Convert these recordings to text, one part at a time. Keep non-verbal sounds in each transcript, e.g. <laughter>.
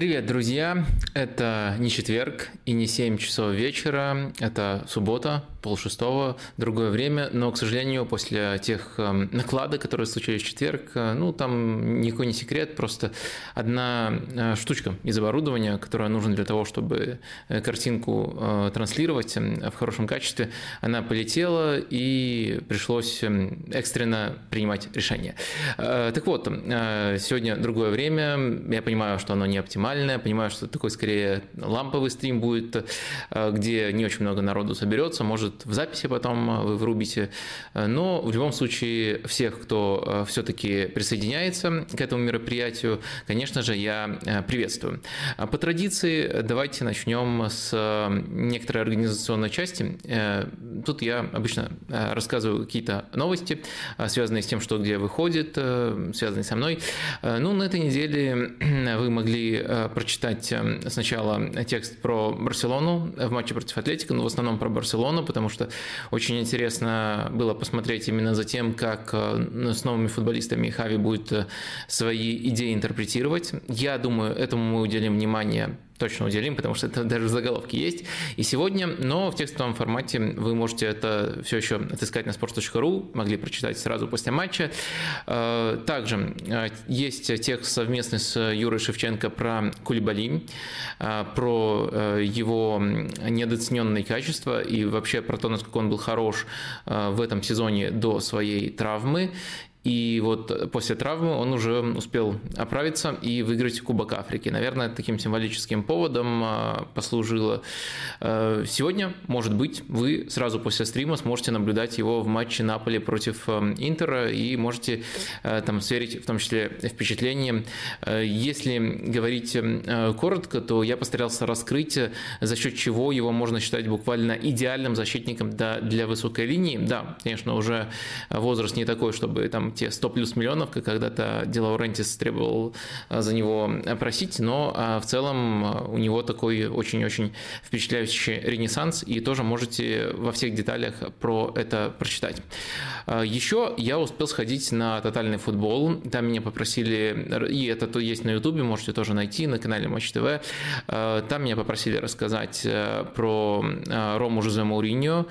Привет, друзья! Это не четверг и не 7 часов вечера, это суббота, полшестого, другое время, но, к сожалению, после тех эм, накладок, которые случились в четверг, э, ну, там никакой не секрет, просто одна э, штучка из оборудования, которая нужна для того, чтобы э, картинку транслировать эм, в хорошем качестве, она полетела и пришлось эм, экстренно принимать решение. Так вот, сегодня другое время, я понимаю, что оно не оптимальное, понимаю, что такой скорее ламповый стрим будет, где не очень много народу соберется, может в записи потом э, вы врубите. Э, но в любом случае всех, кто э, все-таки присоединяется к этому мероприятию, конечно же, я приветствую. А по традиции давайте начнем с некоторой организационной части. Тут я обычно рассказываю какие-то новости, связанные с тем, что где выходит, связанные со мной. Ну, на этой неделе <clears throat> вы могли прочитать сначала текст про Барселону в матче против Атлетика, но в основном про Барселону, потому что очень интересно было посмотреть именно за тем, как э, с новыми футболистами Хави будет э, свои идеи интерпретировать. Я думаю, этому мы уделим внимание точно уделим, потому что это даже в заголовке есть. И сегодня, но в текстовом формате вы можете это все еще отыскать на sports.ru, могли прочитать сразу после матча. Э, также э, есть текст совместный с Юрой Шевченко про Кулибали, э, про его недооцененные качества и вообще про то, насколько он был хорош в этом сезоне до своей травмы. И вот после травмы он уже успел оправиться и выиграть Кубок Африки. Наверное, таким символическим поводом а, послужило. Э, сегодня, может быть, вы сразу после стрима сможете наблюдать его в матче Наполи против э, Интера и можете э, там сверить в том числе впечатления. Если говорить коротко, то я постарался раскрыть, за счет чего его можно считать буквально идеальным защитником для высокой линии. Да, конечно, уже возраст не такой, чтобы там те 100 плюс миллионов, как когда-то Ди Лаурентис требовал а, за него просить, но а, в целом а, у него такой очень-очень впечатляющий ренессанс, и тоже можете во всех деталях про это прочитать. Еще я успел сходить на тотальный футбол, там меня попросили, и это то есть на ютубе, можете тоже найти на канале Матч ТВ, там меня попросили рассказать э, про Рому Жозе Мауриньо,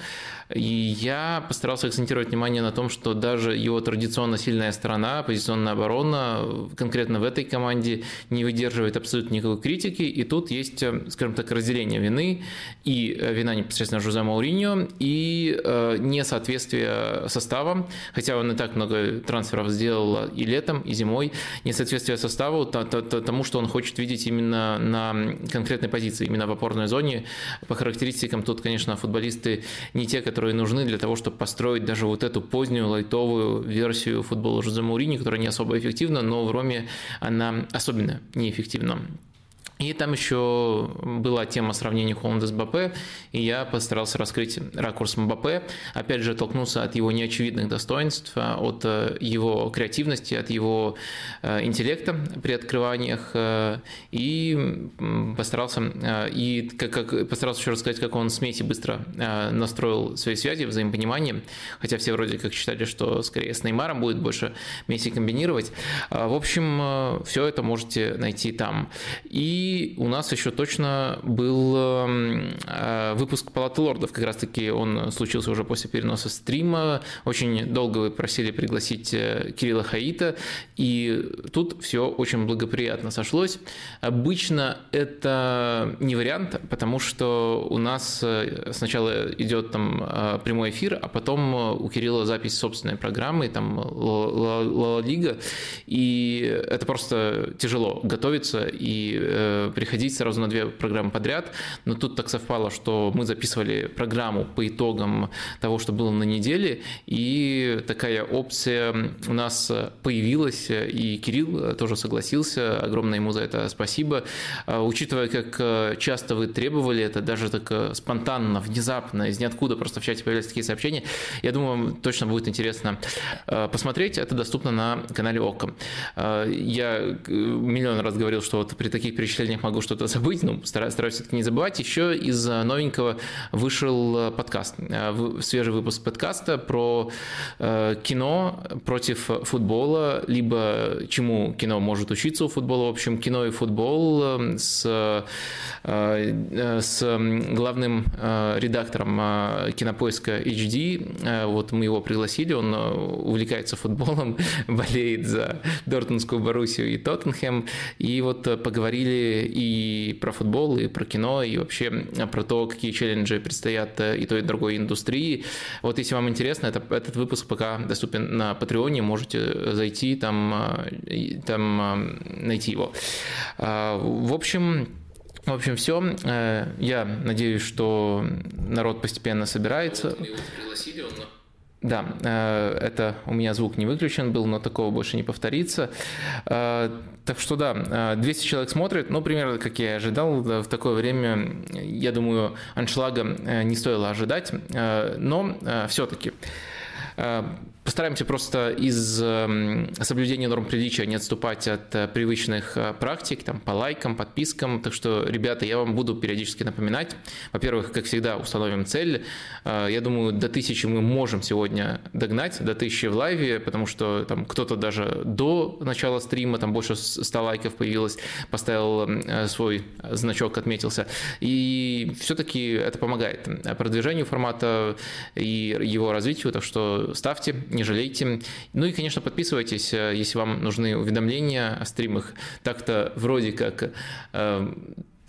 и я постарался акцентировать внимание на том, что даже его традиционно сильная сторона, позиционная оборона, конкретно в этой команде не выдерживает абсолютно никакой критики. И тут есть, э, скажем так, разделение вины. И э, вина непосредственно Жозе Мауриньо, и э, несоответствие состава, хотя он и так много трансферов сделал и летом, и зимой, несоответствие составу тому, что он хочет видеть именно на конкретной позиции, именно в опорной зоне. По характеристикам тут, конечно, футболисты не те, которые которые нужны для того, чтобы построить даже вот эту позднюю лайтовую версию футбола Жозе Маурини, которая не особо эффективна, но в Роме она особенно неэффективна. И там еще была тема сравнения Холланда с Мбаппе, и я постарался раскрыть ракурс Мбаппе, опять же оттолкнуться от его неочевидных достоинств, а, от э, его креативности, от его э, интеллекта при открываниях, э, и постарался, и как, как, постарался еще рассказать, как он с Месси быстро настроил свои связи, взаимопонимание, хотя все вроде как считали, что скорее с Неймаром будет больше Месси комбинировать. В общем, все это можете найти там. И у нас еще точно был эм, э, выпуск Палаты лордов, как раз-таки он случился уже после переноса стрима. Очень долго вы просили пригласить э, Кирилла Хаита, и тут все очень благоприятно сошлось. Обычно это не вариант, потому что у нас э, сначала идет там прямой эфир, а потом у Кирилла запись собственной программы, там Ла Лига, и это просто тяжело готовиться и приходить сразу на две программы подряд, но тут так совпало, что мы записывали программу по итогам того, что было на неделе, и такая опция у нас появилась, и Кирилл тоже согласился, огромное ему за это спасибо. А, учитывая, как часто вы требовали это, даже так спонтанно, внезапно, из ниоткуда просто в чате появлялись такие сообщения, я думаю, вам точно будет интересно а, посмотреть, это доступно на канале ОКО. А, я миллион раз говорил, что вот при таких перечислениях понедельник могу что-то забыть, ну, стараюсь, стараюсь все-таки не забывать. Еще из новенького вышел подкаст, свежий выпуск подкаста про кино против футбола, либо чему кино может учиться у футбола. В общем, кино и футбол с, с главным редактором кинопоиска HD. Вот мы его пригласили, он увлекается футболом, <laughs> болеет за Дортмундскую Боруссию и Тоттенхэм. И вот поговорили и про футбол, и про кино, и вообще про то, какие челленджи предстоят и той, и другой индустрии. Вот если вам интересно, это, этот выпуск пока доступен на Патреоне, можете зайти там, там найти его. В общем, в общем, все. Э, я надеюсь, что народ постепенно собирается. Да, э, это у меня звук не выключен был, но такого больше не повторится. Э, так что да, 200 человек смотрит, ну, примерно как я ожидал. В такое время, я думаю, аншлага не стоило ожидать, но все-таки Постараемся просто из эм, соблюдения норм приличия не отступать от э, привычных э, практик, там, по лайкам, подпискам. Так что, ребята, я вам буду периодически напоминать. Во-первых, как всегда, установим цель. Э, я думаю, до тысячи мы можем сегодня догнать, до тысячи в лайве, потому что там кто-то даже до начала стрима, там больше 100 лайков появилось, поставил свой значок, отметился. И все-таки это помогает продвижению формата и его развитию, так что ставьте не жалейте. Ну и, конечно, подписывайтесь, э, если вам нужны уведомления о стримах. Так-то вроде как э,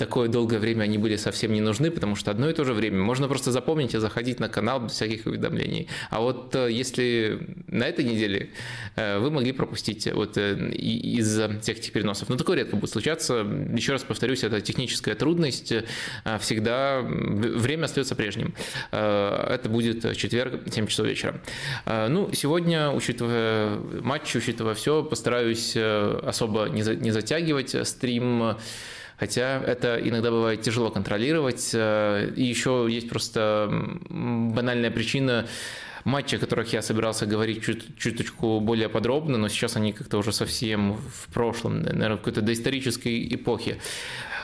такое долгое время они были совсем не нужны, потому что одно и то же время. Можно просто запомнить и заходить на канал без всяких уведомлений. А вот э, если на этой неделе э, вы могли пропустить вот э, из-за всех переносов, но такое редко будет случаться. Еще раз повторюсь, это техническая трудность. Всегда время остается прежним. Это будет четверг, 7 часов вечера. Ну, сегодня, учитывая матч, учитывая все, постараюсь особо не затягивать стрим. Хотя это иногда бывает тяжело контролировать. Э, и еще есть просто банальная причина матчи, о которых я собирался говорить чуть, чуточку более подробно, но сейчас они как-то уже совсем в прошлом, наверное, в какой-то доисторической эпохе.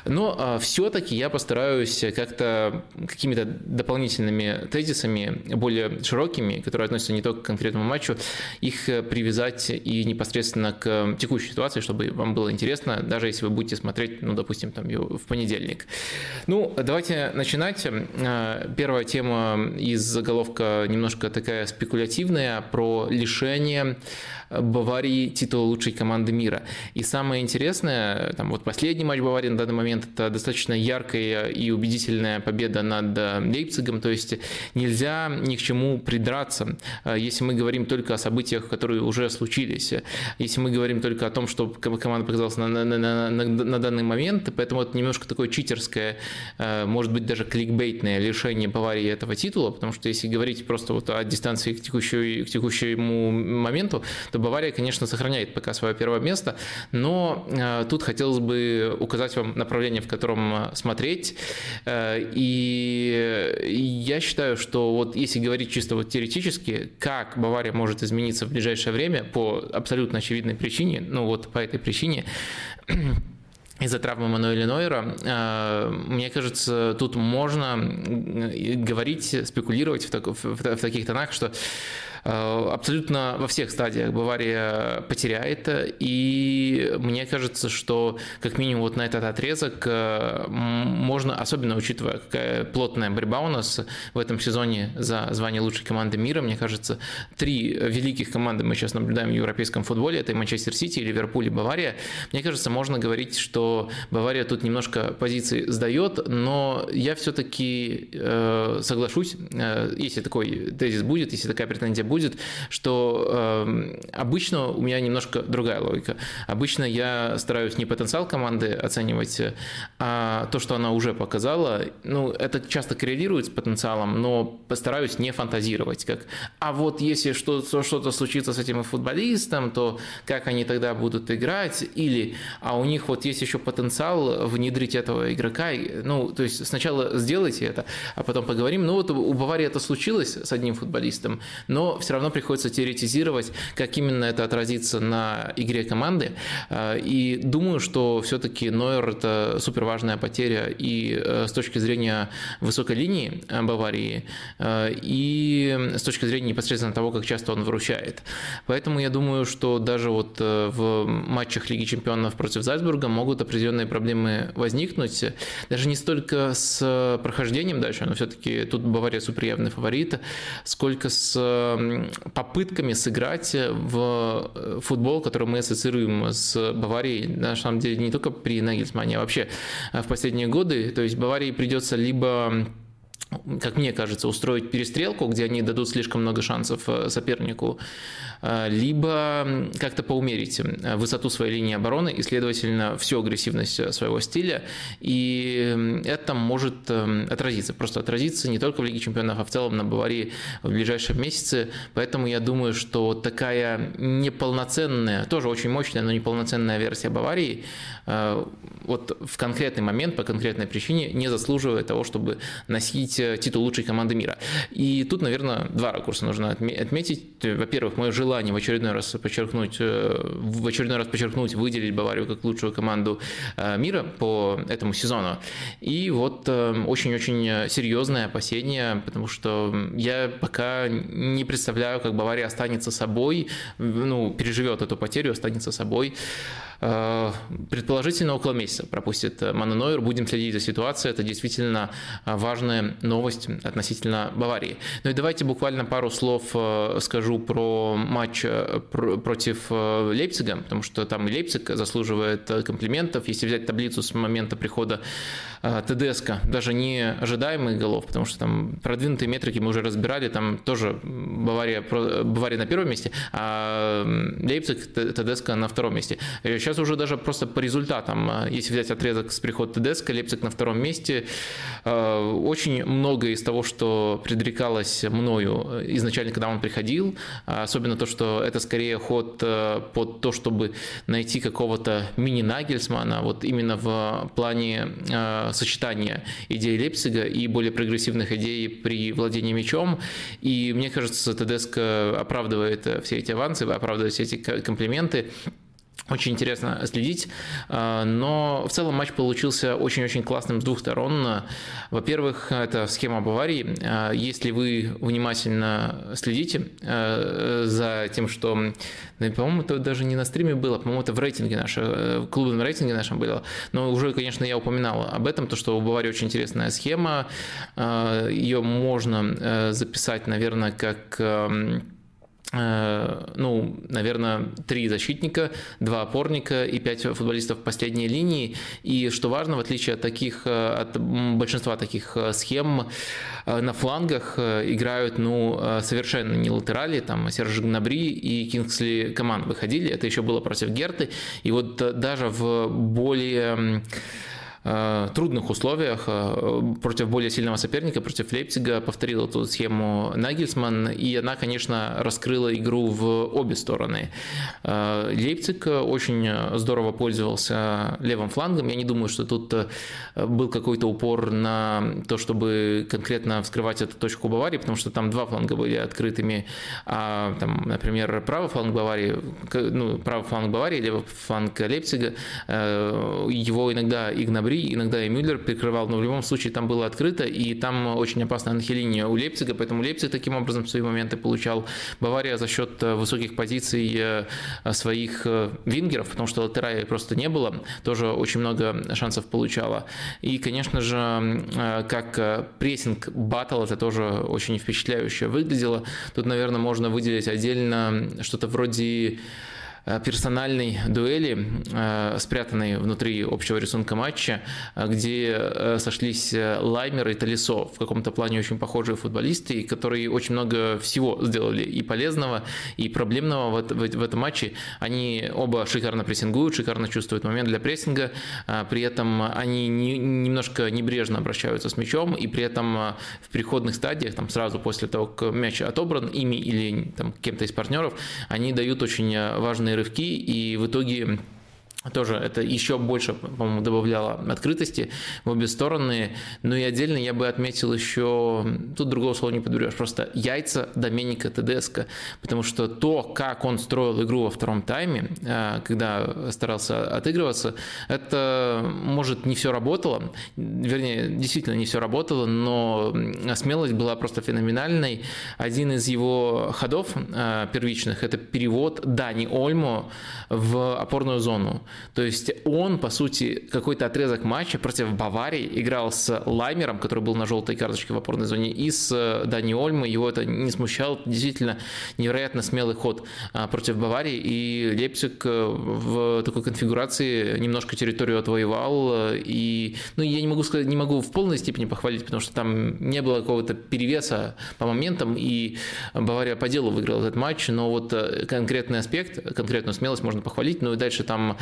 Но а, все-таки я постараюсь как-то какими-то дополнительными тезисами, более широкими, которые относятся не только к конкретному матчу, их э, привязать и непосредственно к текущей ситуации, чтобы вам было интересно, даже если вы будете смотреть, ну, допустим, там в понедельник. Ну, давайте начинать. А, первая тема из заголовка немножко такая спекулятивная про лишение Баварии титула лучшей команды мира. И самое интересное, там вот последний матч Баварии на данный момент это достаточно яркая и убедительная победа над э, Лейпцигом, то есть нельзя ни к чему придраться, э, если мы говорим только о событиях, которые уже случились, если мы говорим только о том, что команда показалась на, на, на, на, на данный момент, поэтому это немножко такое читерское, э, может быть даже кликбейтное лишение Баварии этого титула, потому что если говорить просто вот о дистанции к, текущей, к текущему моменту, то Бавария, конечно, сохраняет пока свое первое место, но э, тут хотелось бы указать вам направление, в котором э, смотреть. Э, и я считаю, что вот если говорить чисто вот теоретически, как Бавария может измениться в ближайшее время по абсолютно очевидной причине, ну вот по этой причине, <clears throat> из-за травмы Мануэля Нойера, мне кажется, тут можно говорить, спекулировать в, в, таких тонах, что абсолютно во всех стадиях Бавария потеряет. И мне кажется, что как минимум вот на этот отрезок э, можно, особенно учитывая, какая плотная борьба у нас в этом сезоне за звание лучшей команды мира, мне кажется, три великих команды мы сейчас наблюдаем в европейском футболе, это и Манчестер Сити, и Ливерпуль, и Бавария. Мне кажется, можно говорить, что Бавария тут немножко позиции сдает, но я все-таки э, соглашусь, э, если такой тезис будет, если такая претензия будет, будет, что э, обычно у меня немножко другая логика. Обычно я стараюсь не потенциал команды оценивать, а то, что она уже показала. Ну, это часто коррелирует с потенциалом, но постараюсь не фантазировать, как, а вот если что-то, что-то случится с этим футболистом, то как они тогда будут играть, или, а у них вот есть еще потенциал внедрить этого игрока, ну, то есть сначала сделайте это, а потом поговорим. Ну, вот у Баварии это случилось с одним футболистом, но все равно приходится теоретизировать, как именно это отразится на игре команды. И думаю, что все-таки Нойер – это супер важная потеря и с точки зрения высокой линии Баварии, и с точки зрения непосредственно того, как часто он выручает. Поэтому я думаю, что даже вот в матчах Лиги Чемпионов против Зальцбурга могут определенные проблемы возникнуть. Даже не столько с прохождением дальше, но все-таки тут Бавария супер явный фаворит, сколько с попытками сыграть в футбол, который мы ассоциируем с Баварией, на самом деле не только при Нагельсмане, а вообще в последние годы. То есть Баварии придется либо как мне кажется, устроить перестрелку, где они дадут слишком много шансов э, сопернику, э, либо как-то поумерить э, высоту своей линии обороны и, следовательно, всю агрессивность своего стиля. И это может отразиться, просто отразиться не только в Лиге чемпионов, а в целом на Баварии в ближайшие месяцы. Поэтому я думаю, что такая неполноценная, тоже очень мощная, но неполноценная версия Баварии вот в конкретный момент, по конкретной причине не заслуживает того, чтобы носить э, титул лучшей команды мира. И тут, наверное, два ракурса нужно отметить. Во-первых, мое желание в очередной раз подчеркнуть, э, в очередной раз подчеркнуть, выделить Баварию как лучшую команду э, мира по этому сезону. И вот очень-очень серьезное опасение, потому что я пока не представляю, как Бавария останется собой, ну, переживет эту потерю, останется собой предположительно, около месяца пропустит Мана Нойер. Будем следить за ситуацией. Это действительно э, важная новость относительно Баварии. Ну и давайте буквально пару слов э, скажу про матч против Лейпцига, потому что там и Лейпциг заслуживает комплиментов. Если взять таблицу с момента прихода ТДСК, даже не ожидаемых голов, потому что там продвинутые метрики мы уже разбирали, там тоже Бавария, Бавария на первом месте, а Лейпциг, ТДСК на втором месте. Сейчас уже даже просто по результатам, а, если взять отрезок с прихода ТДСК, Лейпциг на втором месте, а, очень много из того, что предрекалось мною э, изначально, когда он приходил, а, особенно то, что это скорее ход э, под то, чтобы найти какого-то мини-Нагельсмана, вот именно в плане сочетания идей Лейпцига и более прогрессивных идей при владении мячом. И мне кажется, ТДСК оправдывает э, все эти авансы, оправдывает все эти комплименты. Очень интересно следить, а, но в целом матч получился очень-очень классным с двух сторон. Во-первых, это схема Баварии. А, если вы внимательно следите а, за тем, что, по-моему, это даже не на стриме было, по-моему, это в рейтинге нашем, э, в клубном рейтинге нашем было, но уже, конечно, я упоминал об этом, то, что у Баварии очень интересная схема, ее можно э, записать, наверное, как Э, ну, наверное, три защитника, два опорника и пять футболистов последней линии. И что важно, в отличие от таких, э, от большинства таких э, схем, на флангах играют, ну, совершенно не латерали, там Серж Гнабри и Кингсли Команд выходили, это еще было против Герты, и вот даже в более Э, трудных условиях э, против более сильного соперника, против Лейпцига, повторил эту схему Нагельсман, и она, конечно, раскрыла игру в обе стороны. Э, Лейпциг очень здорово пользовался левым флангом. Я не думаю, что тут был какой-то упор на то, чтобы конкретно вскрывать эту точку Баварии, потому что там два фланга были открытыми, а там, например, правый фланг Баварии, ну, правый фланг Баварии, левый фланг Лейпцига, его иногда игнобрили Гнабри, иногда и Мюллер прикрывал, но в любом случае там было открыто, и там очень опасная анхелиния у Лейпцига, поэтому Лейпциг таким образом свои моменты получал. Бавария за счет э, высоких позиций э, своих э, вингеров, потому что латерали просто не было, тоже очень много шансов получала. И, конечно же, как прессинг батл, это тоже очень впечатляюще выглядело. Тут, наверное, можно выделить отдельно что-то вроде персональной дуэли, э, спрятанной внутри общего рисунка матча, э, где сошлись Лаймер и Талисо, в каком-то плане очень похожие футболисты, которые очень много всего сделали и полезного, и проблемного в, в, в этом матче. Они оба шикарно прессингуют, шикарно чувствуют момент для прессинга, при этом они не, немножко небрежно обращаются с мячом, и при этом в переходных стадиях, там сразу после того, как мяч отобран ими или там, кем-то из партнеров, они дают очень важные рывки, и в итоге тоже это еще больше, по-моему, добавляло открытости в обе стороны. Ну и отдельно я бы отметил еще, тут другого слова не подберешь, просто яйца Доменика Тедеско, потому что то, как он строил игру во втором тайме, а, когда старался отыгрываться, это, может, не все работало, вернее, действительно не все работало, но смелость была просто феноменальной. Один из его ходов а, первичных – это перевод Дани Ольмо в опорную зону. То есть он, по сути, какой-то отрезок матча против Баварии играл с Лаймером, который был на желтой карточке в опорной зоне, и с э, Дани Ольмой. Его это не смущало. Действительно невероятно смелый ход а, против Баварии. И Лейпциг э, в такой конфигурации немножко территорию отвоевал. Э, и, ну, я не могу сказать, не могу в полной степени похвалить, потому что там не было какого-то перевеса по моментам, и Бавария по делу выиграла этот матч. Но вот конкретный аспект, конкретную смелость можно похвалить. Ну и дальше там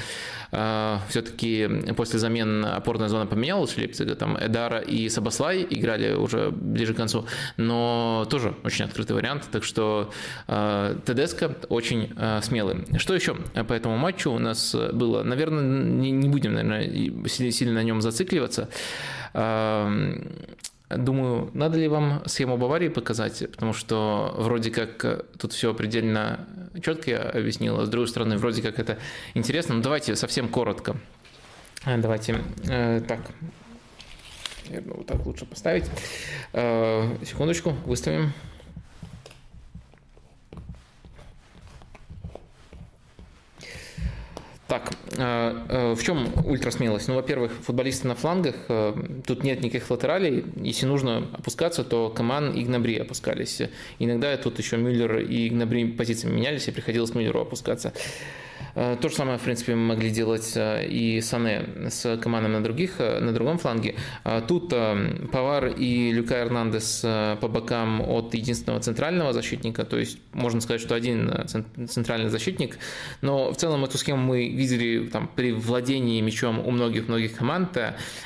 все-таки после замен опорная зона поменялась Лейпцига, там Эдара и Сабаслай играли уже ближе к концу, но тоже очень открытый вариант, так что а, Тедеско очень смелый. Что еще по этому матчу у нас было? Наверное, не будем, наверное, сильно на нем зацикливаться. Думаю, надо ли вам схему Баварии показать, потому что вроде как тут все предельно четко я объяснил, а с другой стороны, вроде как это интересно. Но давайте совсем коротко. Э, давайте э, так. Наверное, вот так лучше поставить. Э, секундочку, выставим. Так, э, э, в чем ультрасмелость? Ну, во-первых, футболисты на флангах, э, тут нет никаких латералей. Если нужно опускаться, то Каман и Гнабри опускались. Иногда тут еще Мюллер и Гнабри позициями менялись, и приходилось Мюллеру опускаться. Э, то же самое, в принципе, мы могли делать э, и Сане с командой на, других, э, на другом фланге. Тут Павар и Люка Эрнандес по бокам от единственного центрального защитника, то есть можно сказать, что один центральный защитник, но в целом эту схему мы видели там, при владении мячом у многих-многих команд.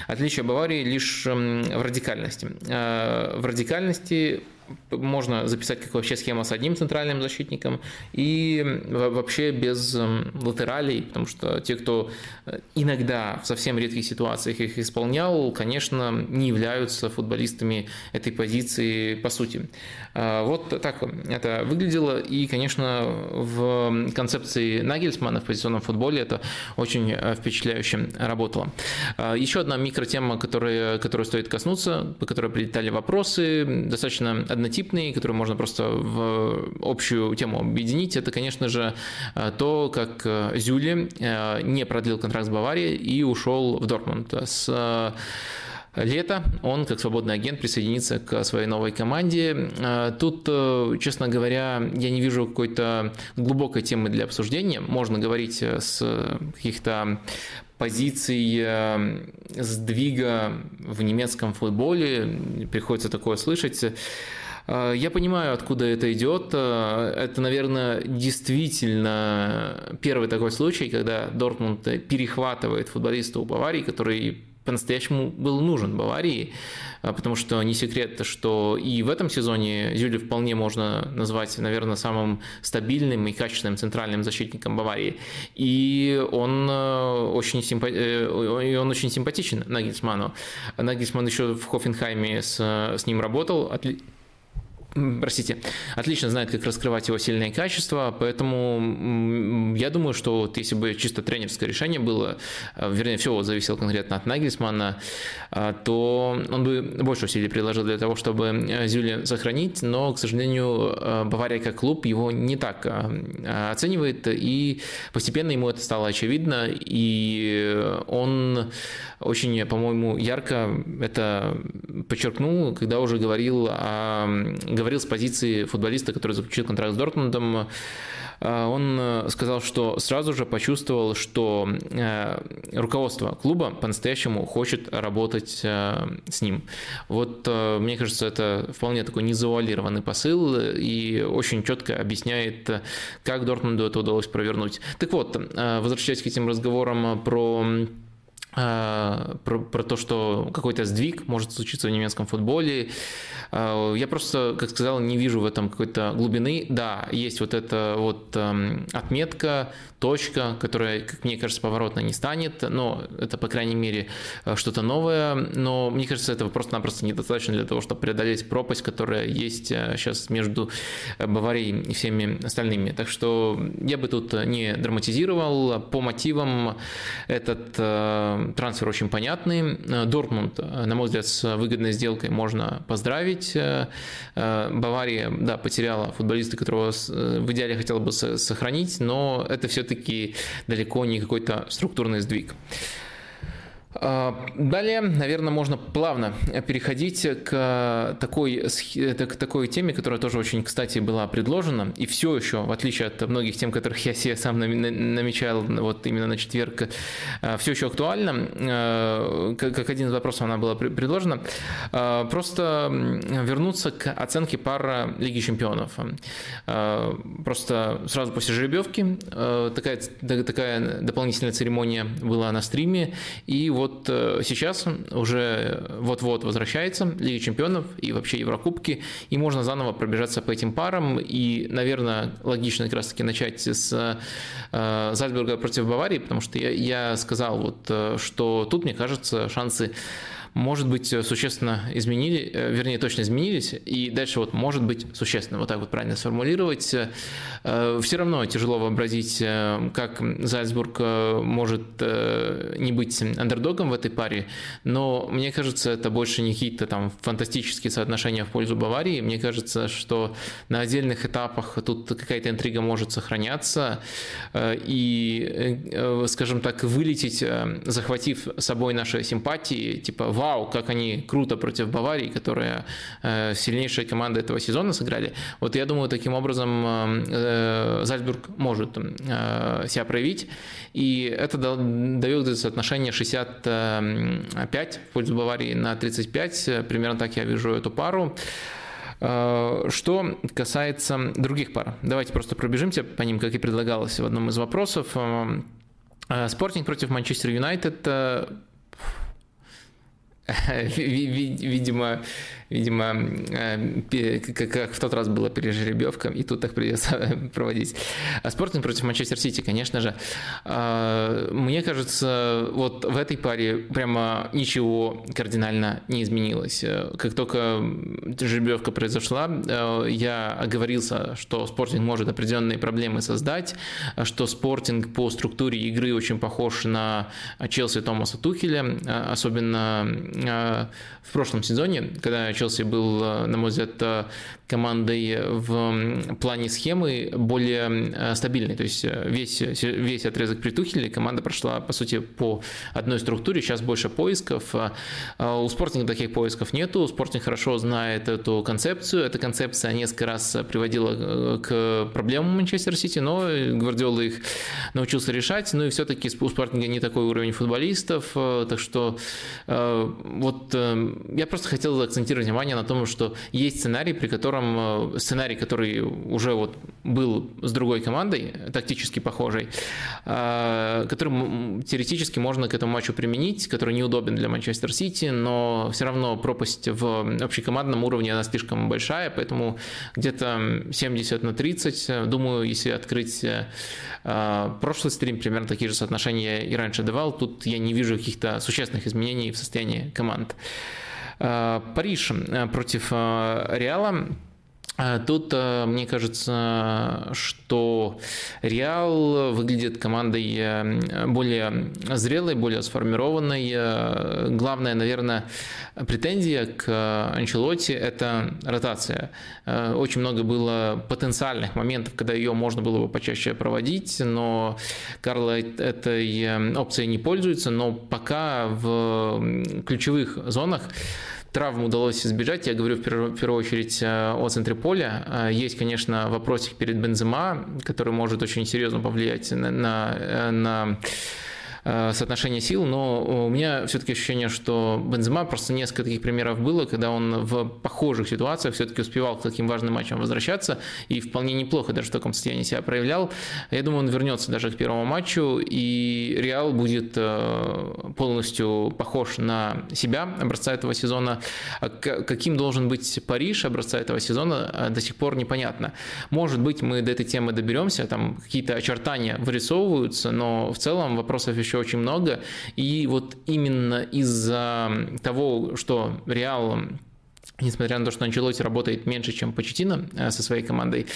Отличие Баварии лишь в радикальности. В радикальности можно записать как вообще схема с одним центральным защитником и вообще без эм, латералей, потому что те, кто э, иногда в совсем редких ситуациях их исполнял, конечно, не являются футболистами этой позиции по сути. А, вот так это выглядело, и, конечно, в концепции Нагельсмана в позиционном футболе это очень э, впечатляюще работало. А, еще одна микротема, которая, которую стоит коснуться, по которой прилетали вопросы, достаточно однотипные, которые можно просто в общую тему объединить, это, конечно же, э, то, как э, Зюли э, не продлил контракт с Баварией и ушел в Дортмунд с лета он, как свободный агент, присоединится к своей новой команде. Тут, честно говоря, я не вижу какой-то глубокой темы для обсуждения. Можно говорить с каких-то позиций сдвига в немецком футболе. Приходится такое слышать. Э, я понимаю, откуда это идет. Э, это, наверное, действительно первый такой случай, когда Дортмунд перехватывает футболиста у Баварии, который по-настоящему был нужен Баварии, э, потому что не секрет, что и в этом сезоне Зюли вполне можно назвать, наверное, самым стабильным и качественным центральным защитником Баварии. И он очень, симпа... и он очень симпатичен Нагельсману. Нагельсман еще в Хофенхайме с, с ним работал, простите, отлично знает, как раскрывать его сильные качества, поэтому я думаю, что вот если бы чисто тренерское решение было, э, вернее, все вот зависело конкретно от Нагельсмана, э, то он бы больше усилий приложил для того, чтобы э, Зюли сохранить, но, к сожалению, Бавария как клуб его не так оценивает, и постепенно ему это стало очевидно, и он очень, по-моему, ярко это подчеркнул, когда уже говорил о говорил с позиции футболиста, который заключил контракт с Дортмундом. Э, он сказал, что сразу же почувствовал, что э, руководство клуба по-настоящему хочет работать э, с ним. Вот мне кажется, это вполне такой незавуалированный посыл и очень четко объясняет, как Дортмунду это удалось провернуть. Так вот, возвращаясь к этим разговорам про про, про то, что какой-то сдвиг может случиться в немецком футболе. Я просто, как сказал, не вижу в этом какой-то глубины. Да, есть вот эта вот эм, отметка точка, которая, как мне кажется, поворотно не станет, но это, по крайней мере, э, что-то новое, но мне кажется, этого просто-напросто недостаточно для того, чтобы преодолеть пропасть, которая есть сейчас э, между э, Баварией и всеми остальными. Так что я бы тут не драматизировал. По мотивам этот трансфер очень понятный. Дортмунд, на мой взгляд, с выгодной сделкой можно поздравить. Бавария, да, потеряла футболиста, которого в идеале хотела бы сохранить, но это все все-таки далеко не какой-то структурный сдвиг. А, далее, наверное, можно плавно переходить к такой, к такой теме, которая тоже очень, кстати, была предложена, и все еще, в отличие от многих тем, которых я себе сам намечал вот именно на четверг, а, все еще актуальна. А, как один из вопросов она была предложена. Просто вернуться к оценке пар Лиги Чемпионов. Просто сразу после жеребьевки такая, такая дополнительная церемония была на стриме, и вот э, сейчас уже вот-вот возвращается Лига Чемпионов и вообще Еврокубки, и можно заново пробежаться по этим парам, и, наверное, логично как раз-таки начать с э, Зальцбурга против Баварии, потому что я, я сказал, вот, э, что тут, мне кажется, шансы может быть, э, существенно изменили, э, вернее, точно изменились, и дальше вот может быть существенно, вот так вот правильно сформулировать. Э, Все равно тяжело вообразить, как Зальцбург может не быть андердогом в этой паре, но мне кажется, это больше не какие-то там фантастические соотношения в пользу Баварии. Мне кажется, что на отдельных этапах тут какая-то интрига может сохраняться, и, скажем так, вылететь, захватив с собой наши симпатии, типа вау, как они круто против Баварии, которая э, сильнейшая команда этого сезона сыграли. Вот я думаю, таким образом э, Зальцбург может э, себя проявить, и это дает соотношение 65 в пользу Баварии на 35, примерно так я вижу эту пару. Что касается других пар, давайте просто пробежимся по ним, как и предлагалось в одном из вопросов. Спортинг против Манчестер Юнайтед <laughs> видимо, видимо, э, как в тот раз была пережеребьевка, и тут так придется <laughs> проводить. А Спортинг против Манчестер Сити, конечно же. А, мне кажется, вот в этой паре прямо ничего кардинально не изменилось. Как только жеребьевка произошла, э, я оговорился, что Спортинг может определенные проблемы создать, что Спортинг по структуре игры очень похож на Челси Томаса Тухеля, особенно э, в прошлом сезоне, когда Челси был, э, на мой взгляд, э, командой в плане схемы более э, стабильной. То есть весь, весь отрезок при Тухеле команда прошла, по сути, по одной структуре. Сейчас больше поисков. У Спортинга таких поисков нету. Спортинг хорошо знает эту концепцию. Эта концепция несколько раз приводила к проблемам Манчестер Сити, но Гвардиола их научился решать. Ну и все-таки у Спортинга не такой уровень футболистов. Так что вот я просто хотел акцентировать внимание на том, что есть сценарий, при котором э, сценарий, который уже вот был с другой командой, тактически похожей, э, который теоретически можно к этому матчу применить, который неудобен для Манчестер Сити, но все равно пропасть в общекомандном уровне она слишком большая, поэтому где-то 70 на 30, думаю, если открыть э, прошлый стрим, примерно такие же соотношения я и раньше давал, тут я не вижу каких-то существенных изменений в состоянии команд. Париж э, против э, Реала. Тут мне кажется, что Реал выглядит командой более зрелой, более сформированной. Главная, наверное, претензия к Анчелотти – это ротация. Очень много было потенциальных моментов, когда ее можно было бы почаще проводить, но Карло этой опцией не пользуется, но пока в ключевых зонах Травм удалось избежать. Я говорю в первую, очередь э, о центре поля. Э, есть, конечно, вопросик перед Бензема, который может очень серьезно повлиять на, на, э, на соотношение сил, но у меня все-таки ощущение, что Бензема просто несколько таких примеров было, когда он в похожих ситуациях все-таки успевал к таким важным матчам возвращаться и вполне неплохо даже в таком состоянии себя проявлял. Я думаю, он вернется даже к первому матчу, и Реал будет э, полностью похож на себя образца этого сезона. А каким должен быть Париж образца этого сезона, э, до сих пор непонятно. Может быть, мы до этой темы доберемся, там какие-то очертания вырисовываются, но в целом вопросов еще еще очень много. И вот именно из-за того, что Реал несмотря на то, что Анчелоти работает меньше, чем Почетина э, со своей командой,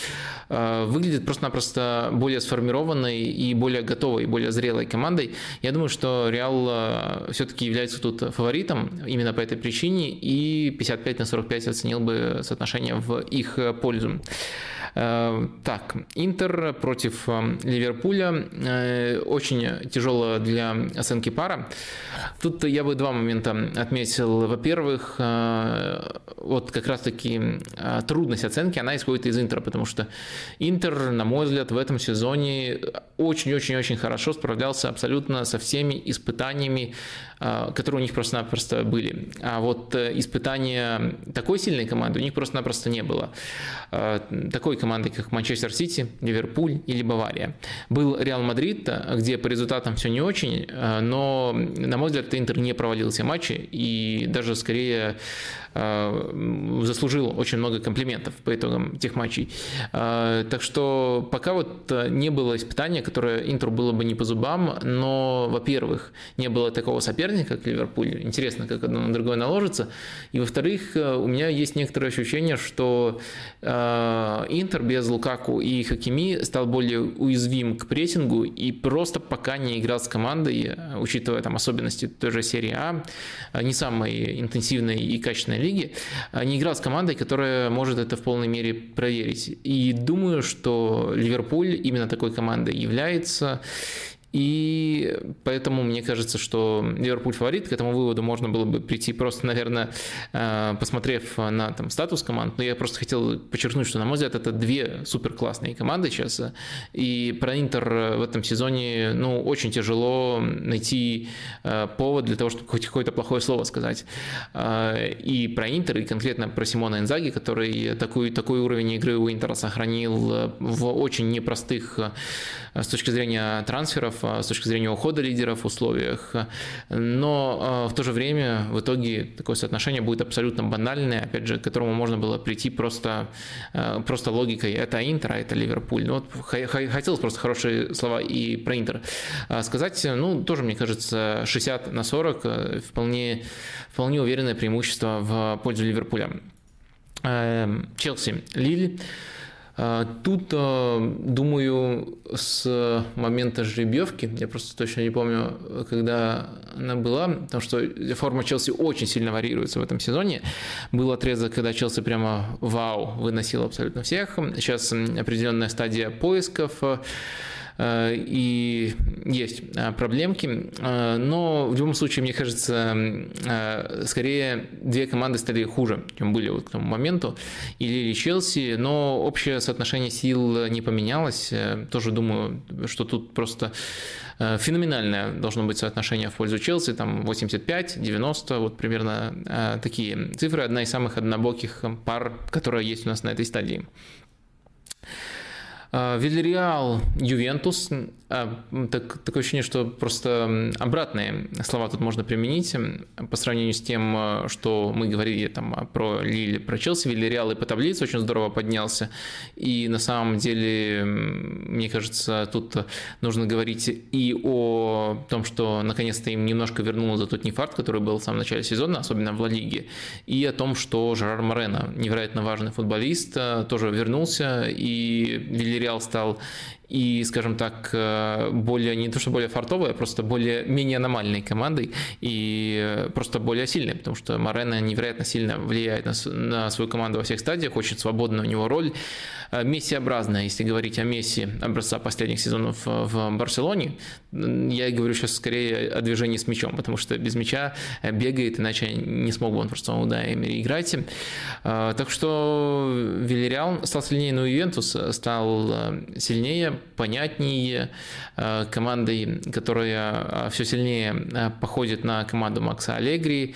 э, выглядит просто-напросто более сформированной и более готовой, более зрелой командой. Я думаю, что Реал э, все-таки является тут фаворитом именно по этой причине, и 55 на 45 оценил бы соотношение в их пользу. Э, так, Интер против э, Ливерпуля. Э, очень тяжело для оценки пара. Тут я бы два момента отметил. Во-первых, вот как раз-таки трудность оценки, она исходит из Интера, потому что Интер, на мой взгляд, в этом сезоне очень-очень-очень хорошо справлялся абсолютно со всеми испытаниями, которые у них просто-напросто были. А вот испытания такой сильной команды у них просто-напросто не было. Такой команды, как Манчестер Сити, Ливерпуль или Бавария. Был Реал Мадрид, где по результатам все не очень, э, но, на мой взгляд, Интер не провалил все матчи и даже скорее Э, заслужил очень много комплиментов по итогам тех матчей. Э, так что пока вот э, не было испытания, которое Интеру было бы не по зубам, но, во-первых, не было такого соперника, как Ливерпуль. Интересно, как одно на другое наложится. И, во-вторых, у меня есть некоторое ощущение, что Интер без Лукаку и Хакими стал более уязвим к прессингу и просто пока не играл с командой, учитывая там особенности той же серии А, не самой интенсивной и качественной лиги, а, не играл с командой, которая может это в полной мере проверить. И думаю, что Ливерпуль именно такой командой является. И поэтому мне кажется, что Ливерпуль фаворит. К этому выводу можно было бы прийти просто, наверное, э, посмотрев на там, статус команд. Но я просто хотел подчеркнуть, что, на мой взгляд, это две супер классные команды сейчас. И про Интер в этом сезоне ну, очень тяжело найти э, повод для того, чтобы хоть какое-то плохое слово сказать. Э, и про Интер, и конкретно про Симона Инзаги, который такой, такой уровень игры у Интера сохранил в очень непростых с точки зрения трансферов с точки зрения ухода лидеров в условиях, но а, в то же время в итоге такое соотношение будет абсолютно банальное, опять же, к которому можно было прийти просто, а, просто логикой. Это Интер, а это Ливерпуль. Ну, вот хотелось просто хорошие слова и про Интер а, сказать. Ну, тоже, мне кажется, 60 на 40 вполне, вполне уверенное преимущество в пользу Ливерпуля. Эм, Челси, Лиль. А, тут, а, думаю, с момента жеребьевки, я просто точно не помню, когда она была, потому что форма Челси очень сильно варьируется в этом сезоне. Был отрезок, когда Челси прямо вау, выносил абсолютно всех. Сейчас определенная стадия поисков. Э, и есть э, проблемки, э, но в любом случае, мне кажется, скорее две команды стали хуже, чем были вот к тому моменту, или Челси, но общее соотношение сил не поменялось, тоже думаю, что тут просто феноменальное должно быть соотношение в пользу Челси, там 85-90, вот примерно такие цифры, одна из самых однобоких пар, которая есть у нас на этой стадии. А, Вильяреал, Ювентус. А, так, такое ощущение, что просто обратные слова тут можно применить по сравнению с тем, а, что мы говорили там про Лили, про Челси. Вильяреал и по таблице очень здорово поднялся. И на самом деле, мне кажется, тут нужно говорить и о том, что наконец-то им немножко вернуло за тот нефарт, который был в самом начале сезона, особенно в Ла Лиге, и о том, что Жерар Морено, невероятно важный футболист, тоже вернулся, и Вильяреал Реал стал и, скажем так, э, более, не то что более фартовой, а просто более, менее аномальной командой и э, просто более сильной, потому что Морено невероятно сильно влияет на, на свою команду во всех стадиях, очень свободная у него роль. Э, Месси-образная, если говорить о Месси образца последних сезонов в Барселоне, я говорю сейчас скорее о движении с мячом, потому что без мяча бегает, иначе не смог бы он просто Эмери играть. Так что Вильяреал стал сильнее, но Ювентус стал сильнее, понятнее, командой, которая все сильнее походит на команду Макса Аллегри.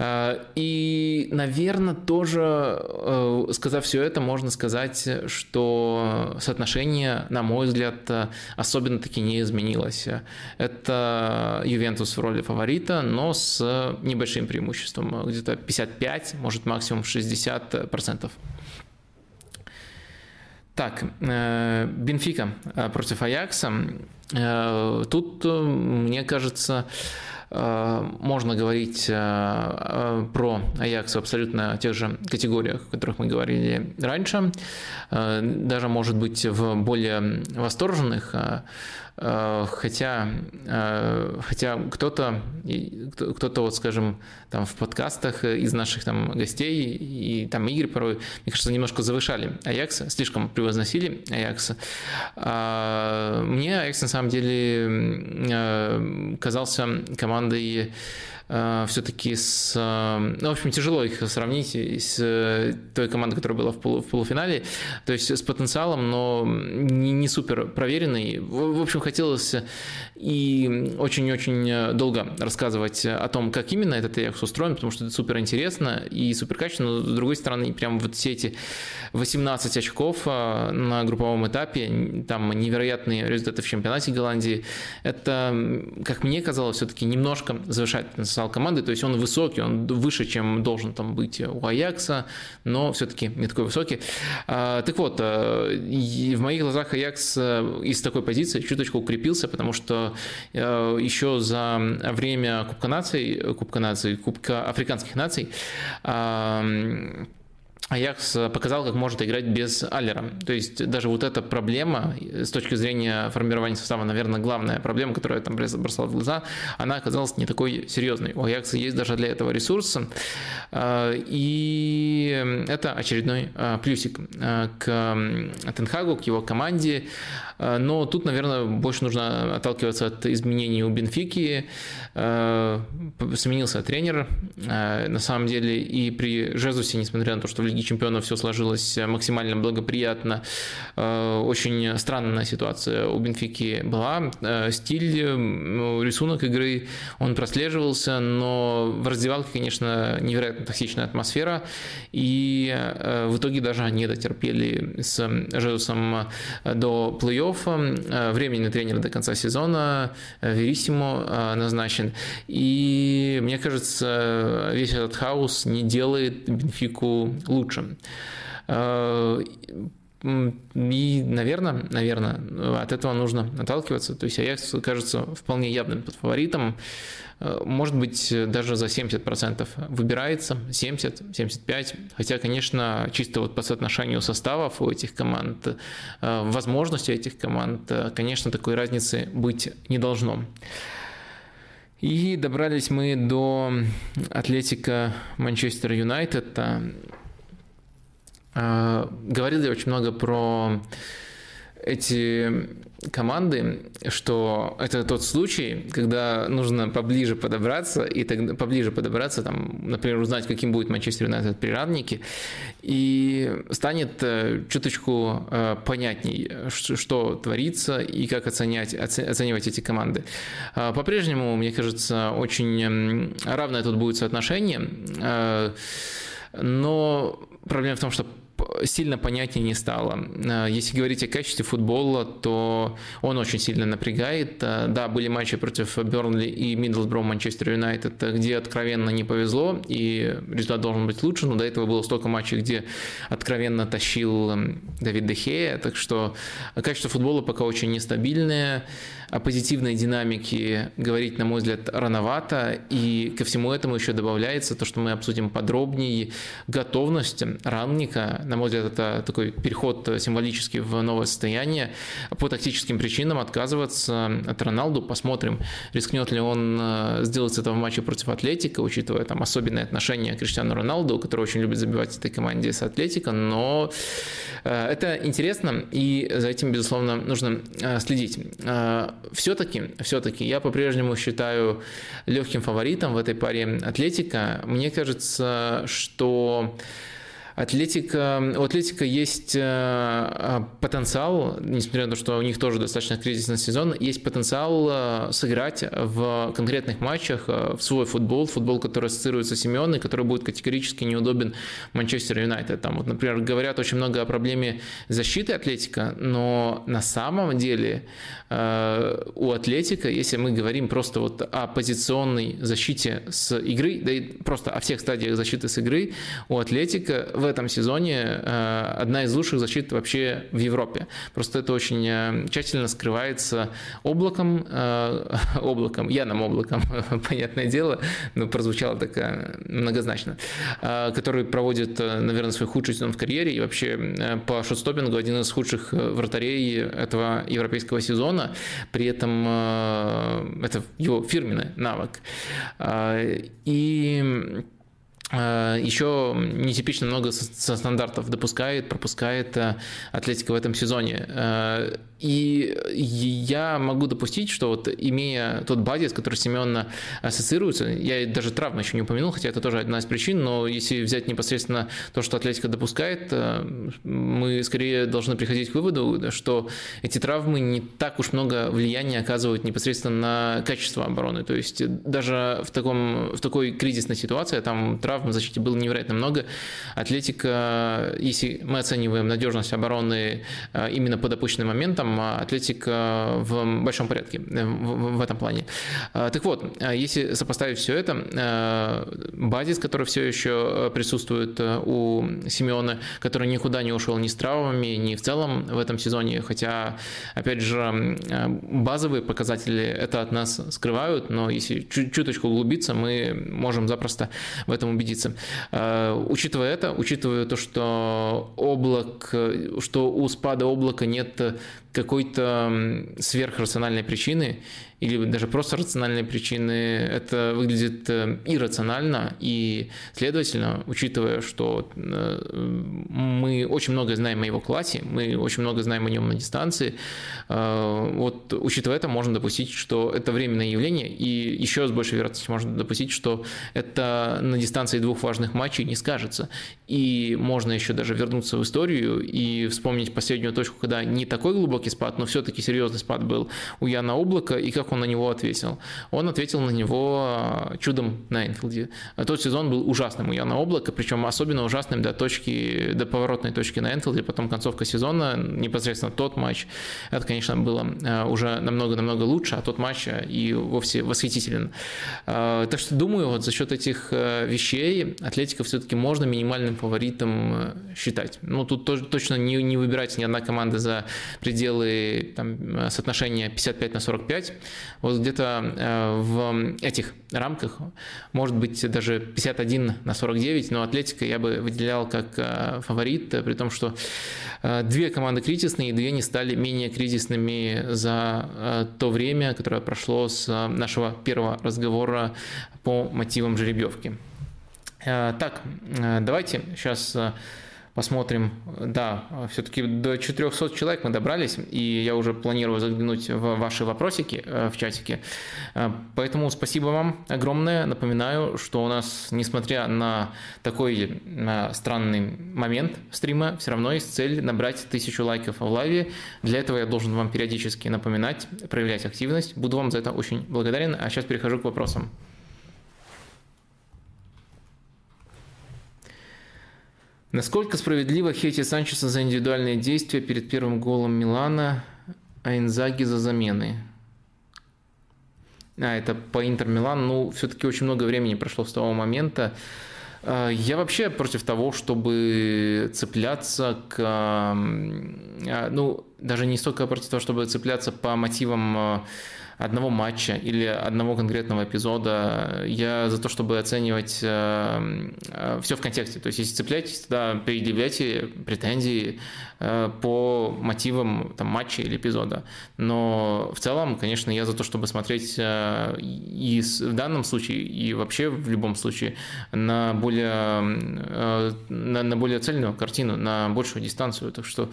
Э, и, наверное, тоже, э, сказав все это, можно сказать, что соотношение, на мой взгляд, особенно таки не изменилось. Это Ювентус в роли фаворита, но с небольшим преимуществом, где-то 55, может максимум 60%. Так, э, Бенфика против Аякса. Тут, мне кажется, Э, можно говорить э, э, про Аякс в абсолютно тех же категориях, о которых мы говорили раньше, даже, может быть, в более восторженных Э, хотя, э, хотя кто-то, кто-то вот, скажем, там в подкастах из наших там гостей и там Игорь порой, мне кажется, немножко завышали Аякса, слишком превозносили Аякса. А, мне Аякс на самом деле э, казался командой Э, все-таки с... Э, ну, в общем, тяжело их сравнить с э, той командой, которая была в, полу, в полуфинале. То есть с потенциалом, но не, не супер проверенный. В, в общем, хотелось и очень-очень долго рассказывать о том, как именно этот Аякс устроен, потому что это супер интересно и супер качественно. Но, с другой стороны, прям вот все эти 18 очков на групповом этапе, там невероятные результаты в чемпионате Голландии, это, как мне казалось, все-таки немножко завышает потенциал команды, то есть он высокий, он выше, чем должен там быть у Аякса, но все-таки не такой высокий. А, так вот, э, в моих глазах Аякс э, из такой позиции чуточку укрепился, потому что э, еще за время Кубка наций, Кубка наций, Кубка африканских наций Аякс показал, как может играть без Аллера. То есть даже вот эта проблема с точки зрения формирования состава, наверное, главная проблема, которая там бросала в глаза, она оказалась не такой серьезной. У Аякса есть даже для этого ресурсы. А, и это очередной а, плюсик а, к Тенхагу, к его команде. Но тут, наверное, больше нужно отталкиваться от изменений у Бенфики. Сменился тренер. На самом деле и при Жезусе, несмотря на то, что в Лиге Лиги Чемпионов все сложилось э, максимально благоприятно. Э, очень странная ситуация у Бенфики была. Э, стиль, рисунок игры, он прослеживался, но в раздевалке, конечно, невероятно токсичная атмосфера, и в итоге даже они дотерпели с Жезусом до плей-оффа. Временный тренер до конца сезона, Верисимо назначен. И мне кажется, весь этот хаос не делает Бенфику лучше лучше. Э, и, наверное, наверное, от этого нужно отталкиваться. То есть Аякс кажется вполне явным фаворитом. Э, может быть, даже за 70% выбирается, 70-75%. Хотя, конечно, чисто вот по соотношению составов у этих команд, э, возможностей этих команд, конечно, такой разницы быть не должно. И добрались мы до Атлетика Манчестер Юнайтед. А, говорили очень много про эти команды, что это тот случай, когда нужно поближе подобраться, и тогда поближе подобраться, там, например, узнать, каким будет Манчестер Юнайтед при равнике, и станет э, чуточку э, понятней, что творится и как оценять, оценивать эти команды. А, по-прежнему, мне кажется, очень равное тут будет соотношение, э, но проблема в том, что сильно понятнее не стало. Э, если говорить о качестве футбола, то он очень сильно напрягает. Э, да, были матчи против Бернли и Миддлсбро Манчестер Юнайтед, где откровенно не повезло, и результат должен быть лучше, но до этого было столько матчей, где откровенно тащил эм, Давид Дехея, так что качество футбола пока очень нестабильное. О позитивной динамике говорить, на мой взгляд, рановато, и ко всему этому еще добавляется то, что мы обсудим подробнее, готовность Ранника, на мой взгляд, это такой переход символический в новое состояние, по тактическим причинам отказываться от Роналду, посмотрим, рискнет ли он э, сделать это в матче против Атлетика, учитывая там особенные отношения к Криштиану Роналду, который очень любит забивать этой команде с Атлетика, но э, это интересно, и за этим, безусловно, нужно э, следить все-таки, все-таки я по-прежнему считаю легким фаворитом в этой паре Атлетика. Мне кажется, что Атлетика, у Атлетика есть э, потенциал, несмотря на то, что у них тоже достаточно кризисный сезон, есть потенциал э, сыграть в конкретных матчах э, в свой футбол, футбол, который ассоциируется с Симеоной, который будет категорически неудобен Манчестер Юнайтед. Там, вот, например, говорят очень много о проблеме защиты Атлетика, но на самом деле у Атлетика, если мы говорим просто вот о позиционной защите с игры, да и просто о всех стадиях защиты с игры, у Атлетика в этом сезоне э, одна из лучших защит вообще в Европе. Просто это очень э, тщательно скрывается облаком, э, <laughs> облаком, яным облаком, <laughs> понятное дело, но прозвучало так многозначно, который проводит, наверное, свой худший сезон в карьере и вообще по шотстопингу один из худших вратарей этого европейского сезона. При этом это его фирменный навык. И Еще нетипично много со стандартов допускает, пропускает э, Атлетика в этом сезоне. Э, и я могу допустить, что вот имея тот базис, который Семен ассоциируется, я даже травмы еще не упомянул, хотя это тоже одна из причин, но если взять непосредственно то, что Атлетика допускает, мы скорее должны приходить к выводу, что эти травмы не так уж много влияния оказывают непосредственно на качество обороны. То есть даже в, таком, в такой кризисной ситуации, там травмы травм в защите было невероятно много. Атлетика, если мы оцениваем надежность обороны э, именно по допущенным моментам, а Атлетика в большом порядке э, в этом плане. Э, так вот, если сопоставить все это, базис, который все еще присутствует у Симеона, который никуда не ушел ни с травмами, ни в целом в этом сезоне, хотя, опять же, базовые показатели это от нас скрывают, но если чуточку углубиться, мы можем запросто в этом убедиться убедиться. Э, учитывая это, учитывая то, что облак, что у спада облака нет какой-то сверхрациональной причины, или даже просто рациональные причины, это выглядит э, иррационально, и, следовательно, учитывая, что э, мы очень много знаем о его классе, мы очень много знаем о нем на дистанции, э, вот учитывая это, можно допустить, что это временное явление, и еще с большей вероятностью можно допустить, что это на дистанции двух важных матчей не скажется. И можно еще даже вернуться в историю и вспомнить последнюю точку, когда не такой глубокий спад, но все-таки серьезный спад был у Яна Облака, и как он на него ответил? Он ответил на него а, чудом на Энфилде. Тот сезон был ужасным у Яна Облака, причем особенно ужасным до точки, до поворотной точки на Энфилде, потом концовка сезона, непосредственно тот матч, это, конечно, было а, уже намного-намного лучше, а тот матч а, и вовсе восхитителен. Так что думаю, вот за счет этих вещей Атлетика все-таки можно минимальным фаворитом считать. Ну, тут точно не, не выбирать ни одна команда за пределы там, соотношения 55 на 45. Вот где-то э, в этих рамках, может быть, даже 51 на 49, но Атлетика я бы выделял как э, фаворит, при том, что э, две команды кризисные, и две не стали менее кризисными за то время, которое прошло с нашего первого разговора по мотивам жеребьевки. Так, давайте сейчас посмотрим. Да, все-таки до 400 человек мы добрались, и я уже планирую заглянуть в ваши вопросики э, в чатике. Э, поэтому спасибо вам огромное. Напоминаю, что у нас, несмотря на такой странный момент стрима, все равно есть цель набрать тысячу лайков в лайве. Для этого я должен вам периодически напоминать, проявлять активность. Буду вам за это очень благодарен. А сейчас перехожу к вопросам. Насколько справедливо хейти Санчеса за индивидуальные действия перед первым голом Милана, а Инзаги за замены? А, это по Интер Милан. Ну, все-таки очень много времени прошло с того момента. А, я вообще против того, чтобы цепляться к... А, ну, даже не столько против того, чтобы цепляться по мотивам а, одного матча или одного конкретного эпизода. Я за то, чтобы оценивать э, э, все в контексте. То есть, если цепляетесь, тогда предъявляйте претензии э, по мотивам там, матча или эпизода. Но в целом, конечно, я за то, чтобы смотреть и в данном случае, и вообще в любом случае на более, на, на более цельную картину, на большую дистанцию. Так что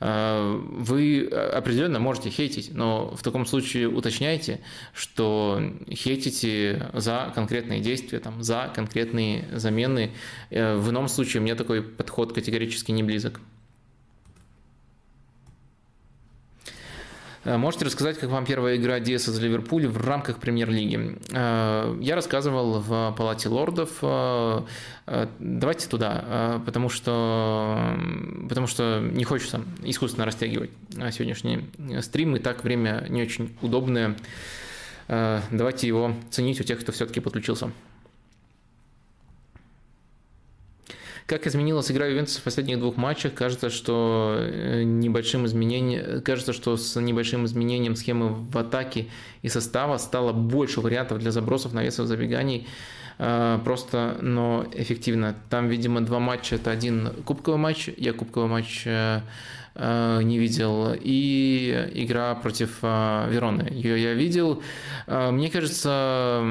вы определенно можете хейтить, но в таком случае уточняйте, что хейтите за конкретные действия, там, за конкретные замены. В ином случае мне такой подход категорически не близок. Можете рассказать, как вам первая игра Диаса за Ливерпуль в рамках премьер-лиги? Э, я рассказывал в Палате лордов. Э, давайте туда, потому что, потому что не хочется искусственно растягивать сегодняшний стрим, и так время не очень удобное. Давайте его ценить у тех, кто все-таки подключился. Как изменилась игра Ювентуса в последних двух матчах? Кажется, что э, небольшим изменением, кажется, что с небольшим изменением схемы в атаке и состава стало больше вариантов для забросов, навесов, забеганий э, просто, но эффективно. Там, видимо, два матча. Это один кубковый матч, я кубковый матч э, не видел, и игра против э, Вероны. Ее я видел. Э, мне кажется,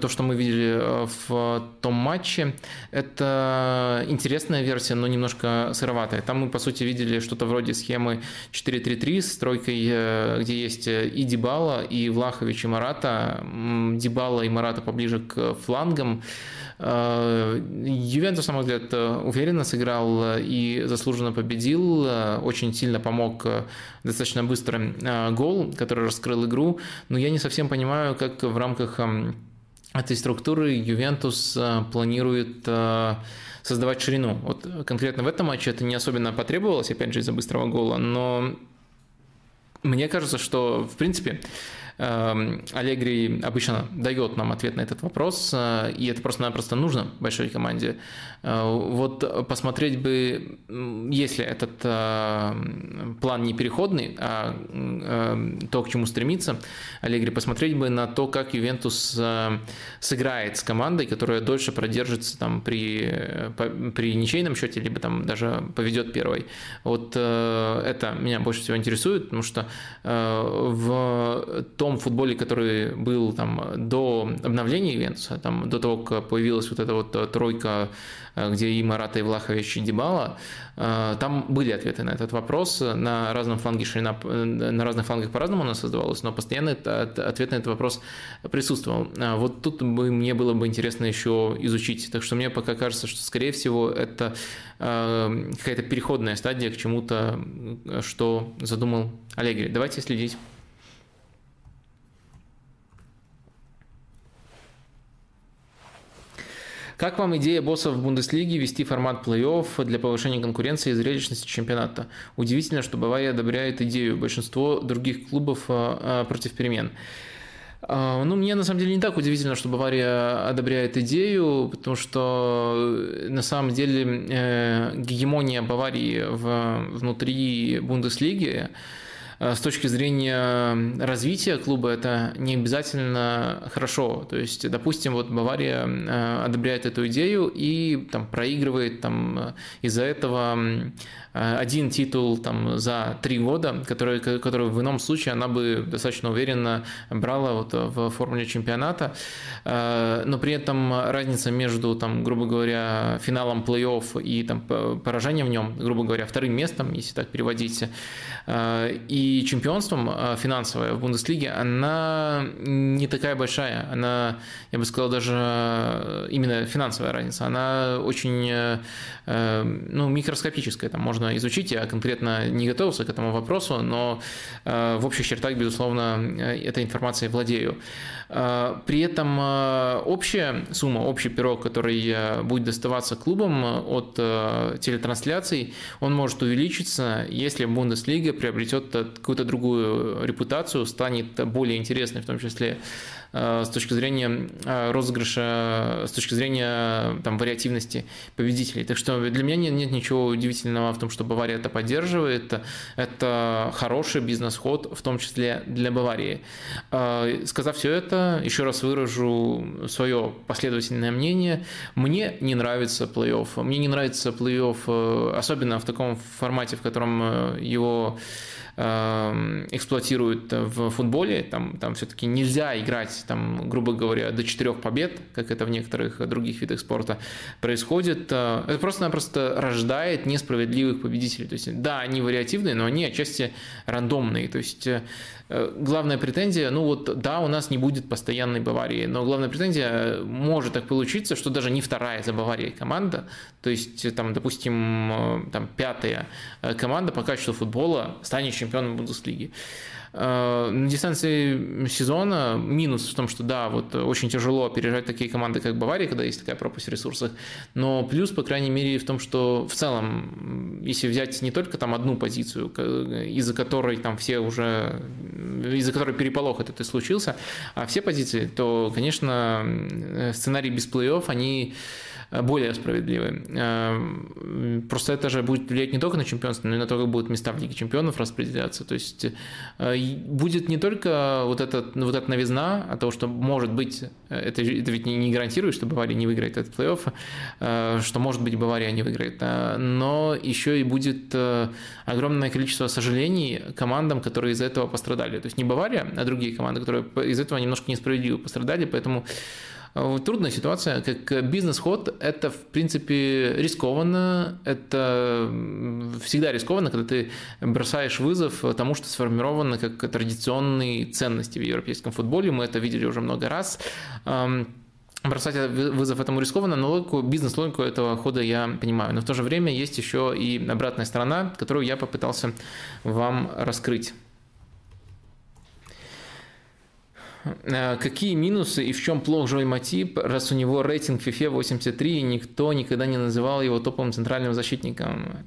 то, что мы видели в том матче, это интересная версия, но немножко сыроватая. Там мы, по сути, видели что-то вроде схемы 4-3-3 с тройкой, где есть и Дибала, и Влахович, и Марата. Дибала и Марата поближе к флангам. Э, Ювентус, на мой взгляд, уверенно сыграл и заслуженно победил. Очень сильно помог достаточно быстро э, гол, который раскрыл игру. Но я не совсем понимаю, как в рамках эм, этой структуры Ювентус э, планирует создавать ширину. Вот конкретно в этом матче это не особенно потребовалось, опять же, из-за быстрого гола, но мне кажется, что, в принципе, Аллегри обычно дает нам ответ на этот вопрос, э, и это просто-напросто нужно большой команде. Э, вот посмотреть бы, если этот э, план не переходный, а то, к чему стремится Аллегри, посмотреть бы на то, как Ювентус сыграет с командой, которая дольше продержится там при, при ничейном счете, либо там даже поведет первой. Вот это меня больше всего интересует, потому что в том том футболе, который был там до обновления Ювентуса, там, до того, как появилась вот эта вот э, тройка, э, где и Марата, и Влахович, и Дебала, э, там были ответы на этот вопрос. На разном фланге ширина, на разных флангах по-разному она создавалась, но постоянно ответ на этот вопрос присутствовал. Вот тут бы мне было бы интересно еще изучить. Так что мне пока кажется, что, скорее всего, это какая-то переходная стадия к чему-то, что задумал Аллегри. Давайте следить. Как вам идея боссов в Бундеслиге вести формат плей-офф для повышения конкуренции и зрелищности чемпионата? Удивительно, что Бавария одобряет идею. Большинство других клубов а, а, против перемен. А, ну, мне на самом деле не так удивительно, что Бавария одобряет идею, потому что на самом деле э, гегемония Баварии в, внутри Бундеслиги Э, с точки зрения развития клуба это не обязательно хорошо. То есть, допустим, вот Бавария э, одобряет эту идею и там проигрывает там э, из-за этого Э, один титул там, за три года, который, который в ином случае она бы достаточно уверенно брала вот в формуле чемпионата. Э, но при этом разница между, там, грубо говоря, финалом плей-офф и там, поражением в нем, грубо говоря, вторым местом, если так переводить, э, и чемпионством финансовое в Бундеслиге, она не такая большая. Она, я бы сказал, даже именно финансовая разница, она очень ну, микроскопическая. Там можно нужно изучить. Я конкретно не готовился к этому вопросу, но э, в общих чертах, безусловно, э, этой информацией владею. Э, при этом общая сумма, общий пирог, который будет доставаться клубам от телетрансляций, он может увеличиться, если Бундеслига приобретет какую-то другую репутацию, станет более интересной, в том числе Э, с точки зрения э, розыгрыша, с точки зрения там, вариативности победителей. Так что для меня нет, ничего удивительного в том, что Бавария это поддерживает. Это хороший бизнес-ход, в том числе для Баварии. Э, сказав все это, еще раз выражу свое последовательное мнение. Мне не нравится плей-офф. Мне не нравится плей-офф, особенно в таком формате, в котором его э, эксплуатируют в футболе. Там, там все-таки нельзя играть, там, грубо говоря, до четырех побед, как это в некоторых других видах спорта происходит. Э, это просто-напросто рождает несправедливых победителей. То есть, да, они вариативные, но они отчасти рандомные. То есть, э, главная претензия, ну вот, да, у нас не будет постоянной Баварии, но главная претензия, может так получиться, что даже не вторая за Баварией команда, то есть, там, допустим, там, пятая команда по качеству футбола станет чемпионом Бундеслиги. Э, на дистанции сезона минус в том, что да, вот очень тяжело опережать такие команды, как Бавария, когда есть такая пропасть в ресурсах, но плюс, по крайней мере, в том, что в целом, если взять не только там одну позицию, из-за которой там все уже, из-за которой переполох этот и случился, а все позиции, то, конечно, сценарий без плей-офф, они более справедливы. Э, просто это же будет влиять не только на чемпионство, но и на то, как будут места в Лиге чемпионов распределяться. То есть э, будет не только вот, этот, вот эта новизна от того, что может быть, это, это ведь не гарантирует, что Бавария не выиграет этот плей-офф, что может быть Бавария не выиграет, но еще и будет огромное количество сожалений командам, которые из-за этого пострадали. То есть не Бавария, а другие команды, которые из этого немножко несправедливо пострадали, поэтому Э, трудная ситуация, как бизнес-ход, это, в принципе, рискованно, это всегда рискованно, когда ты бросаешь вызов тому, что сформировано как традиционные ценности в европейском футболе, мы это видели уже много раз, бросать вызов этому рискованно, но логику, бизнес-логику этого хода я понимаю. Но в то же время есть еще и обратная сторона, которую я попытался вам раскрыть. Э, какие минусы и в чем плох Жой Матип, раз у него рейтинг FIFA 83 и никто никогда не называл его топовым центральным защитником?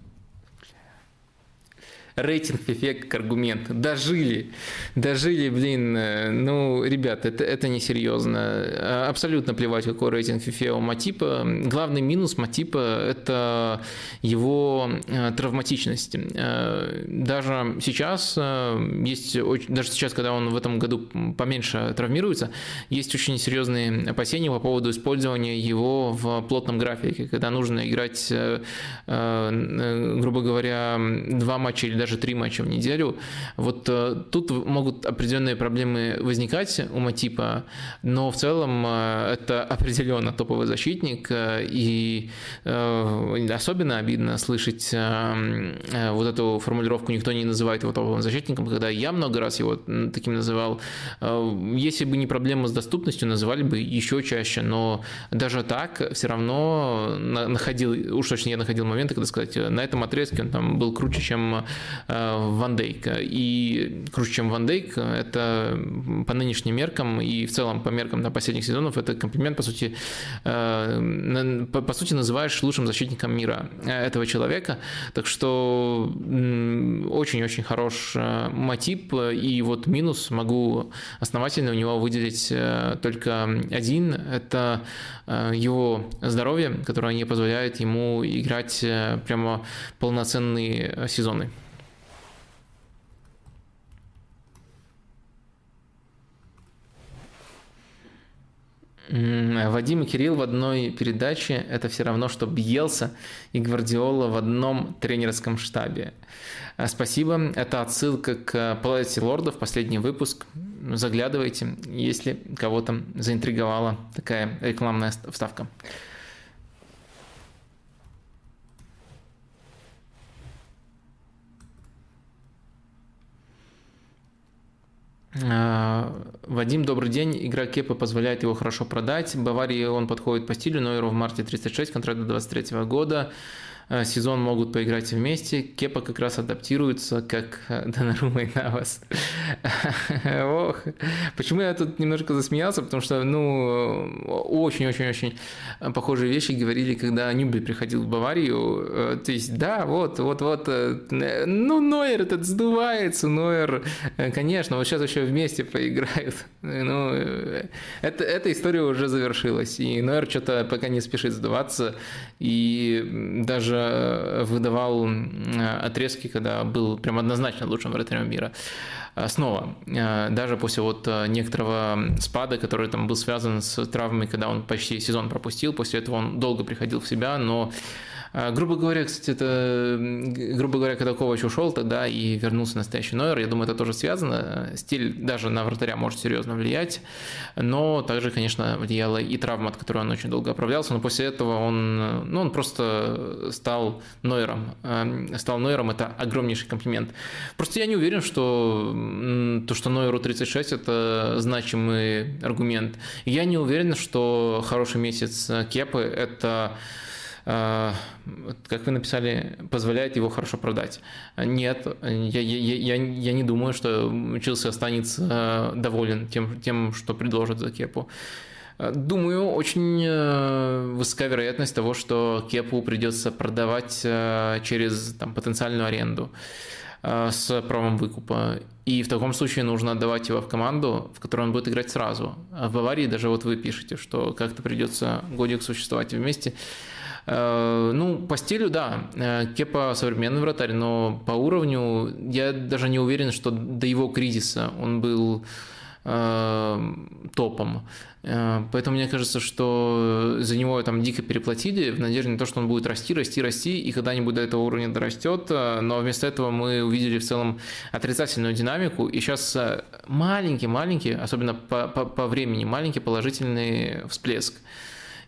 Рейтинг как аргумент. Дожили. Дожили, блин. Э, ну, ребят, это, это несерьезно. Э, абсолютно плевать, какой рейтинг FIFA у Матипа. Главный минус Матипа – это его э, травматичность. Даже сейчас есть, даже сейчас, когда он в этом году поменьше травмируется, есть очень серьезные опасения по поводу использования его в плотном графике, когда нужно играть, грубо говоря, два матча или даже даже три матча в неделю. Вот э, тут могут определенные проблемы возникать у Матипа, но в целом э, это определенно топовый защитник, э, и особенно обидно слышать вот эту формулировку «никто не называет его топовым защитником», когда я много раз его таким называл. Если бы не проблема с доступностью, называли бы еще чаще, но даже так все равно находил, уж точно я находил моменты, когда сказать, на этом отрезке он там был круче, чем Ван Дейк. И круче, чем Ван Дейк, это по нынешним меркам и в целом по меркам на последних сезонов, это комплимент, по сути, э, по сути, называешь лучшим защитником мира этого человека. Так что очень-очень хорош э, мотив, и вот минус могу основательно у него выделить э, только один. Это его здоровье, которое не позволяет ему играть прямо полноценные сезоны. Вадим и Кирилл в одной передаче – это все равно, что Бьелса и Гвардиола в одном тренерском штабе. А, спасибо. Это отсылка к Палате лордов, последний выпуск. Заглядывайте, если кого-то заинтриговала такая рекламная вставка. Вадим, добрый день. Игра Кепа позволяет его хорошо продать. Баварии он подходит по стилю, но в марте 36, контракт до 23 года. Э, сезон могут поиграть вместе. Кепа как раз адаптируется, как э, Донарума и Навас. <laughs> Ох, почему я тут немножко засмеялся, потому что, ну, очень-очень-очень похожие вещи говорили, когда Нюбли приходил в Баварию. Э, то есть, да, вот, вот-вот, ну, Нойер этот сдувается, Нойер, конечно, вот сейчас еще вместе поиграют. <laughs> Ну, это, эта история уже завершилась, и Нойер что-то пока не спешит сдуваться, и даже Э, выдавал отрезки, когда был прям однозначно лучшим вратарем мира. А, снова, э, даже после вот э, некоторого спада, который там был связан с травмой, когда он почти сезон пропустил, после этого он долго приходил в себя, но грубо говоря, кстати, это, грубо говоря, когда Ковач ушел тогда и вернулся настоящий Нойер, я думаю, это тоже связано. Стиль даже на вратаря может серьезно влиять, но также, конечно, влияла и травма, от которой он очень долго оправлялся, но после этого он, ну, он просто стал Нойером. Стал Нойером – это огромнейший комплимент. Просто я не уверен, что то, что Нойеру 36 – это значимый аргумент. Я не уверен, что хороший месяц Кепы – это а, как вы написали, позволяет его хорошо продать. Нет, я, я, я, я не думаю, что Челси останется а, доволен тем, тем, что предложат за Кепу. Думаю, очень э, высока вероятность того, что Кепу придется продавать э, через там, потенциальную аренду э, с правом выкупа. И в таком случае нужно отдавать его в команду, в которой он будет играть сразу. А в Баварии даже вот вы пишете, что как-то придется годик существовать вместе. Э, ну, по стилю, да, э, Кепа современный вратарь, но по уровню я даже не уверен, что до его кризиса он был э, топом. Поэтому мне кажется, что за него там дико переплатили в надежде на то, что он будет расти, расти, расти, и когда-нибудь до этого уровня дорастет. Но вместо этого мы увидели в целом отрицательную динамику. И сейчас маленький-маленький, особенно по, по, по времени, маленький положительный всплеск.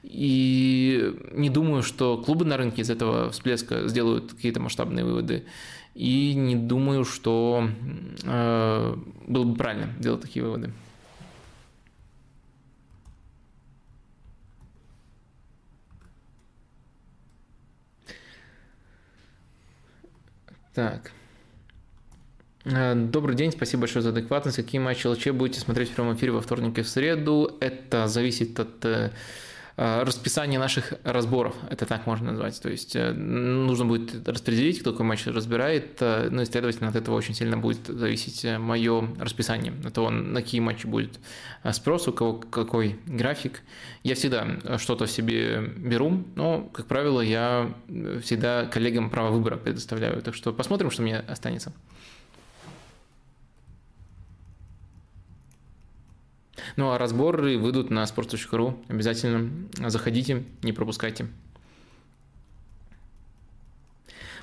И не думаю, что клубы на рынке из этого всплеска сделают какие-то масштабные выводы. И не думаю, что э, было бы правильно делать такие выводы. Так. Э, добрый день, спасибо большое за адекватность. Какие матчи ЛЧ будете смотреть в прямом эфире во вторник и в среду? Это зависит от э, расписание наших разборов, это так можно назвать. То есть э, нужно будет распределить, кто какой матч разбирает, э, ну и, следовательно, от этого очень сильно будет зависеть мое расписание, на то, на какие матчи будет спрос, у кого какой график. Я всегда что-то себе беру, но, как правило, я всегда коллегам право выбора предоставляю. Так что посмотрим, что мне останется. Ну а разборы выйдут на sports.ru. Обязательно заходите, не пропускайте.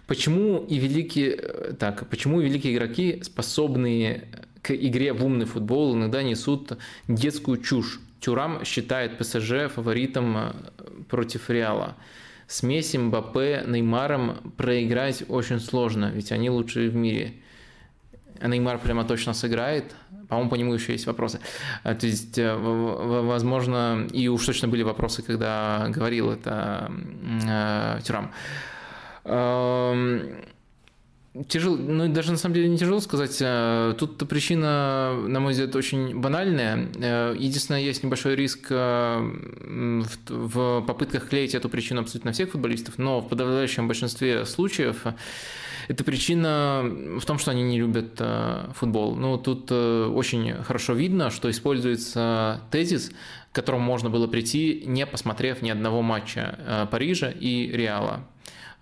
Почему и великие, так, почему великие игроки, способные к игре в умный футбол, иногда несут детскую чушь? Тюрам считает ПСЖ фаворитом э, против Реала. С Месси, Мбаппе, Неймаром проиграть очень сложно, ведь они лучшие в мире. Неймар прямо точно сыграет. По-моему, по нему еще есть вопросы. А, то есть, э, возможно, и уж точно были вопросы, когда говорил это э, Тюрам. Эм, тяжело, ну даже на самом деле не тяжело сказать. Э, тут причина, на мой взгляд, очень банальная. Единственное, есть небольшой риск в попытках клеить эту причину абсолютно всех футболистов, но в подавляющем большинстве случаев эта причина в том, что они не любят э, футбол. Ну, тут э, очень хорошо видно, что используется тезис, к которому можно было прийти, не посмотрев ни одного матча э, Парижа и Реала.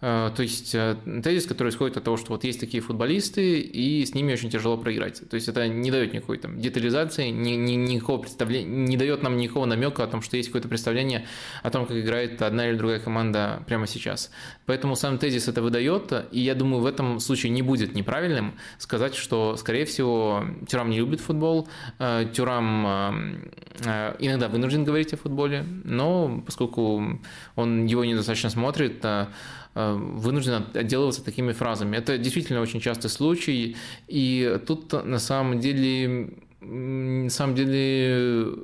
Э, то есть э, тезис, который исходит от того, что вот есть такие футболисты, и с ними очень тяжело проиграть. То есть это не дает никакой там детализации, ни, ни, никакого представления, не дает нам никакого намека о том, что есть какое-то представление о том, как играет одна или другая команда прямо сейчас. Поэтому сам тезис это выдает, и я думаю, в этом случае не будет неправильным сказать, что, скорее всего, Тюрам не любит футбол, э, Тюрам иногда вынужден говорить о футболе, но поскольку он его недостаточно смотрит, вынужден отделываться такими фразами. Это действительно очень частый случай, и тут на самом деле, на самом деле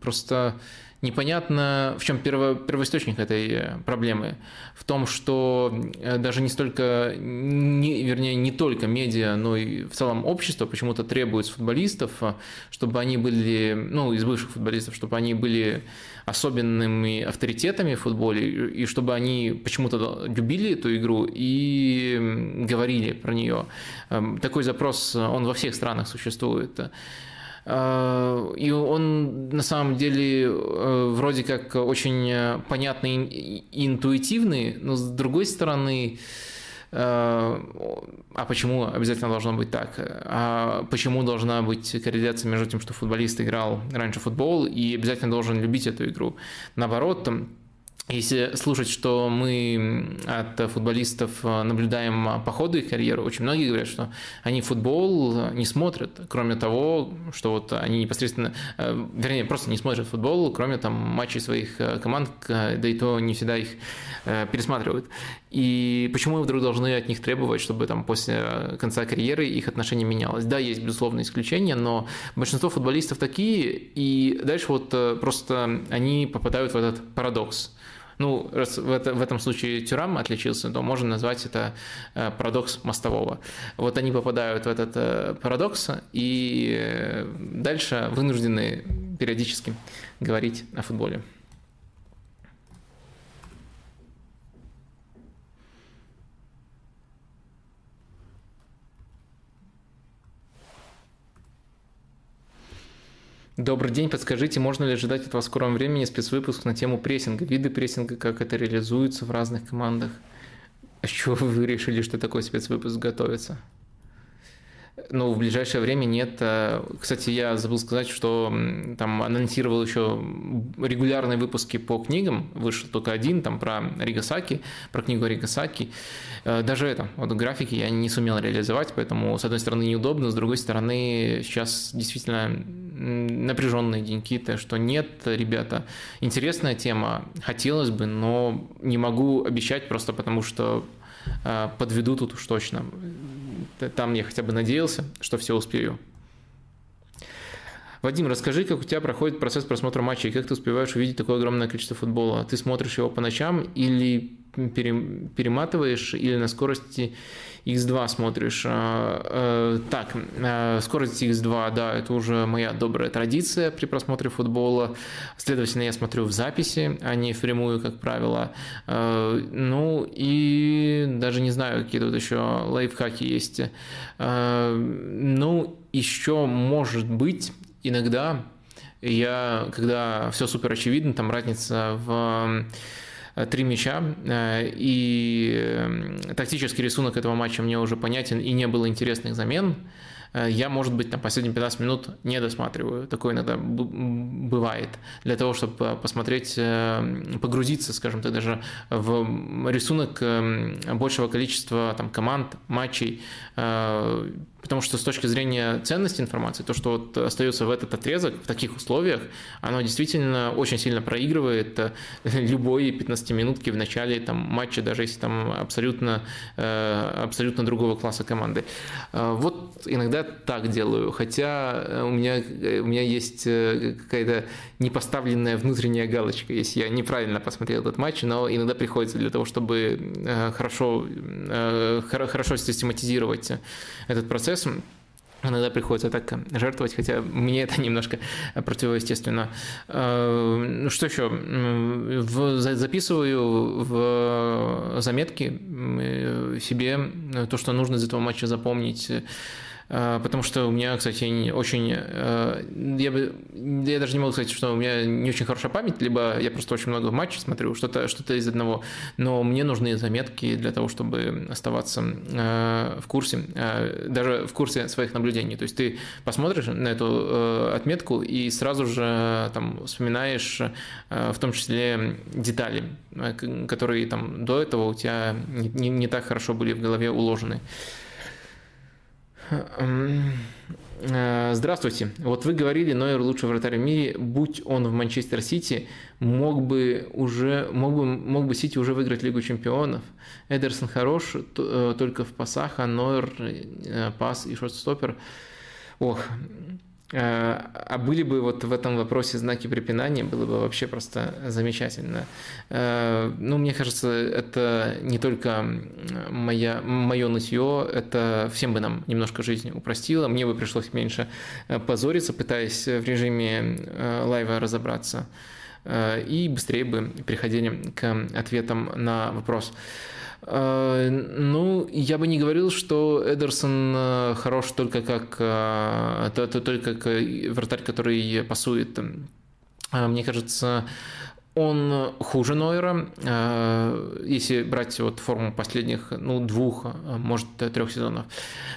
просто непонятно, в чем перво, первоисточник этой проблемы. В том, что э, даже не столько, не, вернее, не только медиа, но и в целом общество почему-то требует с футболистов, чтобы они были, ну, из бывших футболистов, чтобы они были особенными авторитетами в футболе, и чтобы они почему-то любили эту игру и говорили про нее. Эм, такой запрос, он во всех странах существует. Э, и он на самом деле э, вроде как очень понятный и интуитивный, но с другой стороны, Э, а почему обязательно должно быть так? А почему должна быть корреляция между тем, что футболист играл раньше в футбол и обязательно должен любить эту игру? Наоборот, там если слушать, что мы от футболистов наблюдаем по ходу их карьеры, очень многие говорят, что они футбол не смотрят, кроме того, что вот они непосредственно, э, вернее, просто не смотрят футбол, кроме там матчей своих э, команд, да и то не всегда их э, пересматривают. И почему мы вдруг должны от них требовать, чтобы там после конца карьеры их отношение менялось? Да, есть безусловно исключения, но большинство футболистов такие, и дальше вот просто они попадают в этот парадокс ну, раз в, это, в этом случае Тюрам отличился, то можно назвать это э, парадокс мостового. Вот они попадают в этот э, парадокс и э, дальше вынуждены периодически говорить о футболе. Добрый день, подскажите, можно ли ожидать от вас в скором времени спецвыпуск на тему прессинга, виды прессинга, как это реализуется в разных командах? А с чего вы решили, что такой спецвыпуск готовится? Ну, в ближайшее время нет. Э, кстати, я забыл сказать, что там анонсировал еще регулярные выпуски по книгам. Вышел только один, там про Ригасаки, про книгу Ригасаки. Э, даже это, вот графики я не сумел реализовать, поэтому, с одной стороны, неудобно, с другой стороны, сейчас действительно напряженные деньки, то что нет, ребята, интересная тема, хотелось бы, но не могу обещать просто потому, что э, подведу тут уж точно. Там я хотя бы надеялся, что все успею. Вадим, расскажи, как у тебя проходит процесс просмотра матчей, как ты успеваешь увидеть такое огромное количество футбола? Ты смотришь его по ночам или перематываешь, или на скорости X2 смотришь. А, э, так, э, скорость X2, да, это уже моя добрая традиция при просмотре футбола. Следовательно, я смотрю в записи, а не в прямую, как правило. Ну и даже не знаю, какие тут еще лайфхаки есть. Ну, еще может быть иногда я, когда все супер очевидно, там разница в Э, три мяча, э, и эм, тактический рисунок этого матча мне уже понятен, и не было интересных замен. Э, я, может быть, там последние 15 минут не досматриваю. Такое иногда бывает. Для того, чтобы посмотреть, погрузиться, скажем так, даже в рисунок большего количества там, команд, матчей, Потому что с точки зрения ценности информации, то, что вот остается в этот отрезок, в таких условиях, оно действительно очень сильно проигрывает э, <laughs> любой 15-минутки в начале там, матча, даже если там абсолютно, э, абсолютно другого класса команды. Э, вот иногда так делаю, хотя у меня, у меня есть какая-то непоставленная внутренняя галочка, если я неправильно посмотрел этот матч, но иногда приходится для того, чтобы хорошо, хорошо систематизировать этот процесс, иногда приходится так жертвовать, хотя мне это <laughs> немножко противоестественно. Э, ну что еще? Записываю в заметки э, себе то, что нужно из этого матча запомнить потому что у меня, кстати, очень... Э, я, бы, я даже не могу сказать, что у меня не очень хорошая память, либо я просто очень много матчей смотрю, что-то что из одного, но мне нужны заметки для того, чтобы оставаться э, в курсе, э, даже в курсе своих наблюдений. То есть ты посмотришь на эту отметку и сразу же там вспоминаешь в том числе детали, которые там до этого у тебя не, не так хорошо были в голове уложены. Э, здравствуйте. Вот вы говорили, Нойер лучший вратарь в мире. Будь он в Манчестер Сити, мог бы уже мог бы мог бы Сити уже выиграть Лигу чемпионов. Эдерсон хорош э, только в пасах, а Нойер э, пас и шорт-стопер. Ох, а были бы вот в этом вопросе знаки препинания, было бы вообще просто замечательно. Э, ну, мне кажется, это не только моя, мое нытье, это всем бы нам немножко жизнь упростило. Мне бы пришлось меньше э, позориться, пытаясь в режиме лайва разобраться. И быстрее бы приходили к ответам на вопрос. Э, ну, я бы не говорил, что Эдерсон э, хорош только как, э, только как вратарь, который пасует. Мне кажется, он хуже Нойера, э, если брать вот форму последних ну, двух, может, трех сезонов.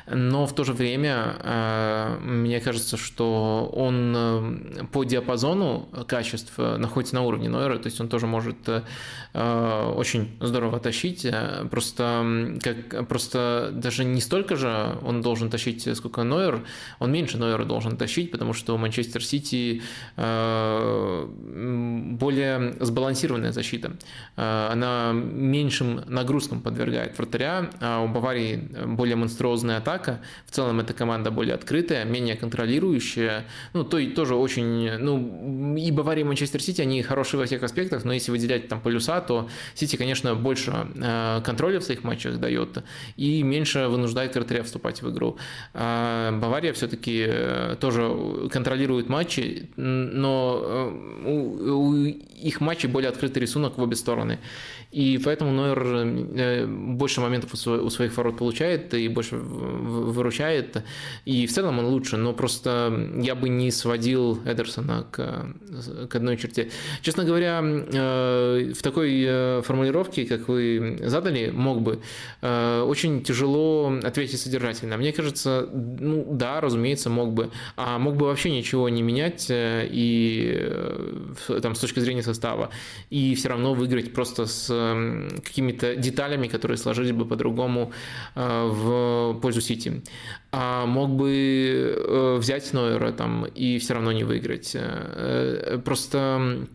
Но в то же время э, мне кажется, что он э, по диапазону качеств находится на уровне Нойера, то есть он тоже может очень здорово тащить. Просто, как, просто даже не столько же он должен тащить, сколько Нойер, он меньше Нойера должен тащить, потому что Манчестер Сити более сбалансированная защита. Э, она меньшим нагрузкам подвергает вратаря, а у Баварии более монструозная атака. В целом эта команда более открытая, менее контролирующая. Ну, то и тоже очень... Ну, и Бавария, и Манчестер Сити, они хорошие во всех аспектах, но если выделять там полюса, то Сити, конечно, больше э, контроля в своих матчах дает и меньше вынуждает вратаря вступать в игру. А Бавария все-таки э, тоже контролирует матчи, но у их матчей более открытый рисунок в обе стороны. И поэтому Нойер э, больше моментов у своих ворот получает и больше выручает. И в целом он лучше, но просто я бы не сводил Эдерсона к, к одной черте. Честно говоря, э, в такой э, формулировке, как вы задали, мог бы, очень тяжело ответить содержательно. Мне кажется, ну да, разумеется, мог бы. А мог бы вообще ничего не менять и там, с точки зрения состава. И все равно выиграть просто с какими-то деталями, которые сложились бы по-другому э, в пользу Сити. А мог бы э, взять Нойера там и все равно не выиграть. Э, просто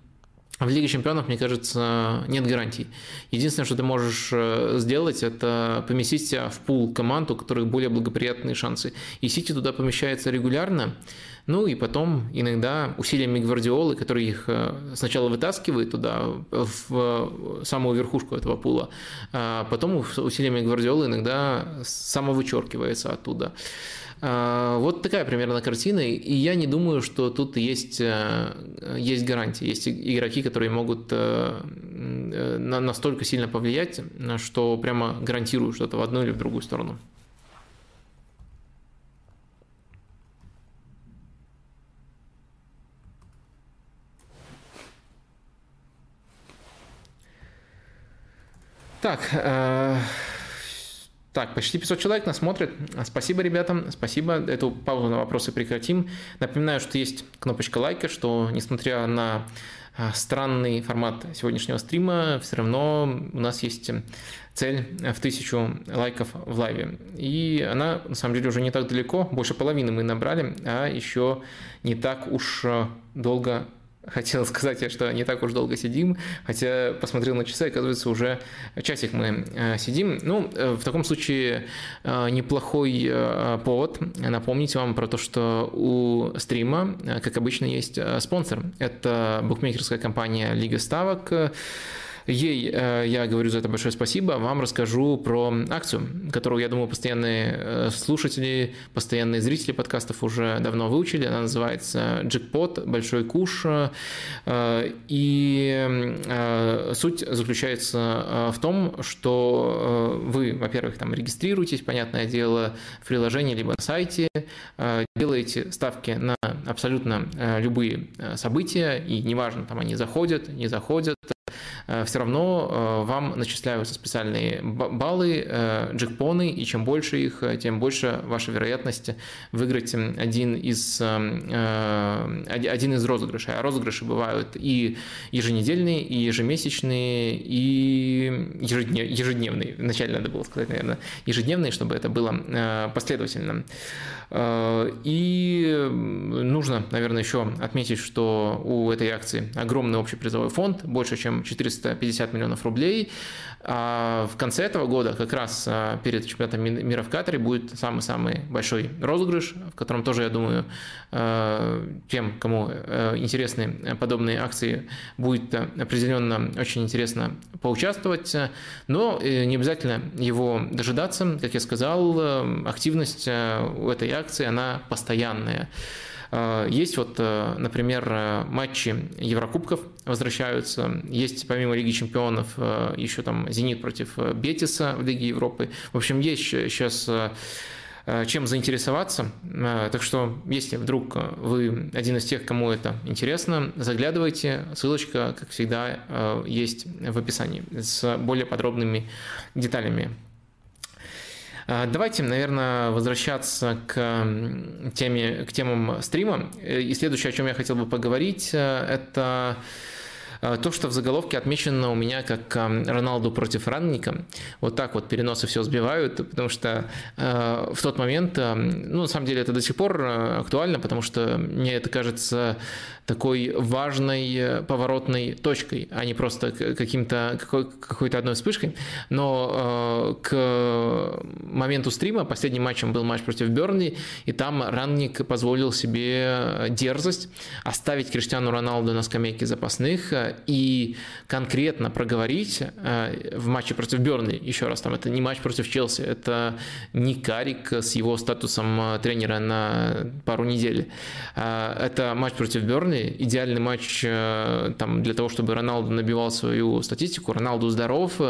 в Лиге Чемпионов, мне кажется, нет гарантий. Единственное, что ты можешь сделать, это поместить себя в пул команд, у которых более благоприятные шансы. И Сити туда помещается регулярно. Ну и потом иногда усилиями Гвардиолы, который их э, сначала вытаскивает туда, в самую верхушку этого пула, а потом усилиями Гвардиолы иногда самовычеркивается оттуда. А, вот такая примерно картина, и я не думаю, что тут есть, э, есть гарантии. Есть игроки, которые могут э, настолько сильно повлиять, что прямо гарантируют что-то в одну или в другую сторону. Так, э, так, почти 500 человек нас смотрит. Спасибо, ребятам, спасибо. Эту паузу на вопросы прекратим. Напоминаю, что есть кнопочка лайка, что несмотря на э, странный формат сегодняшнего стрима, все равно у нас есть цель в тысячу лайков в лайве. И она, на самом деле, уже не так далеко, больше половины мы набрали, а еще не так уж э, долго хотел сказать, что не так уж долго сидим, хотя посмотрел на часы, оказывается, уже часик мы э, сидим. Ну, э, в таком случае э, неплохой повод напомнить вам про то, что у стрима, как обычно, есть спонсор. Это букмекерская компания Лига Ставок, Ей э, я говорю за это большое спасибо. Вам расскажу про акцию, которую, я думаю, постоянные э, слушатели, постоянные зрители подкастов уже давно выучили. Она называется «Джекпот. Большой куш». Э, и суть заключается в том, что вы, во-первых, там регистрируетесь, понятное дело, в приложении либо на сайте, делаете ставки на абсолютно любые события, и неважно, там они заходят, не заходят, все равно э, вам начисляются специальные баллы, э, джекпоны, и чем больше их, тем больше ваша вероятность выиграть один из, один из розыгрышей. А розыгрыши бывают и еженедельные, и ежемесячные, и ежедневные. Вначале надо было сказать, наверное, ежедневные, чтобы это было последовательно. И нужно, наверное, еще отметить, что у этой акции огромный общий призовой фонд, больше чем 450 миллионов рублей. А в конце этого года, как раз а, перед чемпионатом мира в Катаре, будет самый-самый большой розыгрыш, в котором тоже, я думаю, а, тем, кому а, интересны подобные акции, будет определенно очень интересно поучаствовать. Но э, не обязательно его дожидаться. Как я сказал, активность у этой акции, она постоянная. А, есть вот, э, например, э, матчи Еврокубков возвращаются. Есть помимо Лиги Чемпионов э, еще там «Зенит» против «Бетиса» в Лиге Европы. В общем, есть сейчас чем заинтересоваться. Так что, если вдруг вы один из тех, кому это интересно, заглядывайте. Ссылочка, как всегда, есть в описании с более подробными деталями. Давайте, наверное, возвращаться к теме, к темам стрима. И следующее, о чем я хотел бы поговорить, это Э, то, что в заголовке отмечено у меня как эм, Роналду против Ранника, вот так вот переносы все сбивают, потому что э, в тот момент, эм, ну, на самом деле это до сих пор э, актуально, потому что мне это кажется такой важной поворотной точкой, а не просто каким-то какой-то одной вспышкой. Но к моменту стрима последним матчем был матч против Бернли, и там Ранник позволил себе дерзость оставить Криштиану Роналду на скамейке запасных и конкретно проговорить э, в матче против Бернли, еще раз, там это не матч против Челси, это не Карик с его статусом э, тренера на пару недель. Э, это матч против Бернли, идеальный матч там, для того, чтобы Роналду набивал свою статистику. Роналду здоров,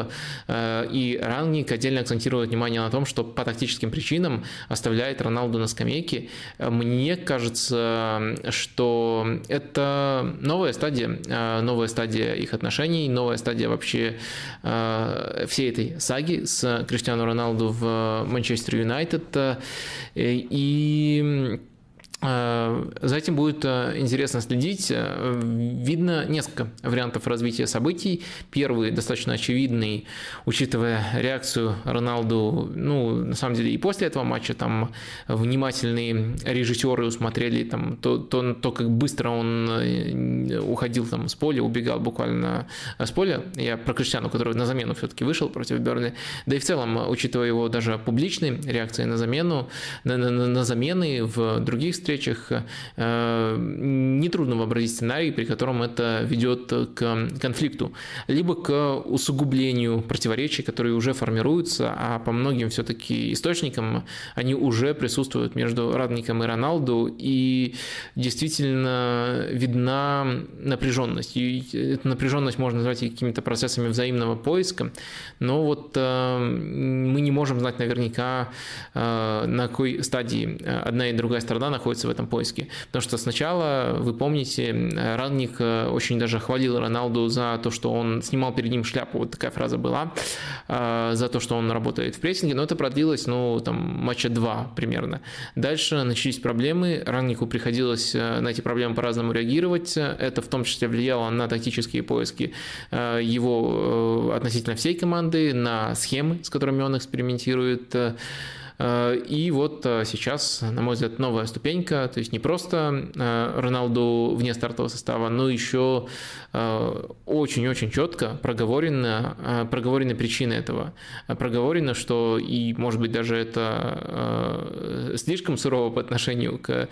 и Рангник отдельно акцентирует внимание на том, что по тактическим причинам оставляет Роналду на скамейке. Мне кажется, что это новая стадия, новая новая стадия их отношений, новая стадия вообще э, всей этой саги с Криштиану Роналду в Манчестер Юнайтед. Э, и Э, за этим будет э, интересно следить. Э, видно несколько вариантов развития событий. Первый достаточно очевидный, учитывая реакцию Роналду, ну, на самом деле, и после этого матча там внимательные режиссеры усмотрели там, то, то, то как быстро он уходил там с поля, убегал буквально с поля. Я про Криштиану, который на замену все-таки вышел против Берли. Да и в целом, учитывая его даже публичные реакции на замену, на, на, на замены в других встречах э, нетрудно вообразить сценарий, при котором это ведет к конфликту, либо к усугублению противоречий, которые уже формируются, а по многим все-таки источникам они уже присутствуют между Радником и Роналду, и действительно видна напряженность. И эту напряженность можно назвать какими-то процессами взаимного поиска, но вот э, мы не можем знать наверняка, э, на какой стадии одна и другая сторона находится находится в этом поиске. Потому что сначала, вы помните, Ранник э, очень даже хвалил Роналду за то, что он снимал перед ним шляпу, вот такая фраза была, э, за то, что он работает в прессинге, но это продлилось, ну, там, матча два примерно. Дальше начались проблемы, Раннику приходилось э, на эти проблемы по-разному реагировать, это в том числе влияло на тактические поиски его относительно всей команды, на схемы, с которыми он экспериментирует, и вот э, сейчас, на мой взгляд, новая ступенька, то есть не просто э, Роналду вне стартового состава, но еще очень-очень четко проговорено, проговорены причины этого. Проговорено, что и, может быть, даже это слишком сурово по отношению к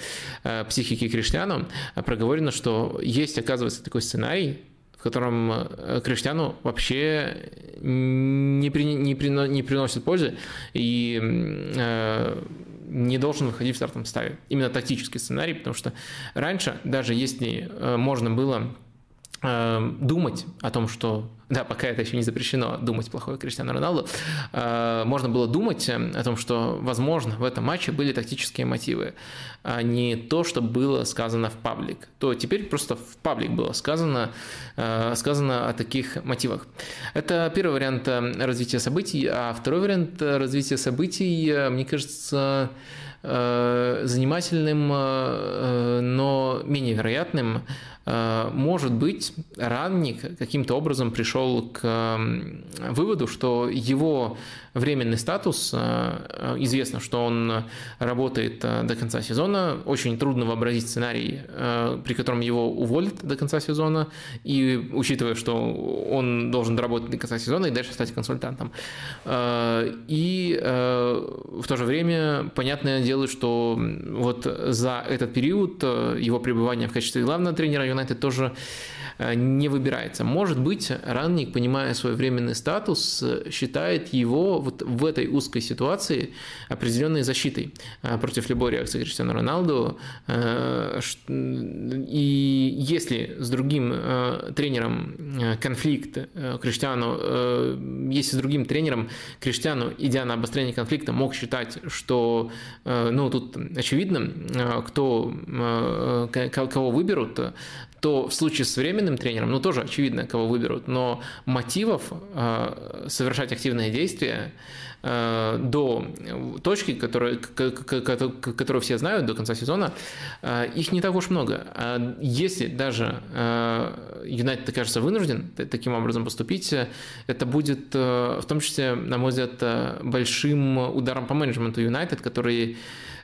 психике Криштиану, проговорено, что есть, оказывается, такой сценарий, котором э, Криштиану вообще не, при, не, при, не приносит пользы и э, не должен выходить в стартовом составе. Именно тактический сценарий, потому что раньше, даже если э, можно было думать о том, что да, пока это еще не запрещено думать плохое Криштиану Роналду, э, можно было думать э, о том, что, возможно, в этом матче были тактические мотивы, а не то, что было сказано в паблик. То теперь просто в паблик было сказано, э, сказано о таких мотивах. Это первый вариант развития событий, а второй вариант развития событий, мне кажется, занимательным, но менее вероятным, Э, может быть, ранник каким-то образом пришел к выводу, что его временный статус, э, известно, что он работает э, до конца сезона, очень трудно вообразить сценарий, при котором его уволят до конца сезона, и учитывая, что он должен доработать до конца сезона и дальше стать консультантом. И в то же время, понятное дело, что вот за этот период его пребывания в качестве главного тренера Юнайтед тоже Э, не выбирается. Может быть, Ранник, понимая свой временный статус, считает его вот в этой узкой ситуации определенной защитой э, против любой реакции Криштиану Роналду. Э, и если с другим тренером конфликт Криштиану, если с другим тренером Криштиану, идя на обострение конфликта, мог считать, что ну, тут очевидно, кто, кого выберут, то в случае с временным тренером, ну тоже очевидно, кого выберут, но мотивов э, совершать активные действия э, до точки, которую, которую все знают до конца сезона, э, их не так уж много. А если даже Юнайтед окажется вынужден таким образом поступить, это будет в том числе, на мой взгляд, большим ударом по менеджменту Юнайтед, который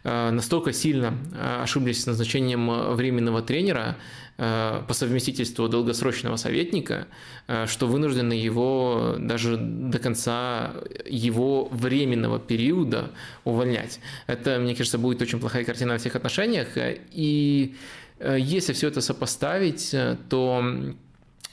настолько сильно ошиблись с назначением временного тренера, Э, по совместительству долгосрочного советника, э, что вынуждены его даже до конца его временного периода увольнять. Это, мне кажется, будет очень плохая картина во всех отношениях. И э, если все это сопоставить, то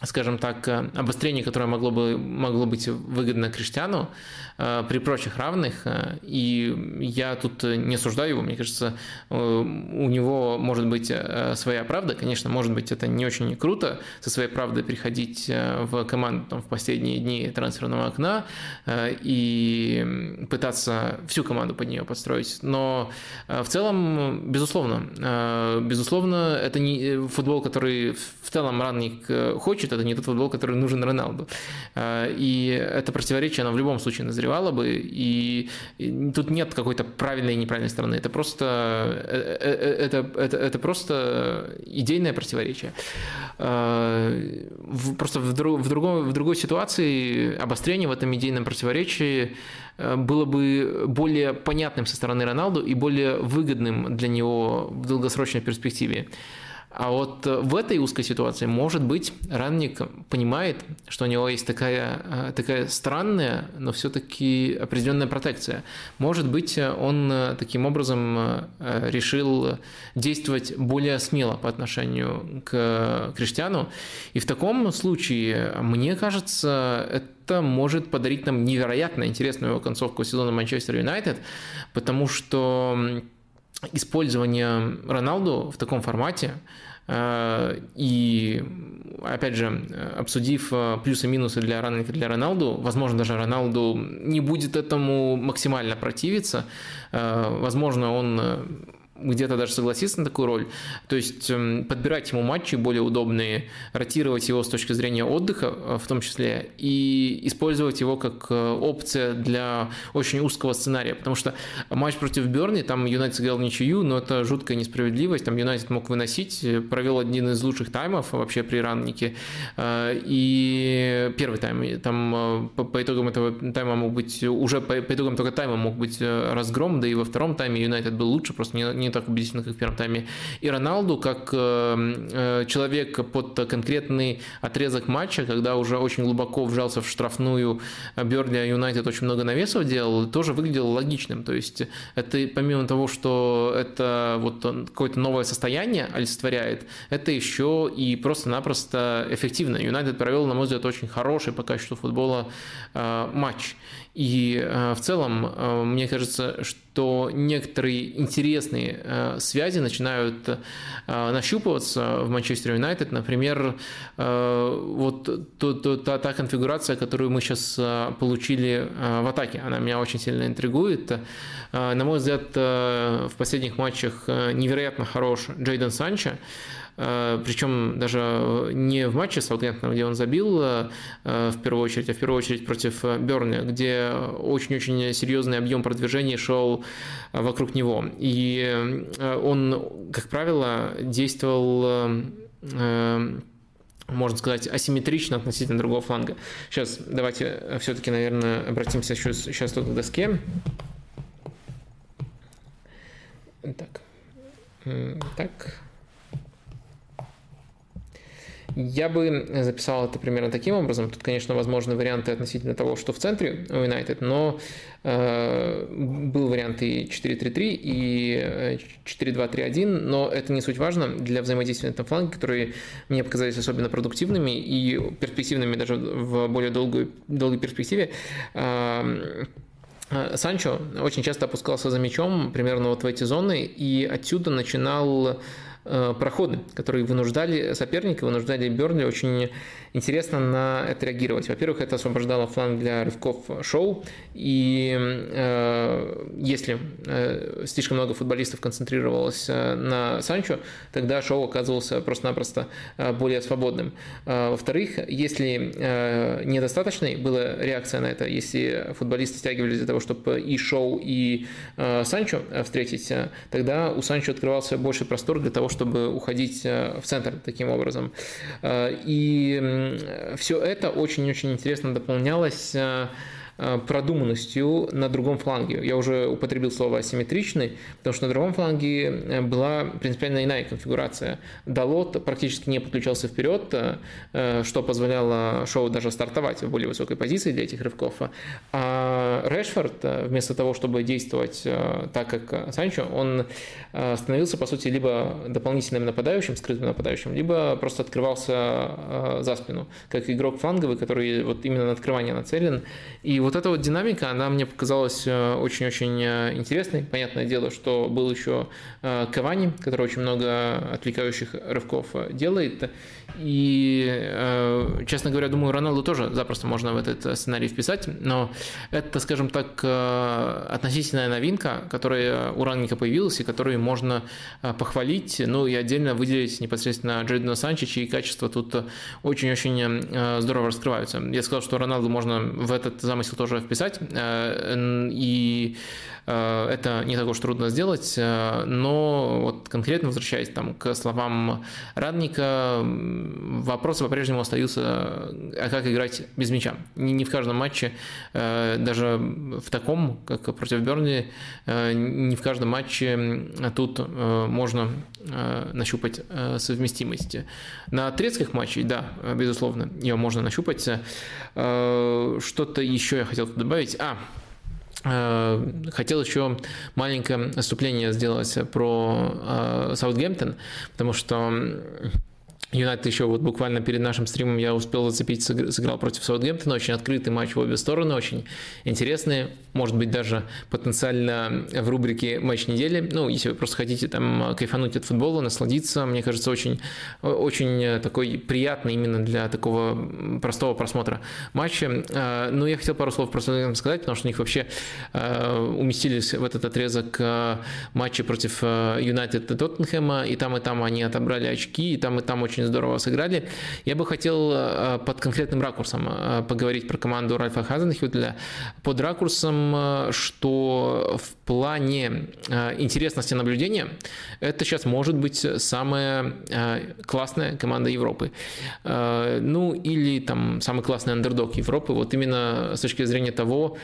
скажем так, обострение, которое могло, бы, могло быть выгодно Криштиану э, при прочих равных. Э, и я тут не осуждаю его, мне кажется, э, у него может быть своя правда. Конечно, может быть, это не очень круто со своей правдой приходить в команду там, в последние дни трансферного окна и пытаться всю команду под нее подстроить. Но в целом, безусловно, безусловно, это не футбол, который в целом Ранник хочет, хочет, это не тот футбол, который нужен Роналду. А, и это противоречие, оно в любом случае назревало бы, и тут нет какой-то правильной и неправильной стороны. Это просто, э, э, э, это, это, это просто идейное противоречие. А, просто в, друг, в, другой, в другой ситуации обострение в этом идейном противоречии было бы более понятным со стороны Роналду и более выгодным для него в долгосрочной перспективе. А вот э, в этой узкой ситуации, может быть, ранник понимает, что у него есть такая, э, такая странная, но все-таки определенная протекция. Может быть, он э, таким образом решил действовать более смело по отношению к Криштиану. И в таком случае, мне кажется, это может подарить нам невероятно интересную концовку сезона Манчестер Юнайтед, потому что использование Роналду в таком формате и, опять же, обсудив э, плюсы-минусы для Ранника для Роналду, возможно, даже Роналду не будет этому максимально противиться. Э, возможно, он где-то даже согласиться на такую роль. То есть эм, подбирать ему матчи более удобные, ротировать его с точки зрения отдыха э, в том числе, и использовать его как э, опция для очень узкого сценария. Потому что матч против Берни, там Юнайтед сыграл ничью, но это жуткая несправедливость. Там Юнайтед мог выносить, э, провел один из лучших таймов вообще при раннике. И первый тайм, там по итогам этого тайма мог быть, уже по итогам только тайма мог быть разгром, да и во втором тайме Юнайтед был лучше, просто не, не не так убедительно, как в первом тайме. И Роналду, как э, э, человек под конкретный отрезок матча, когда уже очень глубоко вжался в штрафную Берли Юнайтед очень много навесов делал, тоже выглядел логичным. То есть это помимо того, что это вот какое-то новое состояние олицетворяет, это еще и просто-напросто эффективно. Юнайтед провел, на мой взгляд, очень хороший по качеству футбола э, матч. И э, в целом, э, мне кажется, что некоторые интересные э, связи начинают нащупываться в Манчестер Юнайтед. Например, вот та, та конфигурация, которую мы сейчас получили в атаке, она меня очень сильно интригует. На мой взгляд, в последних матчах невероятно хорош Джейден Санчо. Э, причем даже не в матче с Саутгемптоном, где он забил э, в первую очередь, а в первую очередь против Берни, где очень-очень серьезный объем продвижения шел вокруг него. И э, он, как правило, действовал можно сказать, асимметрично относительно другого фланга. Сейчас давайте все-таки, наверное, обратимся сейчас, сейчас тут к доске. Так. Так. Я бы записал это примерно таким образом. Тут, конечно, возможны варианты относительно того, что в центре у Юнайтед, но э, был вариант и 4-3-3, и 4-2-3-1, но это не суть важно для взаимодействия на этом фланге, которые мне показались особенно продуктивными и перспективными даже в более долгую, долгой перспективе. Э, Санчо очень часто опускался за мячом примерно вот в эти зоны, и отсюда начинал Э, проходы, которые вынуждали соперника, вынуждали Бернли очень интересно на это реагировать. Во-первых, это освобождало фланг для рывков шоу, и э, если э, слишком много футболистов концентрировалось э, на Санчо, тогда шоу оказывался просто-напросто э, более свободным. Э, во-вторых, если э, недостаточной была реакция на это, если футболисты стягивались для того, чтобы и шоу, и э, Санчо встретить, тогда у Санчо открывался больше простор для того, чтобы чтобы уходить э, в центр таким образом. Э, и все это очень-очень интересно дополнялось э, продуманностью на другом фланге. Я уже употребил слово асимметричный, потому что на другом фланге э, была принципиально иная конфигурация. Далот практически не подключался вперед, э, что позволяло шоу даже стартовать в более высокой позиции для этих рывков. А Решфорд, вместо того, чтобы действовать так, как Санчо, он становился, по сути, либо дополнительным нападающим, скрытым нападающим, либо просто открывался за спину, как игрок фланговый, который вот именно на открывание нацелен. И вот эта вот динамика, она мне показалась э, очень-очень э, интересной. Понятное дело, что был еще э, Кавани, который очень много отвлекающих рывков делает. И, честно говоря, думаю, Роналду тоже запросто можно в этот сценарий вписать. Но это, скажем так, относительная новинка, которая у Ранника появилась и которую можно похвалить. Ну и отдельно выделить непосредственно Джейдена Санчи, чьи качества тут очень-очень здорово раскрываются. Я сказал, что Роналду можно в этот замысел тоже вписать. Э, и э, это не так уж трудно сделать, э, но вот конкретно возвращаясь там к словам Радника, вопросы по-прежнему остаются, а как играть без мяча. Не, в каждом матче, даже в таком, как против Бернли, не в каждом матче тут можно нащупать совместимость. На турецких матчах, да, безусловно, ее можно нащупать. Что-то еще я хотел добавить. А, э, Хотел еще маленькое отступление сделать про э, Саутгемптон, потому что Юнайтед еще вот буквально перед нашим стримом я успел зацепить, сыграл против Саутгемптона, очень открытый матч в обе стороны, очень интересный, может быть даже потенциально в рубрике матч недели, ну, если вы просто хотите там кайфануть от футбола, насладиться, мне кажется, очень, очень такой приятный именно для такого простого просмотра матча. А, ну, я хотел пару слов про Саутгемптон сказать, потому что у них вообще а, уместились в этот отрезок матча против Юнайтед и Тоттенхэма, и там, и там они отобрали очки, и там, и там очень очень здорово сыграли. Я бы хотел э, под конкретным ракурсом э, поговорить про команду Ральфа Хазенхютля. Под ракурсом, э, что в плане интересности наблюдения это сейчас может быть самая классная команда Европы. Ну или там самый классный андердог Европы. Вот именно с точки зрения того,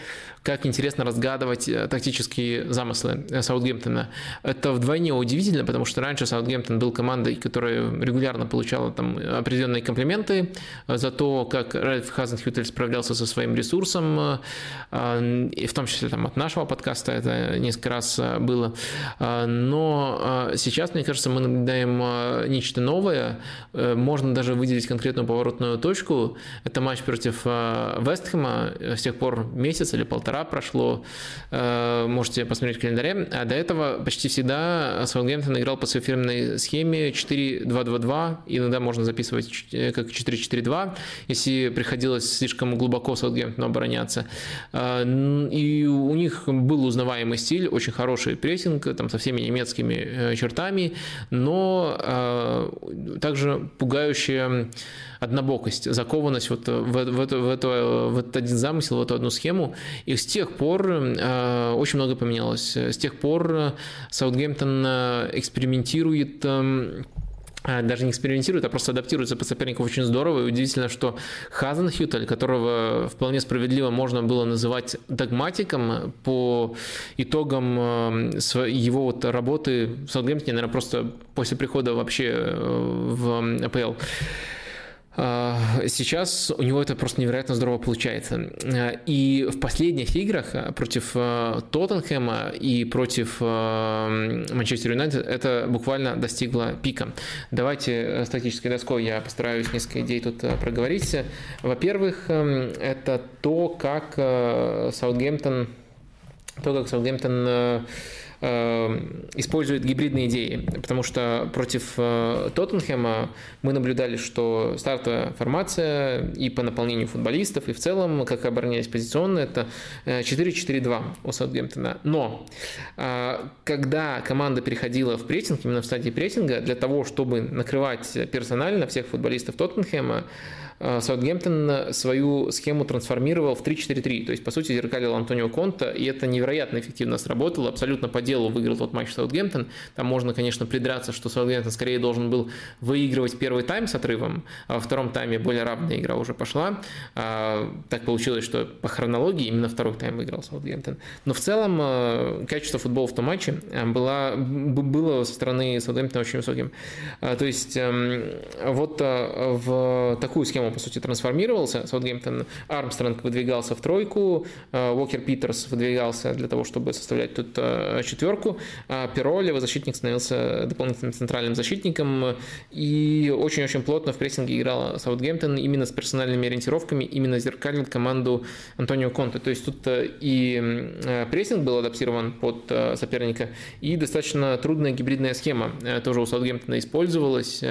как интересно разгадывать э, тактические замыслы э, Саутгемптона. Это вдвойне удивительно, потому что раньше Саутгемптон был командой, которая регулярно получала там определенные комплименты за то, как Ральф Хазенхютель справлялся со своим ресурсом, э, и в том числе там, от нашего подкаста это несколько раз было. Но сейчас, мне кажется, мы наблюдаем нечто новое. Можно даже выделить конкретную поворотную точку. Это матч против Вестхэма с тех пор месяц или полтора полтора прошло, э, можете посмотреть в календаре. А до этого почти всегда Саутгемптон играл по своей фирменной схеме 4-2-2-2, иногда можно записывать э, как 4-4-2, если приходилось слишком глубоко Саутгемптону обороняться. Э, и у них был узнаваемый стиль, очень хороший прессинг, там со всеми немецкими чертами, но также пугающая однобокость, закованность вот в, в, в, в, это, в этот один замысел, в эту одну схему. И с тех пор э, очень много поменялось. С тех пор Саутгемптон э, экспериментирует э, даже не экспериментирует, а просто адаптируется под соперников очень здорово. И удивительно, что Хазенхютель, которого вполне справедливо можно было называть догматиком по итогам его вот работы в Саутгемптоне, наверное, просто после прихода вообще в АПЛ, сейчас у него это просто невероятно здорово получается. И в последних играх против э, Тоттенхэма и против э, Манчестер Юнайтед это буквально достигло пика. Давайте э, статической доской я постараюсь несколько идей тут проговорить. Во-первых, эм, это то, как Саутгемптон то, как Саутгемптон Э, использует гибридные идеи, потому что против э, Тоттенхэма мы наблюдали, что стартовая формация и по наполнению футболистов, и в целом, как оборонялись позиционно, это 4-4-2 э, у Саутгемптона. Но когда команда переходила в прессинг, именно в стадии прессинга, для того, чтобы накрывать персонально всех футболистов Тоттенхэма, Э, Саутгемптон свою схему трансформировал в 3-4-3, то есть, по сути, зеркалил Антонио Конта, и это невероятно эффективно сработало, абсолютно по делу выиграл тот матч Саутгемптон. Там можно, конечно, придраться, что Саутгемптон скорее должен был выигрывать первый тайм с отрывом, а во втором тайме более равная игра уже пошла. А, так получилось, что по хронологии именно второй тайм выиграл Саутгемптон. Но в целом э, качество футбола в том матче э, было, было со стороны Саутгемптона очень высоким. То есть эм, вот в такую схему по сути, трансформировался. Саутгемптон Армстронг выдвигался в тройку, э, Уокер Питерс выдвигался для того, чтобы составлять тут э, четверку, а Перо, левый защитник, становился дополнительным центральным защитником, и очень-очень плотно в прессинге играл Саутгемптон именно с персональными ориентировками, именно зеркалил команду Антонио Конте. То есть тут э, и прессинг был адаптирован под соперника, и достаточно трудная гибридная схема тоже у Саутгемптона использовалась.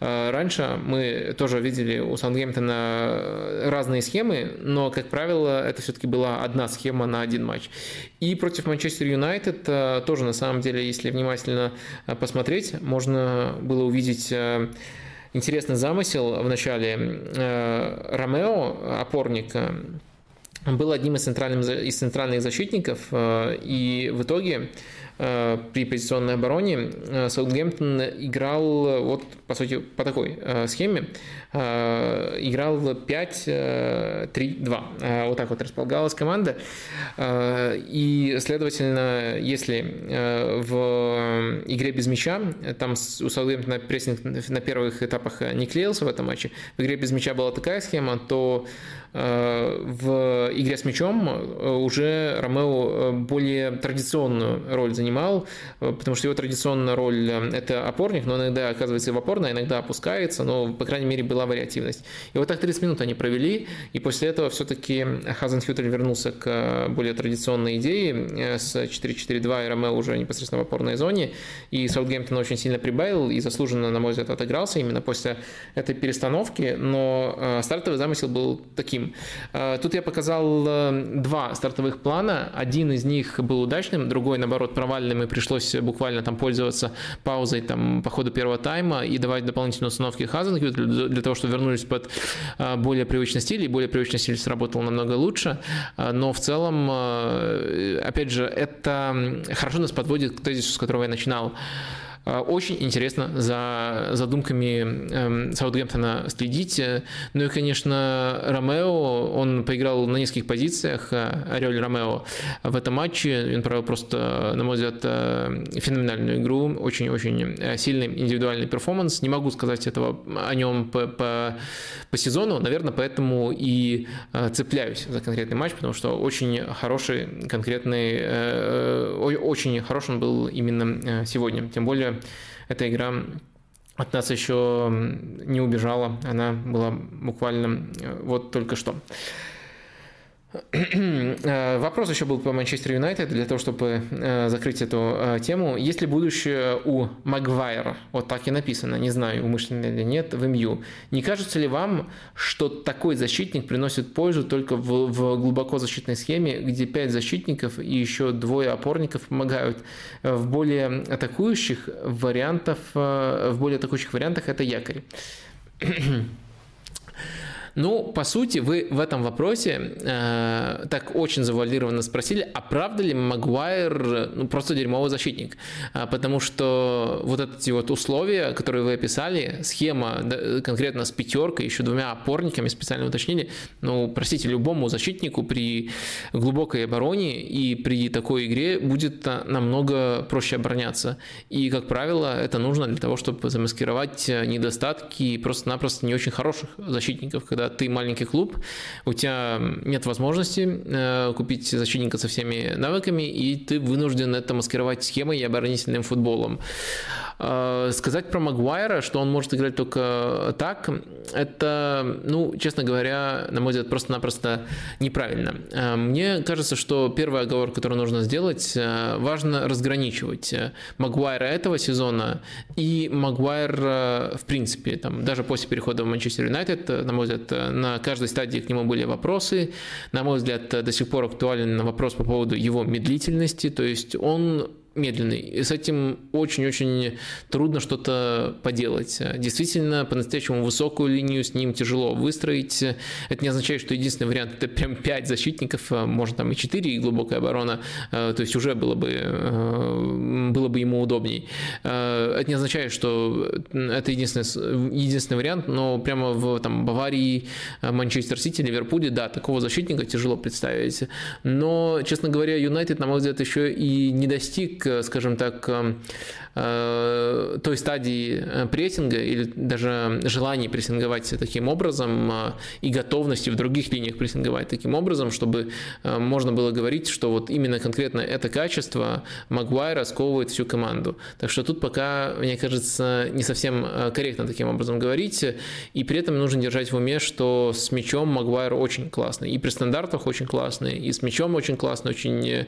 Раньше мы тоже видели у Саутгемптона Саутгемптона разные схемы, но, как правило, это все-таки была одна схема на один матч. И против Манчестер Юнайтед э, тоже, на самом деле, если внимательно э, посмотреть, можно было увидеть э, интересный замысел в начале. Ромео, опорник, был одним из, центральных, из центральных защитников, и в итоге Э, при позиционной обороне э, Саутгемптон играл э, вот, по сути, по такой схеме. Играл 5-3-2. Вот так вот располагалась команда. И, следовательно, если в игре без мяча, там у Саутгемптона прессинг на первых этапах не клеился в этом матче, в игре без мяча была такая схема, то в игре с мячом уже Ромео более традиционную роль занимал, э, потому что его традиционная роль э, – это опорник, но иногда оказывается и в опорной, иногда опускается, но, по крайней мере, была вариативность. И вот так 30 минут они провели, и после этого все-таки Хазенхютель вернулся к э, более традиционной идее с 4-4-2 и Ромео уже непосредственно в опорной зоне, и Саутгемптон очень сильно прибавил и заслуженно, на мой взгляд, отыгрался именно после этой перестановки, но стартовый замысел был таким. Тут я показал два стартовых плана, один из них был удачным, другой, наоборот, провал провальным, и пришлось буквально там пользоваться паузой там, по ходу первого тайма и давать дополнительные установки Хазенкю для, для того, чтобы вернулись под а, более привычный стиль, и более привычный стиль сработал намного лучше, но в целом, опять же, это хорошо нас подводит к тезису, с которого я начинал. А, очень интересно за задумками эм, Саутгемптона следить. Ну и, конечно, Ромео, он поиграл на нескольких позициях, э, Орель Ромео в этом матче. Он провел просто, на мой взгляд, э, феноменальную игру, очень-очень э, сильный индивидуальный перформанс. Не могу сказать этого о нем по, по, по сезону, наверное, поэтому и цепляюсь за конкретный матч, потому что очень хороший, конкретный, очень хороший он был именно сегодня. Тем более эта игра от нас еще не убежала, она была буквально э, вот только что. Э, вопрос еще был по Манчестер Юнайтед, для того, чтобы э, закрыть эту э, тему. Есть ли будущее у Магуайра? Вот так и написано, не знаю, умышленно или нет, в МЮ. Не кажется ли вам, что такой защитник приносит пользу только в, в глубоко защитной схеме, где пять защитников и еще двое опорников помогают? В более атакующих вариантах, в более атакующих вариантах это якорь. Ну, по сути, вы в этом вопросе э, так очень завуалированно спросили, а правда ли Магуайр ну, просто дерьмовый защитник? А, потому что вот эти вот условия, которые вы описали, схема да, конкретно с пятеркой, еще двумя опорниками, специально уточнили, ну, простите, любому защитнику при глубокой обороне и при такой игре будет намного проще обороняться. И, как правило, это нужно для того, чтобы замаскировать недостатки просто-напросто не очень хороших защитников, когда ты маленький клуб, у тебя нет возможности э, купить защитника со всеми навыками, и ты вынужден это маскировать схемой и оборонительным футболом. Э, сказать про Магуайра, что он может играть только так, это, ну, честно говоря, на мой взгляд, просто-напросто неправильно. Э, мне кажется, что первый оговор, который нужно сделать, важно разграничивать Магуайра этого сезона и Магуайра в принципе. Там, даже после перехода в Манчестер Юнайтед, на мой взгляд, на каждой стадии к нему были вопросы. На мой взгляд, до сих пор актуален вопрос по поводу его медлительности. То есть он медленный. И с этим очень-очень трудно что-то поделать. Действительно, по-настоящему высокую линию с ним тяжело выстроить. Это не означает, что единственный вариант это прям 5 защитников, а может там и 4, и глубокая оборона. А, то есть уже было бы, а, было бы ему удобней. Это не означает, что это единственный, единственный вариант, но прямо в там, Баварии, Манчестер Сити, Ливерпуле, да, такого защитника тяжело представить. Но, честно говоря, Юнайтед, на мой взгляд, еще и не достиг скажем так, эм, Э, той стадии э, прессинга или даже желания прессинговать таким образом э, и готовности в других линиях прессинговать таким образом, чтобы можно было говорить, что вот именно конкретно это качество Магуайра сковывает всю команду. Так что тут пока, мне кажется, не совсем корректно таким образом говорить, и при этом нужно держать в уме, что с мячом Магуайр очень классный, и при стандартах очень классный, и с мячом очень классный, очень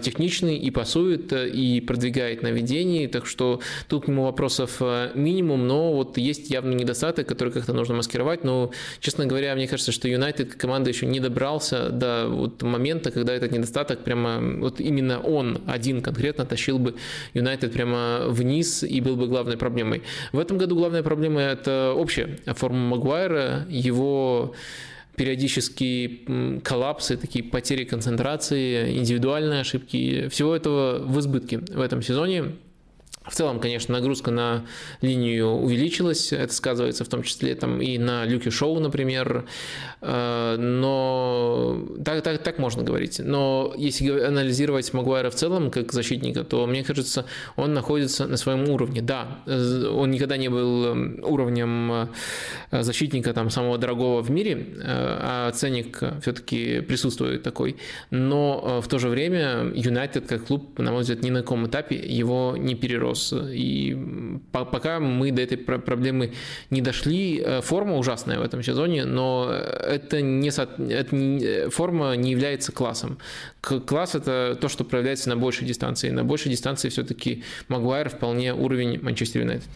техничный, и пасует, и продвигает на ведении, так что тут к нему вопросов э, минимум, но вот есть явный недостаток, который как-то нужно маскировать, но, честно говоря, мне кажется, что Юнайтед команда еще не добрался до вот момента, когда этот недостаток прямо, вот именно он один конкретно тащил бы Юнайтед прямо вниз и был бы главной проблемой. В этом году главная проблема это общая форма Магуайра, его периодические коллапсы, такие потери концентрации, индивидуальные ошибки. Всего этого в избытке в этом сезоне. В целом, конечно, нагрузка на линию увеличилась, это сказывается в том числе там, и на Люке Шоу, например, э, но так, так, так можно говорить. Но если анализировать Магуайра в целом как защитника, то, мне кажется, он находится на своем уровне. Да, он никогда не был эм, уровнем э, защитника там, самого дорогого в мире, э, а ценник все-таки присутствует такой. Но в то же время Юнайтед как клуб, на мой взгляд, ни на каком этапе его не перерос вопрос. И пока мы до этой проблемы не дошли, э, форма ужасная в этом сезоне, но это не, это не форма не является классом. Класс это то, что проявляется на большей дистанции. На большей дистанции все-таки Магуайр вполне уровень Манчестер Юнайтед.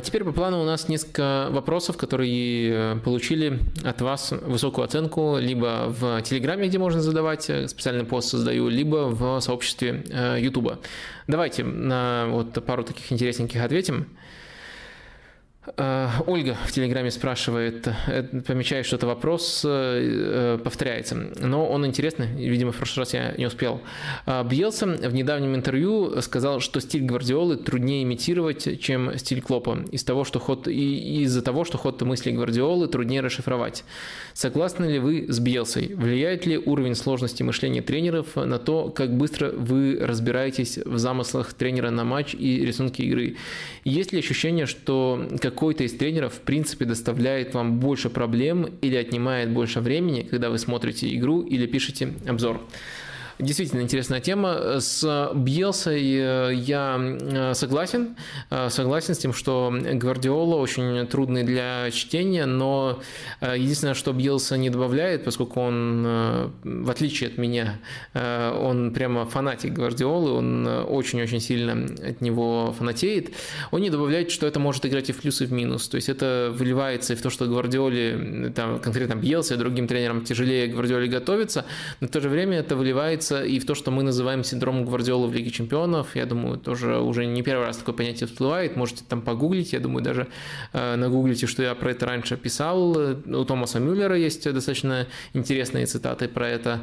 Теперь по плану у нас несколько вопросов, которые э, получили от вас высокую оценку либо в Телеграме, где можно задавать, э, специальный пост создаю, либо в сообществе Ютуба. Э, Давайте на вот пару таких интересненьких ответим. Э, Ольга в Телеграме спрашивает, э, помечает, что это вопрос э, повторяется, но он интересный, видимо, в прошлый раз я не успел. Бьелса в недавнем интервью сказал, что стиль Гвардиолы труднее имитировать, чем стиль Клопа, из того, что ход, и из-за того, что ход мысли Гвардиолы труднее расшифровать. Согласны ли вы с Бьелсой? Влияет ли уровень сложности мышления тренеров на то, как быстро вы разбираетесь в замыслах тренера на матч и рисунке игры? Есть ли ощущение, что как какой-то из тренеров в принципе доставляет вам больше проблем или отнимает больше времени, когда вы смотрите игру или пишете обзор. Действительно интересная тема. С Бьелсой э, я э, согласен. Э, согласен с тем, что Гвардиола очень трудный для чтения, но единственное, что Бьелса не добавляет, поскольку он, в отличие от меня, он прямо фанатик Гвардиолы, он очень-очень сильно от него фанатеет, он не добавляет, что это может играть и в плюс, и в минус. То есть это выливается и в то, что Гвардиоле, там, конкретно Бьелса и другим тренерам тяжелее Гвардиоле готовиться, но в то же время это выливается упоминается и в то, что мы называем синдромом Гвардиола в Лиге Чемпионов. Я думаю, тоже уже не первый раз такое понятие всплывает. Можете там погуглить. Я думаю, даже э, нагуглите, что я про это раньше писал. У Томаса Мюллера есть достаточно интересные цитаты про это.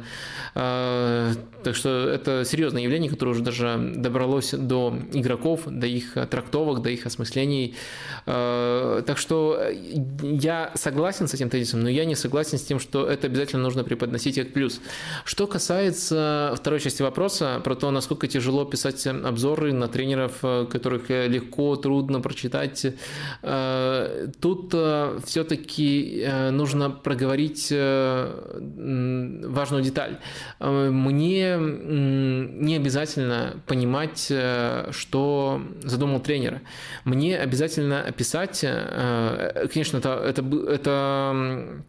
Э, так что это серьезное явление, которое уже даже добралось до игроков, до их трактовок, до их осмыслений. Э, так что я согласен с этим тезисом, но я не согласен с тем, что это обязательно нужно преподносить как плюс. Что касается второй части вопроса, про то, насколько тяжело писать обзоры на тренеров, которых легко, трудно прочитать, э, тут э, все-таки нужно проговорить важную деталь. Мне не обязательно понимать, что задумал тренер. Мне обязательно описать, э, конечно, это, это, это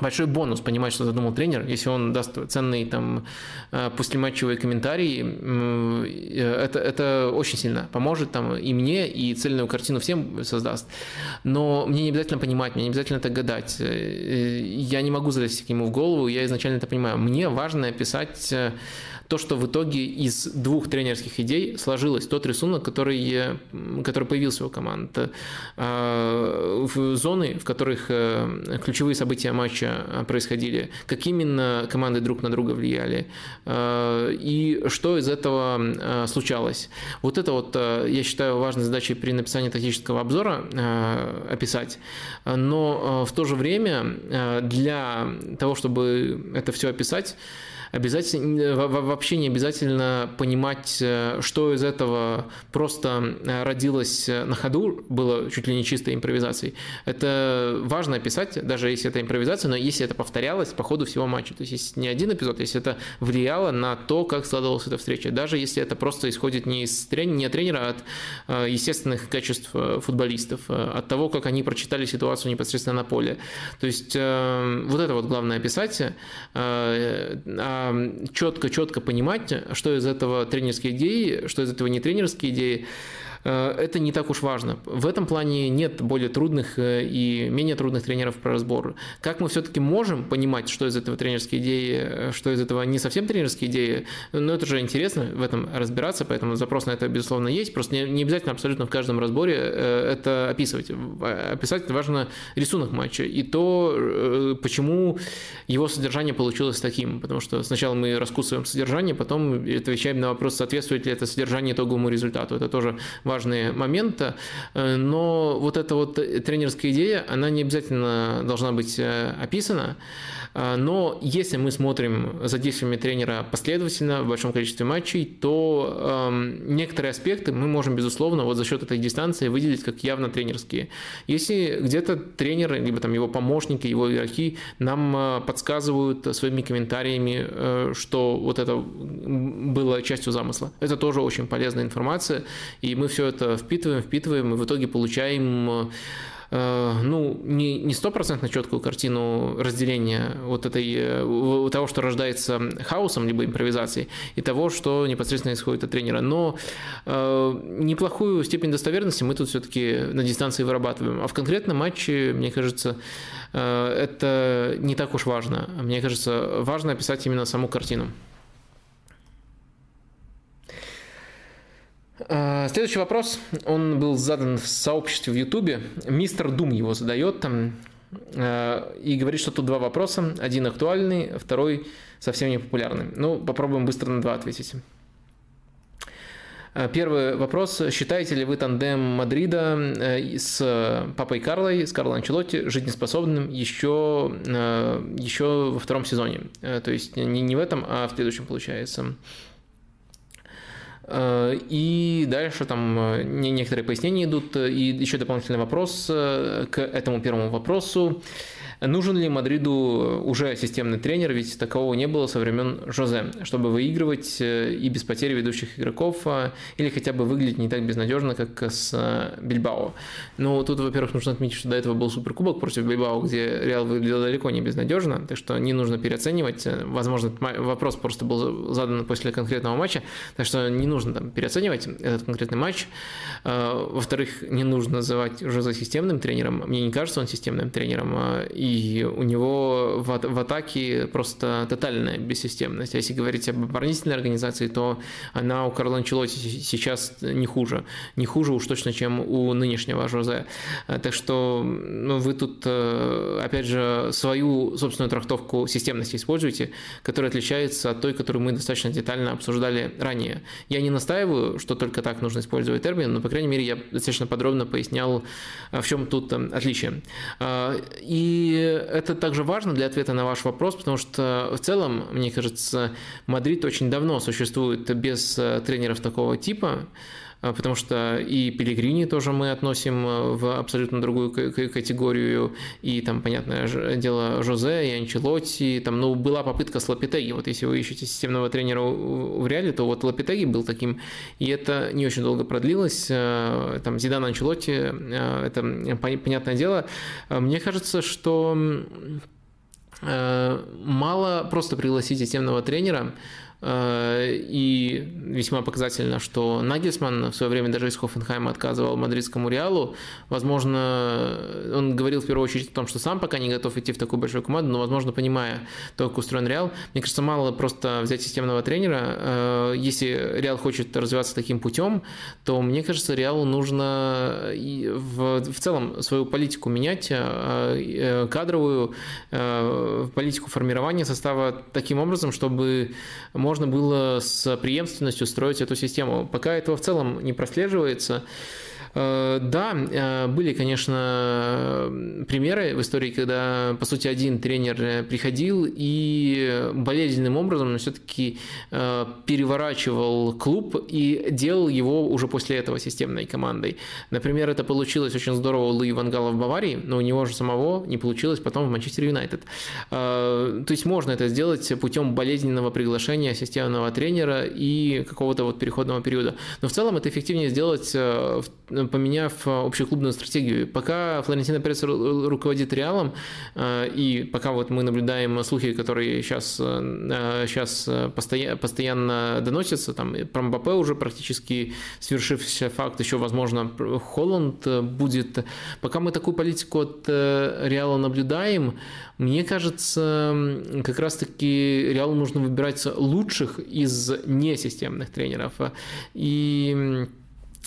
большой бонус понимать, что задумал тренер, если он даст ценный там э, послематчевый комментарий, э, это, это очень сильно поможет там и мне, и цельную картину всем создаст. Но мне не обязательно понимать, мне не обязательно это гадать. Я не могу залезть к нему в голову, я изначально это понимаю. Мне важно описать то, что в итоге из двух тренерских идей сложилось тот рисунок, который, который появился у команд. А, в зоны, в которых э, ключевые события матча происходили, как именно команды друг на друга влияли, и что из этого случалось. Вот это вот, я считаю, важной задачей при написании тактического обзора описать. Но в то же время для того, чтобы это все описать, обязательно, вообще не обязательно понимать, э, что из этого просто э, родилось э, на ходу, было чуть ли не чистой импровизацией. Это важно описать, даже если это импровизация, но если это повторялось по ходу всего матча. То есть, если не один эпизод, если это влияло на то, как складывалась эта встреча. Даже если это просто исходит не, из трени- не от тренера, а от естественных качеств футболистов, от того, как они прочитали ситуацию непосредственно на поле. То есть, вот это вот главное описать. А четко-четко понимать, что из этого тренерские идеи, что из этого не тренерские идеи, это не так уж важно. В этом плане нет более трудных э, и менее трудных тренеров про разбор. Как мы все-таки можем понимать, что из этого тренерские идеи, э, что из этого не совсем тренерские идеи, ну это же интересно в этом разбираться, поэтому запрос на это, безусловно, есть. Просто не, не обязательно абсолютно в каждом разборе это описывать. Описать важно рисунок матча и то, почему его содержание получилось таким. Потому что сначала мы раскусываем содержание, потом отвечаем на вопрос, соответствует ли это содержание итоговому результату. Это тоже важные моменты, э, но вот эта вот тренерская идея, она не обязательно должна быть э, описана, э, но если мы смотрим за действиями тренера последовательно в большом количестве матчей, то эм, некоторые аспекты мы можем, безусловно, вот за счет этой дистанции выделить как явно тренерские. Если где-то тренер, либо там его помощники, его игроки нам подсказывают своими комментариями, что вот это было частью замысла, это тоже очень полезная информация, и мы все все это впитываем, впитываем, и в итоге получаем э, ну, не стопроцентно четкую картину разделения вот этой, э, того, что рождается хаосом, либо импровизацией, и того, что непосредственно исходит от тренера. Но э, неплохую степень достоверности мы тут все-таки на дистанции вырабатываем. А в конкретном матче, мне кажется, э, это не так уж важно. Мне кажется, важно описать именно саму картину. Следующий вопрос, он был задан в сообществе в Ютубе. Мистер Дум его задает там а, и говорит, что тут два вопроса. Один актуальный, второй совсем не популярный. Ну, попробуем быстро на два ответить. А, первый вопрос. Считаете ли вы тандем Мадрида э, с папой Карлой, с Карло Анчелотти, жизнеспособным еще, еще во втором сезоне? Э, то есть не, не в этом, а в следующем получается. Э, и дальше там э, некоторые пояснения идут. И еще дополнительный вопрос э, к этому первому вопросу. Нужен ли Мадриду уже системный тренер, ведь такового не было со времен Жозе, чтобы выигрывать э, и без потери ведущих игроков, а, или хотя бы выглядеть не так безнадежно, как с э, Бильбао. Ну, тут, во-первых, нужно отметить, что до этого был суперкубок против Бильбао, где Реал выглядел далеко не безнадежно, так что не нужно переоценивать. Возможно, вопрос просто был задан после конкретного матча, так что не нужно там переоценивать этот конкретный матч. Во-вторых, не нужно называть Жозе системным тренером. Мне не кажется он системным тренером. И и у него в, в атаке просто тотальная бессистемность. А если говорить об оборонительной организации, то она у Карла Анчелотти сейчас не хуже. Не хуже уж точно, чем у нынешнего Жозе. Так что ну, вы тут, опять же, свою собственную трактовку системности используете, которая отличается от той, которую мы достаточно детально обсуждали ранее. Я не настаиваю, что только так нужно использовать термин, но, по крайней мере, я достаточно подробно пояснял, в чем тут отличие. И это также важно для ответа на ваш вопрос, потому что в целом, мне кажется, Мадрид очень давно существует без э, тренеров такого типа. А, потому что и Пелигрини тоже мы относим э, в абсолютно другую категорию, и там, понятное дело, Жозе и Анчелотти, там, ну, была попытка с Лапитеги, вот если вы ищете системного тренера в реале, то вот Лапитеги был таким, и это не очень долго продлилось, э, там, Зидан Анчелотти, э, это понятное дело, мне кажется, что мало просто пригласить системного тренера, и весьма показательно, что Нагельсман в свое время даже из Хофенхайма отказывал мадридскому Реалу. Возможно, он говорил в первую очередь о том, что сам пока не готов идти в такую большую команду, но, возможно, понимая то, как устроен Реал, мне кажется, мало просто взять системного тренера. Э, если Реал хочет развиваться таким путем, то, мне кажется, Реалу нужно в, в целом свою политику менять, э, кадровую политику формирования состава таким образом, чтобы можно было с преемственностью строить эту систему. Пока этого в целом не прослеживается, да, э, были, конечно, примеры в истории, когда, по сути, один тренер приходил и болезненным образом, все-таки э, переворачивал клуб и делал его уже после этого системной командой. Например, это получилось очень здорово у Луи Вангала в Баварии, но у него же самого не получилось потом в Манчестер Юнайтед. То есть можно это сделать путем болезненного приглашения системного тренера и какого-то вот переходного периода. Но в целом это эффективнее сделать поменяв э, общеклубную стратегию. Пока Флорентино Перес руководит Реалом, э, и пока вот мы наблюдаем слухи, которые сейчас, сейчас э, постоянно доносятся, там про Мбаппе уже практически свершившийся факт, еще, возможно, Холланд будет. Пока мы такую политику от Реала наблюдаем, мне кажется, как раз-таки Реалу нужно выбирать лучших из несистемных тренеров. И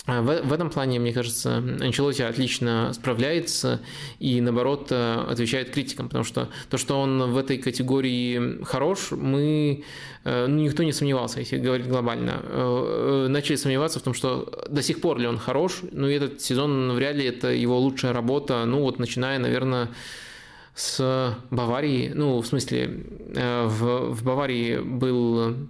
в, в этом плане, мне кажется, Анчелоти отлично справляется и, наоборот, э, отвечает критикам, потому что то, что он в этой категории хорош, мы, э, ну, никто не сомневался, если говорить глобально. Э, начали сомневаться в том, что до сих пор ли он хорош, ну, этот сезон вряд ли это его лучшая работа, ну, вот начиная, наверное, с Баварии, ну, в смысле, в, в Баварии был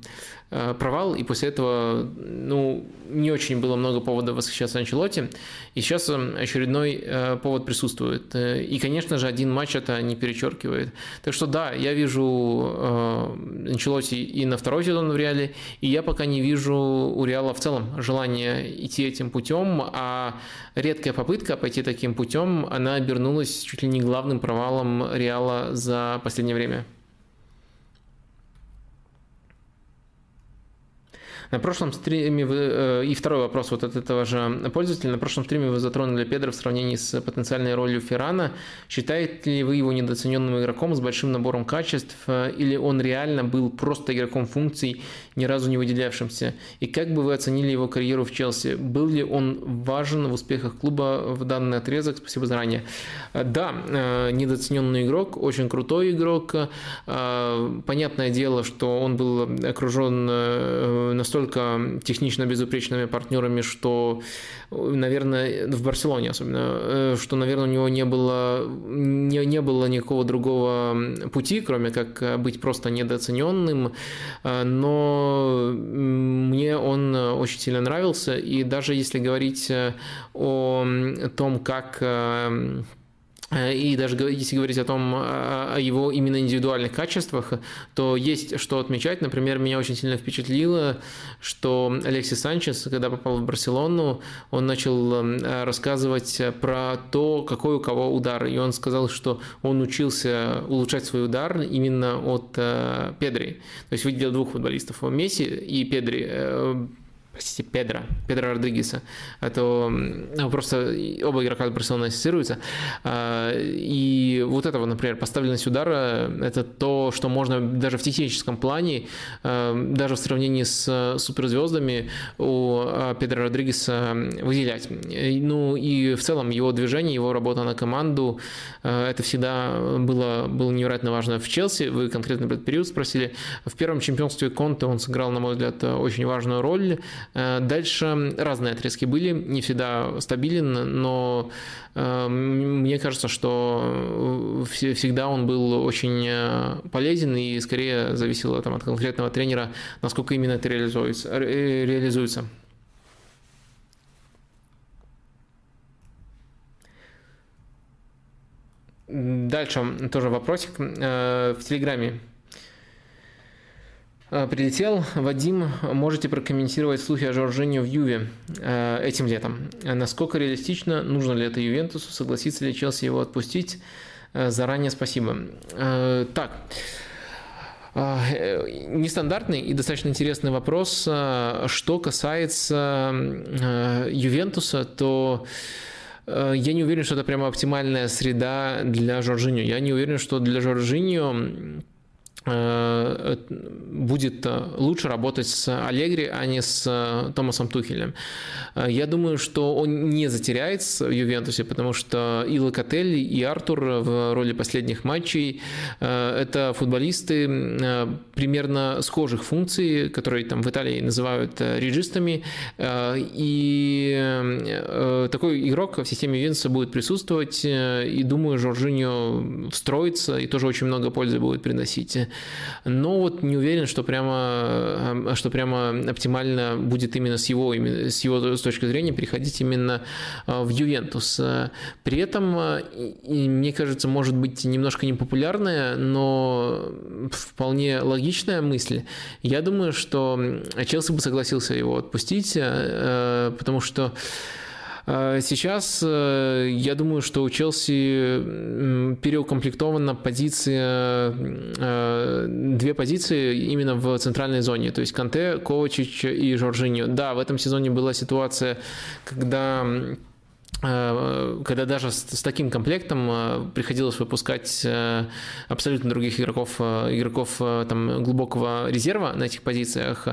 провал, и после этого, ну, не очень было много поводов восхищаться Анчелоти, и сейчас э, очередной э, повод присутствует. И, конечно же, один матч это не перечеркивает. Так что да, я вижу Анчелоти и на второй сезон в Реале, и я пока не вижу у Реала в целом желания идти этим путем, а редкая попытка пойти таким путем, она обернулась чуть ли не главным провалом Реала за последнее время. На прошлом стриме вы, э, и второй вопрос вот от этого же пользователя. На прошлом стриме вы затронули Педро в сравнении с потенциальной ролью Феррана. Считаете ли вы его недооцененным игроком с большим набором качеств, э, или он реально был просто игроком функций, ни разу не выделявшимся? И как бы вы оценили его карьеру в Челси? Был ли он важен в успехах клуба в данный отрезок? Спасибо заранее. Э, да, недооцененный игрок, очень крутой игрок. Понятное дело, что он был окружен настолько настолько технично безупречными партнерами, что, наверное, в Барселоне особенно, э, что, наверное, у него не было, не, не было никакого другого пути, кроме как быть просто недооцененным, э, но мне он очень сильно нравился, и даже если говорить о том, как Э, и даже если говорить о том, о его именно индивидуальных качествах, то есть что отмечать. Например, меня очень сильно впечатлило, что Алексис Санчес, когда попал в Барселону, он начал э, рассказывать про то, какой у кого удар. И он сказал, что он учился улучшать свой удар именно от э, Педри. То есть выделил двух футболистов, Месси и Педри простите, Педро, Педро Родригеса, а то ну, просто оба игрока Барселоны ассоциируются. А, и вот этого, например, поставленность удара, это то, что можно даже в техническом плане, а, даже в сравнении с суперзвездами у Педро Родригеса выделять. Ну и в целом его движение, его работа на команду, это всегда было, было невероятно важно в Челси. Вы конкретно этот период спросили. В первом чемпионстве Конте он сыграл, на мой взгляд, очень важную роль. Э, дальше разные отрезки были, не всегда стабилен, но э, мне кажется, что всегда он был очень э, полезен и скорее зависело там, от конкретного тренера, насколько именно это реализуется. реализуется. Дальше тоже вопросик в Телеграме Э, прилетел. Вадим, можете прокомментировать слухи о Жоржиньо в Юве э, этим летом? Насколько реалистично? Нужно ли это Ювентусу? Согласится ли Челси его отпустить? Э, заранее спасибо. Так. Нестандартный и достаточно интересный вопрос. Что касается Ювентуса, то я не уверен, что это прямо оптимальная среда для Жоржиньо. Я не уверен, что для Жоржиньо Э, будет э, лучше работать с Аллегри, а не с э, Томасом Тухелем. Я думаю, что он не затеряется в Ювентусе, потому что и Локотель, и Артур в роли последних матчей – это футболисты примерно схожих функций, которые там в Италии называют реджистами, и такой игрок в системе Ювентуса будет присутствовать, и думаю, Жоржиньо встроится и тоже очень много пользы будет приносить но вот не уверен, что прямо, э, что прямо оптимально будет именно с его, именно с его с точки зрения переходить именно э, в Ювентус. При этом, э, мне кажется, может быть немножко непопулярная, но вполне логичная мысль. Я думаю, что Челси бы согласился его отпустить, потому что сейчас э, я думаю, что у Челси переукомплектована позиция, э, две позиции именно в центральной зоне, то есть Канте, Ковачич и Жоржиньо. Да, в этом сезоне была ситуация, когда Э, когда даже с, с таким комплектом э, приходилось выпускать э, абсолютно других игроков, игроков там, глубокого резерва на этих позициях.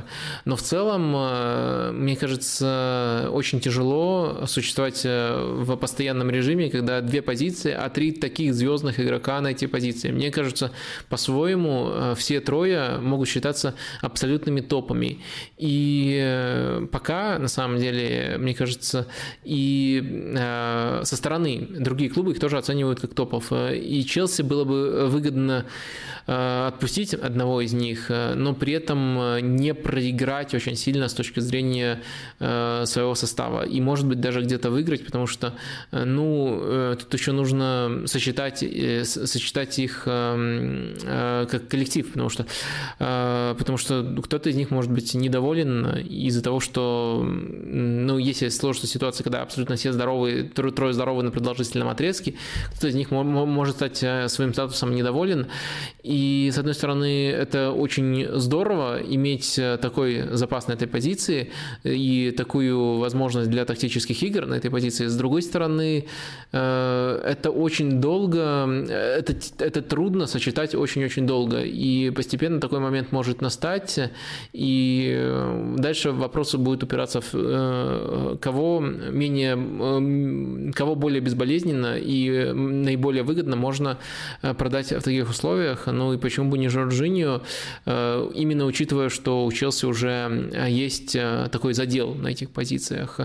Но в целом, мне кажется, очень тяжело существовать в постоянном режиме, когда две позиции, а три таких звездных игрока на эти позиции. Мне кажется, по-своему, все трое могут считаться абсолютными топами. И пока, на самом деле, мне кажется, и Э, со стороны другие клубы их тоже оценивают как топов. Э, и Челси было бы выгодно Э, отпустить одного из них, э, но при этом э, не проиграть очень сильно с точки зрения своего состава. И, может быть, даже где-то выиграть, потому что, ну, тут еще нужно сочетать, сочетать их как коллектив, потому что, потому что кто-то из них может быть недоволен из-за того, что, ну, если сложится ситуация, когда абсолютно все здоровые, трое здоровые на продолжительном отрезке, кто-то из них может стать своим статусом недоволен, и, с одной стороны, это очень здорово иметь э, такой запас на этой позиции и такую возможность для тактических игр на этой позиции. С другой стороны, э, это очень долго, это, это трудно сочетать очень-очень долго. И постепенно такой момент может настать, и э, дальше вопросы будут упираться в кого менее, кого более безболезненно и наиболее выгодно можно продать в таких условиях. Ну и почему бы не Жоржиньо, э, именно учитывая, что у Челси уже э, есть э, такой задел на этих позициях.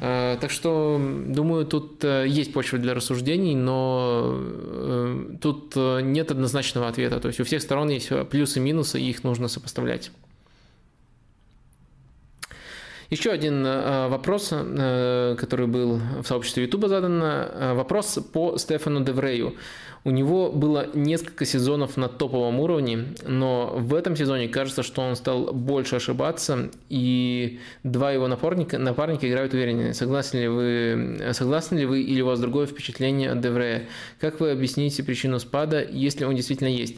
Так что, думаю, тут есть почва для рассуждений, но тут нет однозначного ответа. То есть у всех сторон есть плюсы и минусы, и их нужно сопоставлять. Еще один вопрос, который был в сообществе YouTube задан. Вопрос по Стефану Деврею. У него было несколько сезонов на топовом уровне, но в этом сезоне кажется, что он стал больше ошибаться, и два его напарника, напарника играют увереннее. Согласны ли вы, согласны ли вы или у вас другое впечатление от Деврея? Как вы объясните причину спада, если он действительно есть?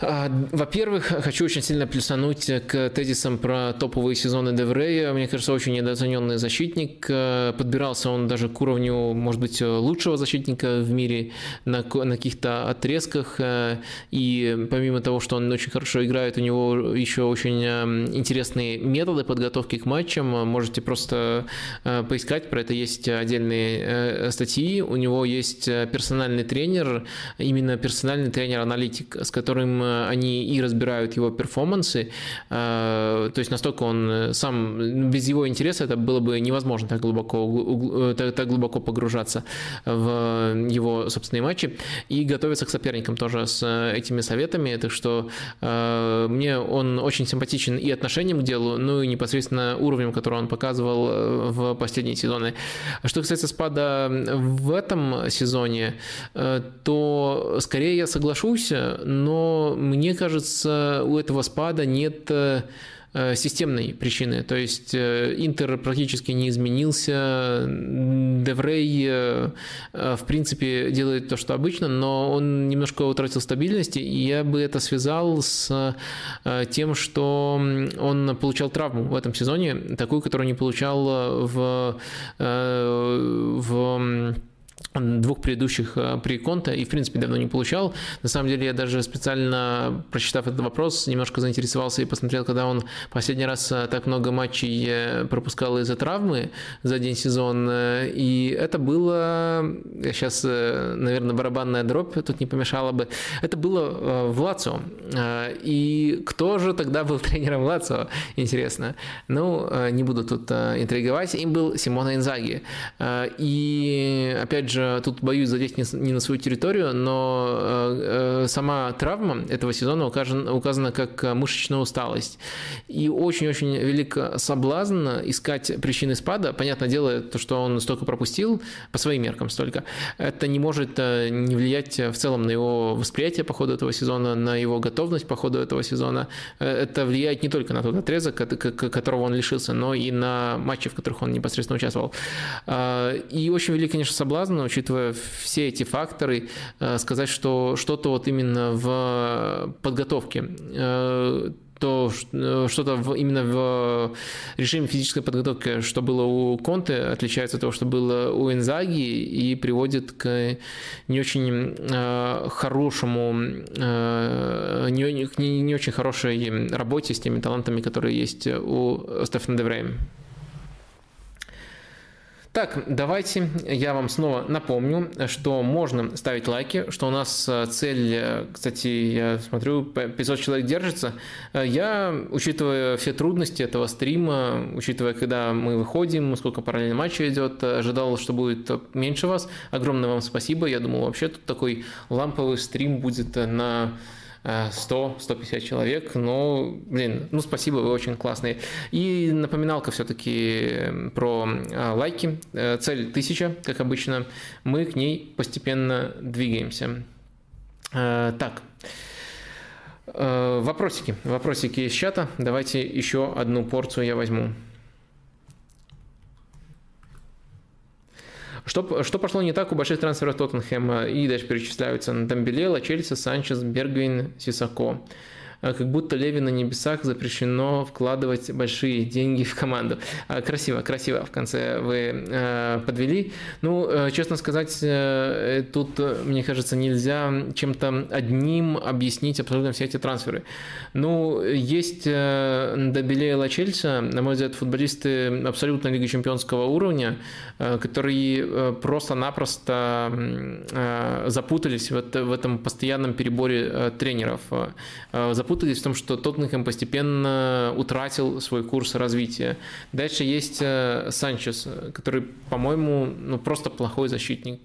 А, во-первых, хочу очень сильно плюсануть к тезисам про топовые сезоны Деврея. Мне кажется, очень недооцененный защитник. Э, подбирался он даже к уровню, может быть, лучшего защитника в мире на, на каких-то отрезках. Э, и помимо того, что он очень хорошо играет, у него еще очень э, интересные методы подготовки к матчам. Можете просто поискать, про это есть отдельные статьи. У него есть персональный тренер, именно персональный тренер-аналитик, с которым они и разбирают его перформансы, э, то есть настолько он э, сам, без его интереса это было бы невозможно так глубоко, так, так глубоко погружаться в его собственные матчи и готовиться к соперникам тоже с этими советами, так что э, мне он очень симпатичен и отношением к делу, ну и непосредственно уровнем, который он показывал в последние сезоны. Что касается спада в этом сезоне, то скорее я соглашусь, но мне кажется, у этого спада нет э, э, системной причины. То есть э, Интер практически не изменился, Деврей в принципе делает то, что обычно, но он немножко утратил стабильности, и я бы это связал с тем, что он получал травму в этом сезоне, такую, которую не получал в, в двух предыдущих э, при Конте и, в принципе, давно не получал. На самом деле, я даже специально, прочитав этот вопрос, немножко заинтересовался и посмотрел, когда он последний раз э, так много матчей э, пропускал из-за травмы за один сезон. И это было, сейчас, наверное, барабанная дробь тут не помешала бы, это было в Лацио. И кто же тогда был <laughs> тренером Лацио, интересно? Ну, не буду тут интриговать. Им был Симона Инзаги. И, опять же, тут боюсь задеть не на свою территорию, но э, э, сама травма этого сезона указана, указана как мышечная усталость. И очень-очень велик соблазн искать причины спада. Понятное дело, то, что он столько пропустил, по своим меркам столько, это не может э, не влиять в целом на его восприятие по ходу этого сезона, на его готовность по ходу этого сезона. Это влияет не только на тот отрезок, которого он лишился, но и на матчи, в которых он непосредственно участвовал. И очень велик, конечно, соблазн, учитывая все эти факторы, э, сказать, что что-то вот именно в подготовке э, то э, что-то именно в режиме физической подготовки, что было у Конте, отличается от того, что было у Энзаги, и приводит к не очень хорошему, э, не, не очень хорошей работе с теми талантами, которые есть у Стефана Деврея. Так, давайте я вам снова напомню, что можно ставить лайки, что у нас э, цель, э, кстати, я смотрю, 500 человек держится. Э, я, учитывая все трудности этого стрима, учитывая, когда мы выходим, сколько параллельно матчей идет, ожидал, что будет меньше вас. Огромное вам спасибо. Я думал, вообще тут такой ламповый стрим будет на 100-150 человек, но, блин, ну спасибо, вы очень классные. И напоминалка все-таки про а, лайки. Э, цель 1000, как обычно. Мы к ней постепенно двигаемся. Э, так, э, вопросики. Вопросики из чата. Давайте еще одну порцию я возьму. Что, что пошло не так у больших трансферов Тоттенхэма? И дальше перечисляются Дамбеле, Лачельса, Санчес, Бергвин, Сисако. А, как будто Леви на небесах запрещено вкладывать большие деньги в команду. А, красиво, красиво в конце вы а, подвели. Ну, честно сказать, э, тут, мне кажется, нельзя чем-то одним объяснить абсолютно все эти трансферы. Ну, есть э, Дабеле и Лачельса, на мой взгляд, футболисты абсолютно Лиги Чемпионского уровня, э, которые просто-напросто запутались в этом постоянном переборе тренеров, запутались в том, что Тоттенхэм постепенно утратил свой курс развития. Дальше есть э, Санчес, который, по-моему, ну, просто плохой защитник.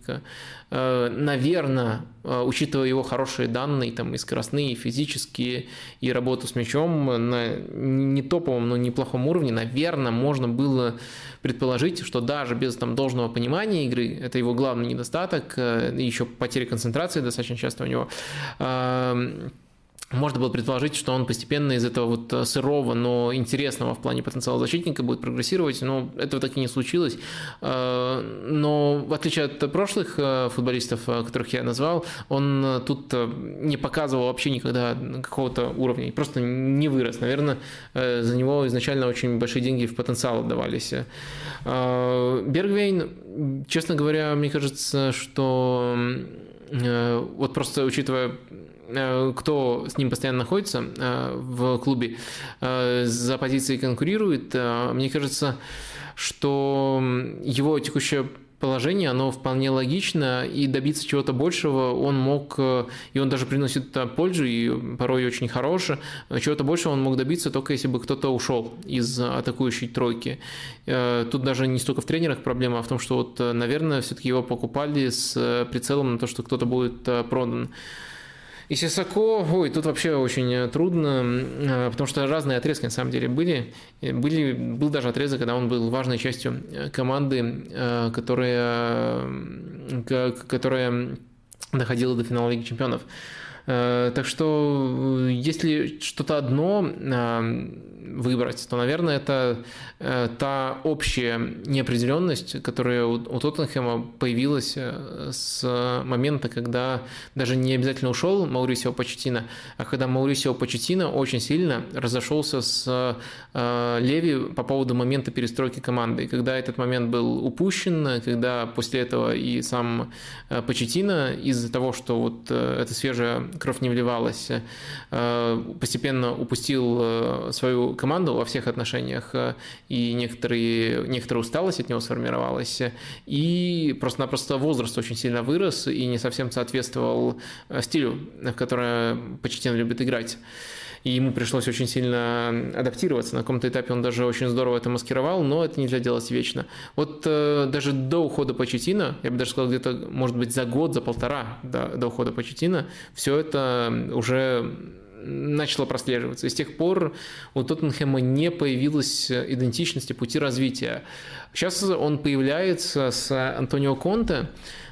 Э, Наверное, э, учитывая его хорошие данные, там и скоростные, и физические, и работу с мячом на не топовом, но неплохом уровне, наверное, можно было предположить, что даже без там должного понимания игры, это его главный недостаток, еще потеря концентрации достаточно часто у него, можно было предположить, что он постепенно из этого вот э, сырого, но интересного в плане потенциала защитника будет прогрессировать, но этого так и не случилось. Э, но в отличие от прошлых э, футболистов, которых я назвал, он тут не показывал вообще никогда какого-то уровня, просто не вырос. Наверное, за него изначально очень большие деньги в потенциал отдавались. Бергвейн, честно говоря, мне кажется, что вот просто учитывая кто с ним постоянно находится э, в клубе, э, за позиции конкурирует, мне кажется, что его текущее положение, оно вполне логично, и добиться чего-то большего он мог, и он даже приносит пользу, и порой очень хорошее, чего-то большего он мог добиться только если бы кто-то ушел из атакующей тройки. Тут даже не столько в тренерах проблема, а в том, что вот, наверное, все-таки его покупали с прицелом на то, что кто-то будет продан. И Сисако, ой, тут вообще очень э, трудно, э, потому что разные отрезки на самом деле были. были был даже отрезок, когда он был важной частью э, команды, которая, которая доходила до финала Лиги Чемпионов. Так что если что-то одно выбрать, то, наверное, это э, та общая неопределенность, которая у Тоттенхэма появилась э, с момента, когда даже не обязательно ушел Маурисио Почетина, а когда Маурисио Почетина очень сильно разошелся с э, Леви по поводу момента перестройки команды. И когда этот момент был упущен, когда после этого и сам Почетина из-за того, что вот эта свежая кровь не вливалась, постепенно упустил свою команду во всех отношениях, э, и некоторые, некоторая усталость от него сформировалась, и просто-напросто возраст очень сильно вырос и не совсем соответствовал э, стилю, в котором Почтин любит играть и ему пришлось очень сильно адаптироваться. На каком-то этапе он даже очень здорово это маскировал, но это нельзя делать вечно. Вот э, даже до ухода Почетина, я бы даже сказал, где-то, может быть, за год, за полтора до, до ухода Почетина, все это уже начало прослеживаться. И с тех пор у Тоттенхэма не появилась идентичности пути развития. Сейчас он появляется с Антонио Конте,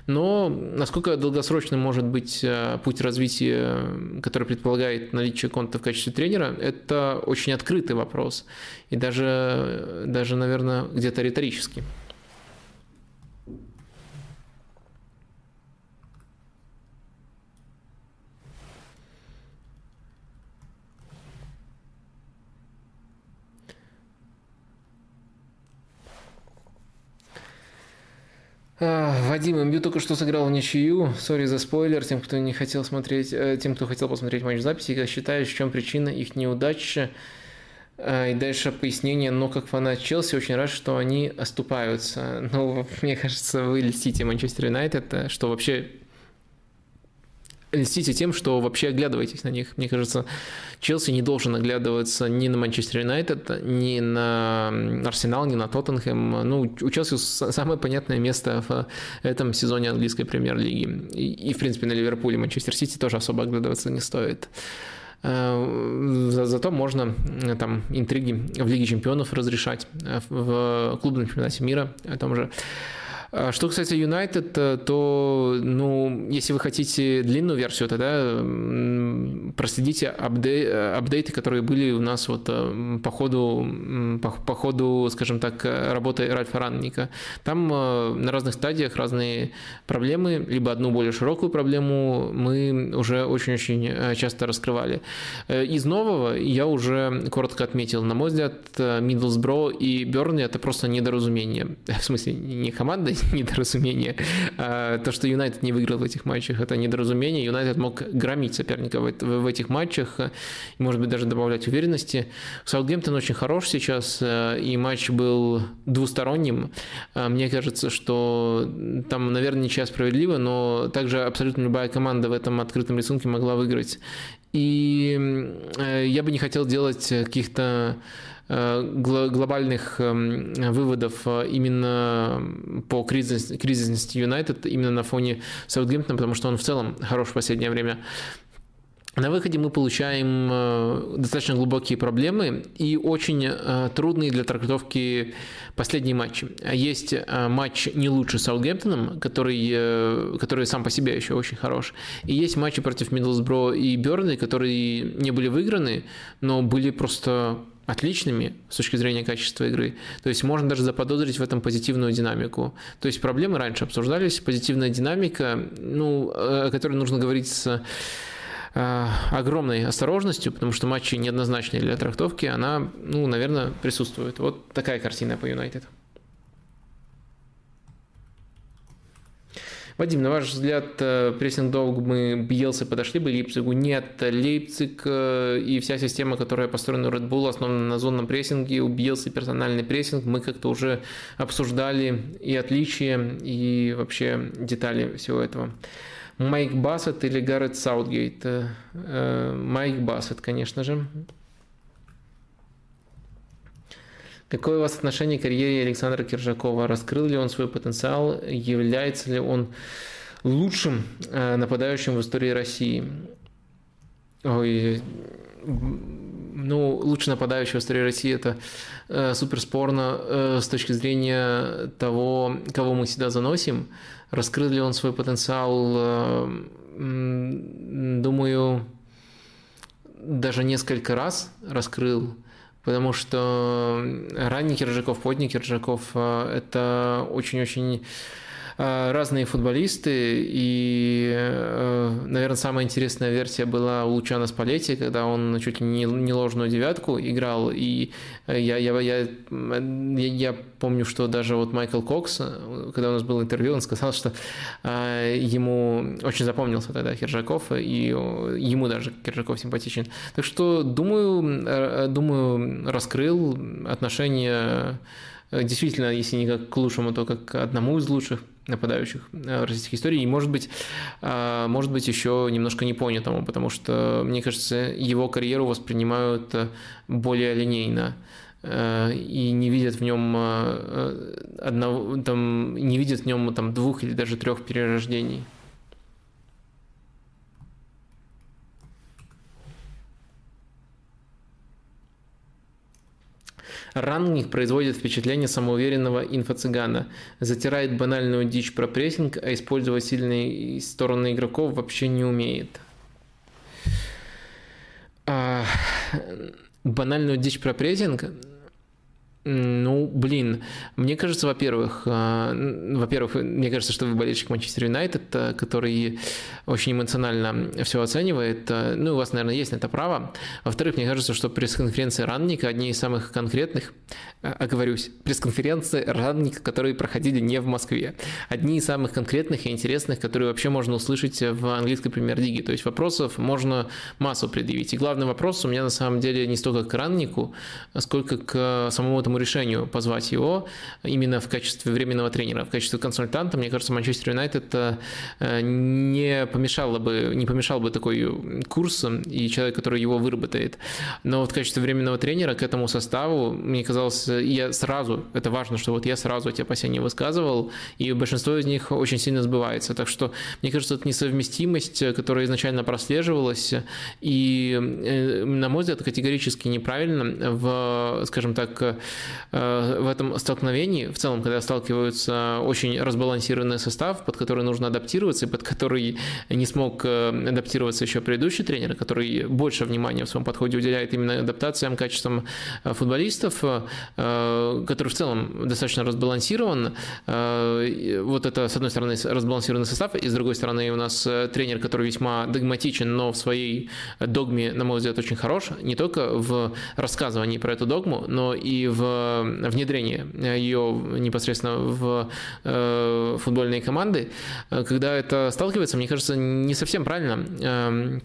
но насколько долгосрочным может быть э, путь развития, который предполагает наличие Конта в качестве тренера, это очень открытый вопрос. И даже, даже наверное, где-то риторический. Вадим, МЮ только что сыграл в ничью. Сори за спойлер тем, кто не хотел смотреть, э, тем, кто хотел посмотреть матч записи. Как считаешь, в чем причина их неудачи? Э, и дальше пояснение, но как фанат Челси очень рад, что они оступаются. Ну, <laughs> мне кажется, вы льстите Манчестер Юнайтед, э, что вообще льстите тем, что вообще оглядываетесь на них. Мне кажется, Челси не должен оглядываться ни на Манчестер Юнайтед, ни на Арсенал, ни на Тоттенхэм. Ну, у Челси самое понятное место в этом сезоне английской премьер-лиги. И, и, в принципе, на Ливерпуле Манчестер Сити тоже особо оглядываться не стоит. Э, зато можно э, там интриги в Лиге чемпионов разрешать, э, в клубном чемпионате мира, о том же. А что касается United, э, то, ну, если вы хотите длинную версию, тогда проследите апдей, апдейты, которые были у нас вот э, по ходу, по, по ходу, скажем так, работы Ральфа Ранника. Там э, на разных стадиях разные проблемы, либо одну более широкую проблему мы уже очень-очень часто раскрывали. Из нового я уже коротко отметил, на мой взгляд, Миддлсбро и Бернли это просто недоразумение. <laughs> В смысле, не команда <laughs> недоразумение. А, то, что Юнайтед не выиграл в этих матчах, это недоразумение. Юнайтед мог громить соперника в, этих матчах, и, может быть, даже добавлять уверенности. Саутгемптон очень хорош сейчас, э, и матч был двусторонним. А, мне кажется, что там, наверное, ничья справедлива, но также абсолютно любая команда в этом открытом рисунке могла выиграть. И э, я бы не хотел делать каких-то Э, глобальных эм, выводов э, именно по кризисности Юнайтед, именно на фоне Саутгемптона, потому что он в целом хорош в последнее время. на выходе мы получаем э, достаточно глубокие проблемы и очень э, трудные для трактовки последние матчи. Есть э, матч не лучше с Саутгемптоном, который, который сам по себе еще очень хорош. И есть матчи против Миддлсбро и Бернли, которые не были выиграны, но были просто отличными с точки зрения качества игры. То есть можно даже заподозрить в этом позитивную динамику. То есть проблемы раньше обсуждались, позитивная динамика, ну, о которой нужно говорить с Э, огромной осторожностью, потому что матчи неоднозначные для трактовки, она, ну, наверное, присутствует. Вот такая картина по Юнайтед. Вадим, на ваш взгляд, э, прессинг мы Бьелса подошли бы Лейпцигу? Нет, Лейпциг э, и вся система, которая построена у Red Bull, основана на зонном прессинге, у Бьелса персональный прессинг, мы как-то уже обсуждали и отличия, и вообще детали всего этого. Майк Бассет или Гаррет Саутгейт? Э, Майк Бассет, конечно же. Какое у вас отношение к карьере Александра Киржакова? Раскрыл ли он свой потенциал? Является ли он лучшим э, нападающим в истории России? Ой, ну, лучший нападающий в истории России это э, супер э, с точки зрения того, кого мы сюда заносим. Раскрыл ли он свой потенциал? Э, думаю, даже несколько раз раскрыл, потому что ранний Киржаков, поздний Киржаков э, – это очень-очень разные футболисты, и, э, наверное, самая интересная версия была у Лучана Спалетти, когда он чуть ли не, не ложную девятку играл, и э, я, я, я, я помню, что даже вот Майкл Кокс, когда у нас был интервью, он сказал, что ему очень запомнился тогда Киржаков, и ему даже Киржаков симпатичен. Так что, думаю, думаю раскрыл отношения действительно, если не как к лучшему, то как к одному из лучших нападающих э, российской истории. И, может быть, э, может быть, еще немножко непонятому, потому что, мне кажется, его карьеру воспринимают э, более линейно и не видят в нем одного, там, не видят в нем там двух или даже трех перерождений. Рангник производит впечатление самоуверенного инфо-цыгана, затирает банальную дичь про прессинг, а использовать сильные стороны игроков вообще не умеет. А, банальную дичь про прессинг ну, блин, мне кажется, во-первых, э, во-первых, мне кажется, что вы болельщик Манчестер Юнайтед, э, который очень эмоционально все оценивает. Э, ну, у вас, наверное, есть на это право. Во-вторых, мне кажется, что пресс-конференции Ранника одни из самых конкретных, оговорюсь, пресс-конференции Ранника, которые проходили не в Москве. Одни из самых конкретных и интересных, которые вообще можно услышать в английской премьер-лиге. То есть вопросов можно массу предъявить. И главный вопрос у меня на самом деле не столько к Раннику, сколько к самому этому этому решению позвать его именно в качестве временного тренера, в качестве консультанта. Мне кажется, Манчестер Юнайтед э, не помешало бы, не помешал бы такой курс и человек, который его выработает. Но вот в качестве временного тренера к этому составу, мне казалось, я сразу, это важно, что вот я сразу эти опасения высказывал, и большинство из них очень сильно сбывается. Так что, мне кажется, это несовместимость, которая изначально прослеживалась, и, э, на мой взгляд, категорически неправильно в, скажем так, в этом столкновении, в целом, когда сталкиваются очень разбалансированный состав, под который нужно адаптироваться, и под который не смог э, адаптироваться еще предыдущий тренер, который больше внимания в своем подходе уделяет именно адаптациям, качествам э, футболистов, который в целом достаточно разбалансирован. Вот это, с одной стороны, разбалансированный состав, и с другой стороны, у нас тренер, который весьма догматичен, но в своей догме, на мой взгляд, очень хорош, не только в рассказывании про эту догму, но и в внедрение ее непосредственно в э, футбольные команды, э, когда это сталкивается, мне кажется, не совсем правильно. Эм,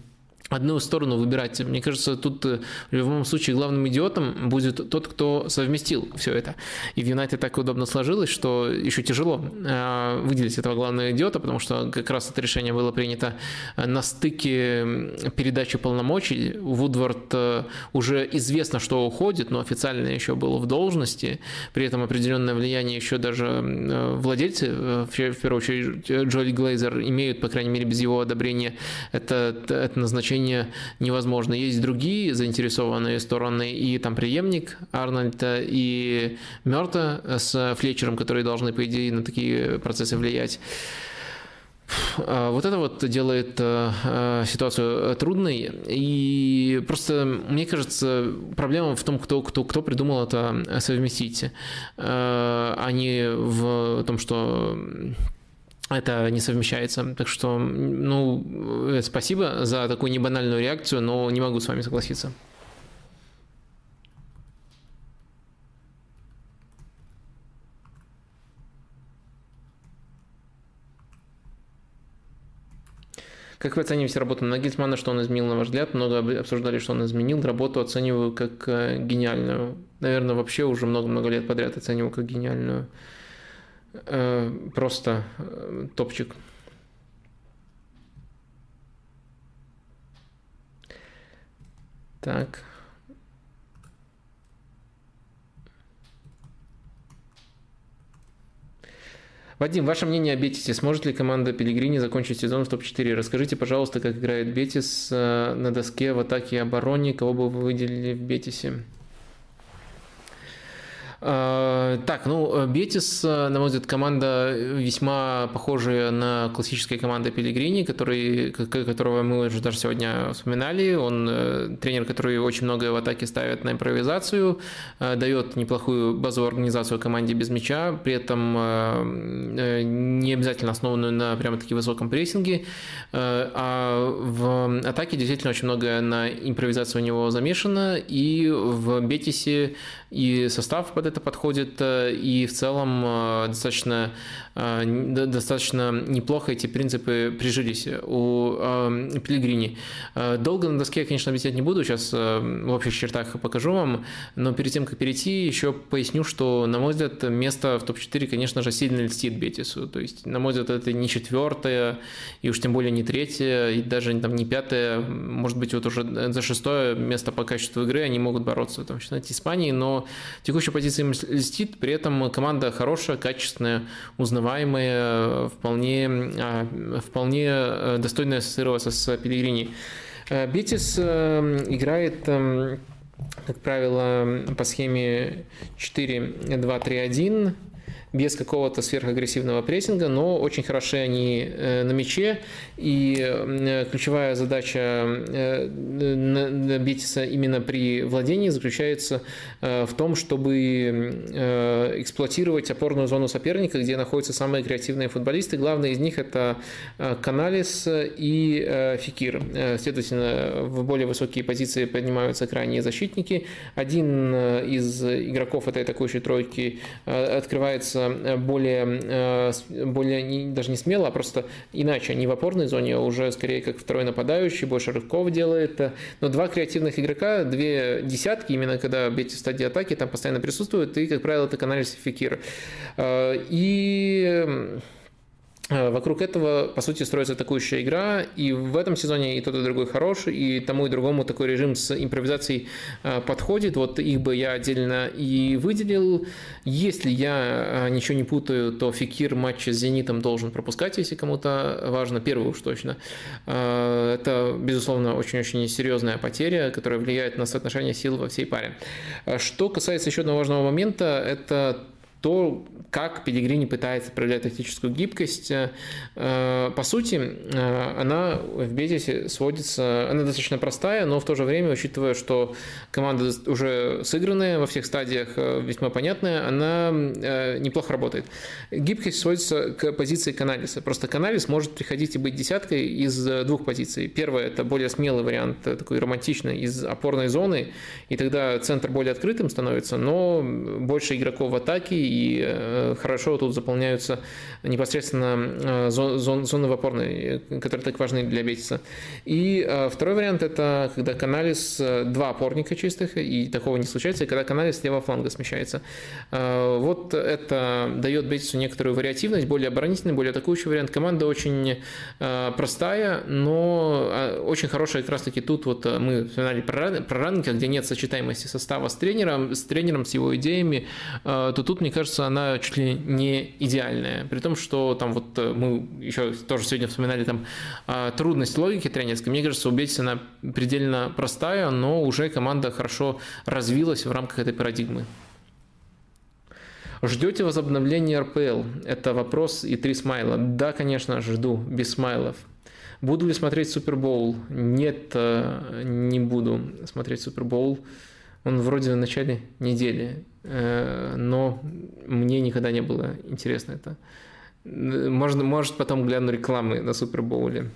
одну сторону выбирать. Мне кажется, тут э, в любом случае главным идиотом будет тот, кто совместил все это. И в Юнайте так удобно сложилось, что еще тяжело э, выделить этого главного идиота, потому что как раз это решение было принято э, на стыке передачи полномочий. Вудвард уже известно, что уходит, но официально еще был в должности. При этом определенное влияние еще даже владельцы, в первую очередь Джоли Глейзер, имеют, по крайней мере, без его одобрения это, это назначение обучение невозможно. Есть другие заинтересованные стороны, и там преемник Арнольда, и Мерта с Флетчером, которые должны, по идее, на такие процессы влиять. А, вот это вот делает э, э, ситуацию трудной. И просто, мне кажется, проблема в том, кто, кто, кто придумал это совместить, э, а не в том, что это не совмещается. Так что, ну, спасибо за такую небанальную реакцию, но не могу с вами согласиться. Как вы оцениваете работу Нагельсмана, что он изменил, на ваш взгляд? Много обсуждали, что он изменил. Работу оцениваю как э, гениальную. Наверное, вообще уже много-много лет подряд оцениваю как гениальную. Э, просто э, топчик. Так. Вадим, ваше мнение о Бетисе. Сможет ли команда Пелигрини закончить сезон в топ-4? Расскажите, пожалуйста, как играет Бетис э, на доске в атаке и обороне. Кого бы вы выделили в Бетисе? А, так, ну, Бетис, на мой взгляд, команда весьма похожая на классические команды Пелигрини, который, которого мы уже даже сегодня вспоминали. Он э, тренер, который очень много в атаке ставит на импровизацию, э, дает неплохую базовую организацию команде без мяча, при этом э, не обязательно основанную на прямо-таки высоком прессинге. А в атаке действительно очень много на импровизацию у него замешано, и в Бетисе и состав под это подходит, э, и в целом э, достаточно, э, достаточно неплохо эти принципы прижились у Пелигрини. Долго на доске я, конечно, объяснять не буду, сейчас в общих чертах покажу вам, но перед тем, как перейти, еще поясню, что, на мой взгляд, место в топ-4, конечно же, сильно льстит Бетису. То есть, на мой взгляд, это не четвертое, и уж тем более не третье, и даже там, не пятое, может быть, вот уже за шестое место по качеству игры они могут бороться там, чемпионате Испании, но текущая позиция им льстит, при этом команда хорошая, качественная, узнаваемая, вполне, а, вполне э, достойная ассоциироваться с Пелигрини. Э, Бетис э, играет как правило, по схеме 4-2-3-1 без какого-то сверхагрессивного прессинга, но очень хороши они э, на мяче. И э, ключевая задача э, Бетиса именно при владении заключается в том, чтобы эксплуатировать опорную зону соперника, где находятся самые креативные футболисты. Главный из них это Каналис и Фикир. Следовательно, в более высокие позиции поднимаются крайние защитники. Один из игроков этой атакующей тройки открывается Э, более, э, более даже не смело, а просто иначе, не в опорной зоне, а уже скорее как второй нападающий, больше рывков делает. Но два креативных игрока, две десятки, именно когда бьете в стадии атаки, там постоянно присутствуют, и, как правило, это каналис Фикир. Э, и вокруг этого, по сути, строится атакующая игра, и в этом сезоне и тот, и другой хороший, и тому, и другому такой режим с импровизацией э, подходит. Вот их бы я отдельно и выделил. Если я э, ничего не путаю, то Фикир матч с «Зенитом» должен пропускать, если кому-то важно, первый уж точно. Это, безусловно, очень-очень серьезная потеря, которая влияет на соотношение сил во всей паре. Что касается еще одного важного момента, это то, как Пелигрини пытается проявлять тактическую гибкость. Э, по сути, э, она в Бетисе сводится, она достаточно простая, но в то же время, учитывая, что команда уже сыгранная во всех стадиях, э, весьма понятная, она неплохо работает. Гибкость сводится к позиции Каналиса. Просто Каналис может приходить и быть десяткой из двух позиций. Первое – это более смелый вариант, такой романтичный, из опорной зоны, и тогда центр более открытым становится, но больше игроков в атаке, и э, хорошо тут заполняются непосредственно э, зон, зоны в опорной, которые так важны для Бетиса. И э, второй вариант – это когда Каналис два опорника чистых, и такого не случается, и когда Каналис левого фланга смещается. Вот это дает Бетису некоторую вариативность, более оборонительный, более атакующий вариант. Команда очень простая, но очень хорошая как раз-таки тут вот мы вспоминали про, про раннинг, где нет сочетаемости состава с тренером, с тренером, с его идеями, то тут, мне кажется, она чуть ли не идеальная. При том, что там вот э, мы еще тоже сегодня вспоминали там а, трудность логики тренерской. Мне кажется, у Бетиса она предельно простая, но уже команда хорошо развилась в рамках этой парадигмы. Ждете возобновления РПЛ? Это вопрос и три смайла. Да, конечно, жду, без смайлов. Буду ли смотреть Супербоул? Нет, э, не буду смотреть Супербоул. Он вроде в начале недели, э, но мне никогда не было интересно это. Можно, может, потом гляну рекламы на Супербоуле.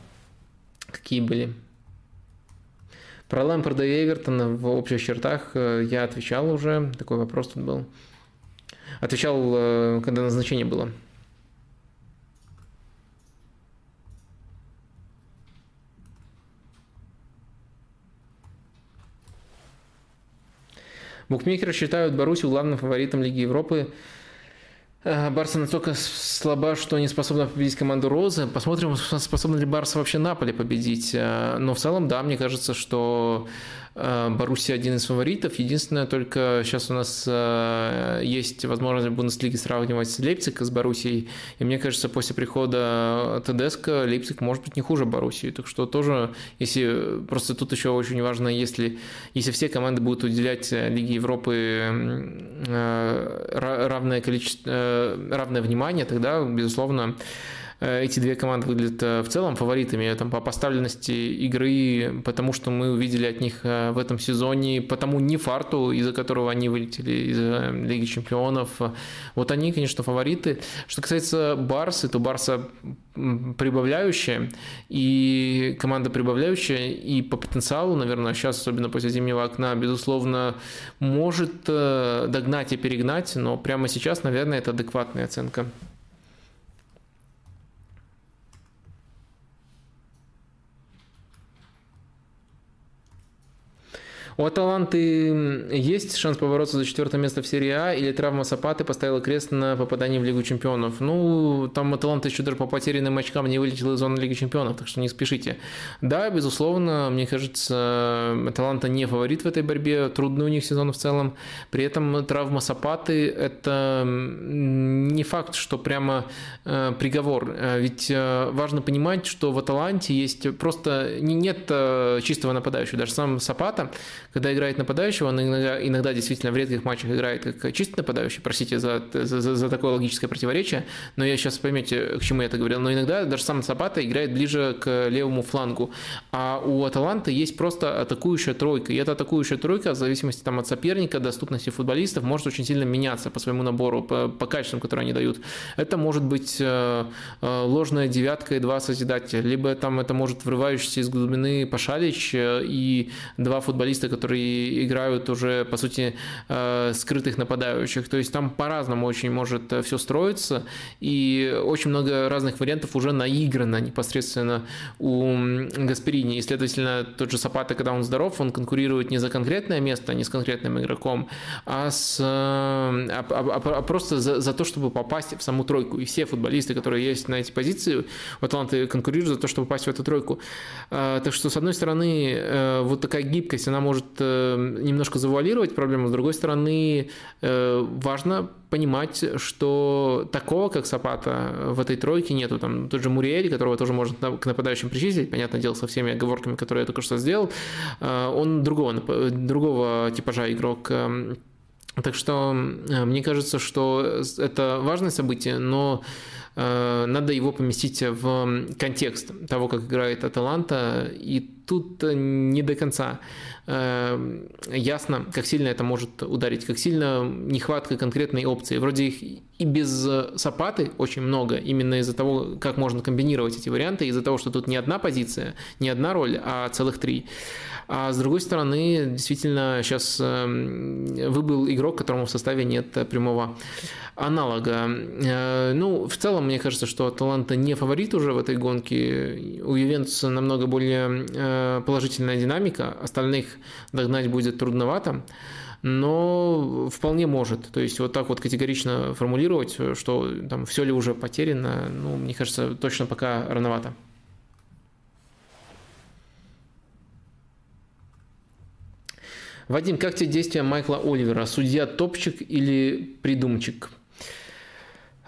Какие были? Про Лэмпорда и Эвертона в общих чертах э, я отвечал уже. Такой вопрос тут был. Отвечал, когда назначение было. Букмекеры считают Боруссию главным фаворитом Лиги Европы. Э, Барса настолько слаба, что не способна победить команду Розы. Посмотрим, способна ли Барса вообще Наполе победить. Э, но в целом, да, мне кажется, что Боруссия один из фаворитов. Единственное, только сейчас у нас э, есть возможность в Бундеслиге сравнивать с Лейпциг с Боруссией. И мне кажется, после прихода Тедеско Лейпциг может быть не хуже Боруссии. Так что тоже, если просто тут еще очень важно, если, если все команды будут уделять Лиге Европы э, равное количество, равное внимание, тогда, безусловно, Э, эти две команды выглядят э, в целом фаворитами там, по поставленности игры, потому что мы увидели от них э, в этом сезоне, потому не фарту, из-за которого они вылетели из Лиги Чемпионов. Вот они, конечно, фавориты. Что касается Барсы, то Барса прибавляющая, и команда прибавляющая, и по потенциалу, наверное, сейчас, особенно после зимнего окна, безусловно, может догнать и перегнать, но прямо сейчас, наверное, это адекватная оценка. У Аталанты есть шанс побороться за четвертое место в серии А, или травма Сапаты поставила крест на попадании в Лигу Чемпионов? Ну, там Аталанта еще даже по потерянным очкам не вылетела из зоны Лиги Чемпионов, так что не спешите. Да, безусловно, мне кажется, Аталанта не фаворит в этой борьбе, трудный у них сезон в целом. При этом травма Сапаты – это не факт, что прямо э, приговор. Э, ведь э, важно понимать, что в Аталанте есть просто нет чистого нападающего. Даже сам Сапата, когда играет нападающего, он иногда, иногда действительно в редких матчах играет как чистый нападающий, простите за, за, за такое логическое противоречие, но я сейчас поймете, к чему я это говорил, но иногда даже сам Сапата играет ближе к левому флангу, а у Аталанты есть просто атакующая тройка, и эта атакующая тройка, в зависимости там, от соперника, доступности футболистов, может очень сильно меняться по своему набору, по, по качествам, которые они дают. Это может быть э, э, ложная девятка и два созидателя, либо там это может врывающийся из глубины Пашалич э, и два футболиста, которые играют уже, по сути, э, скрытых нападающих. То есть там по-разному очень может э, все строиться, и очень много разных вариантов уже наиграно непосредственно у Гасперини. И, следовательно, тот же Сапата, когда он здоров, он конкурирует не за конкретное место, не с конкретным игроком, а, с, э, а, а, а просто за, за то, чтобы попасть в саму тройку. И все футболисты, которые есть на эти позиции, в Атланты конкурируют за то, чтобы попасть в эту тройку. Так что, с одной стороны, вот такая гибкость, она может немножко завуалировать проблему. С другой стороны, э, важно понимать, что такого, как Сапата, в этой тройке нету. Там тот же Муриэль, которого тоже можно к нападающим причислить, понятное дело, со всеми оговорками, которые я только что сделал, э, он другого, другого типажа игрок. Эм, так что мне кажется, что это важное событие, но надо его поместить в контекст того, как играет Аталанта, и тут не до конца. Эм, ясно, как сильно это может ударить, как сильно нехватка конкретной опции. Вроде их и без сапаты очень много, именно из-за того, как можно комбинировать эти варианты, из-за того, что тут не одна позиция, не одна роль, а целых три. А с другой стороны, действительно, сейчас эм, выбыл игрок, которому в составе нет прямого аналога. Э, ну, в целом, мне кажется, что Аталанта не фаворит уже в этой гонке. У Ювентуса намного более э, положительная динамика. Остальных догнать будет трудновато но вполне может. То есть вот так вот категорично формулировать, что там все ли уже потеряно, ну, мне кажется, точно пока рановато. Вадим, как тебе действия Майкла Оливера? Судья топчик или придумчик?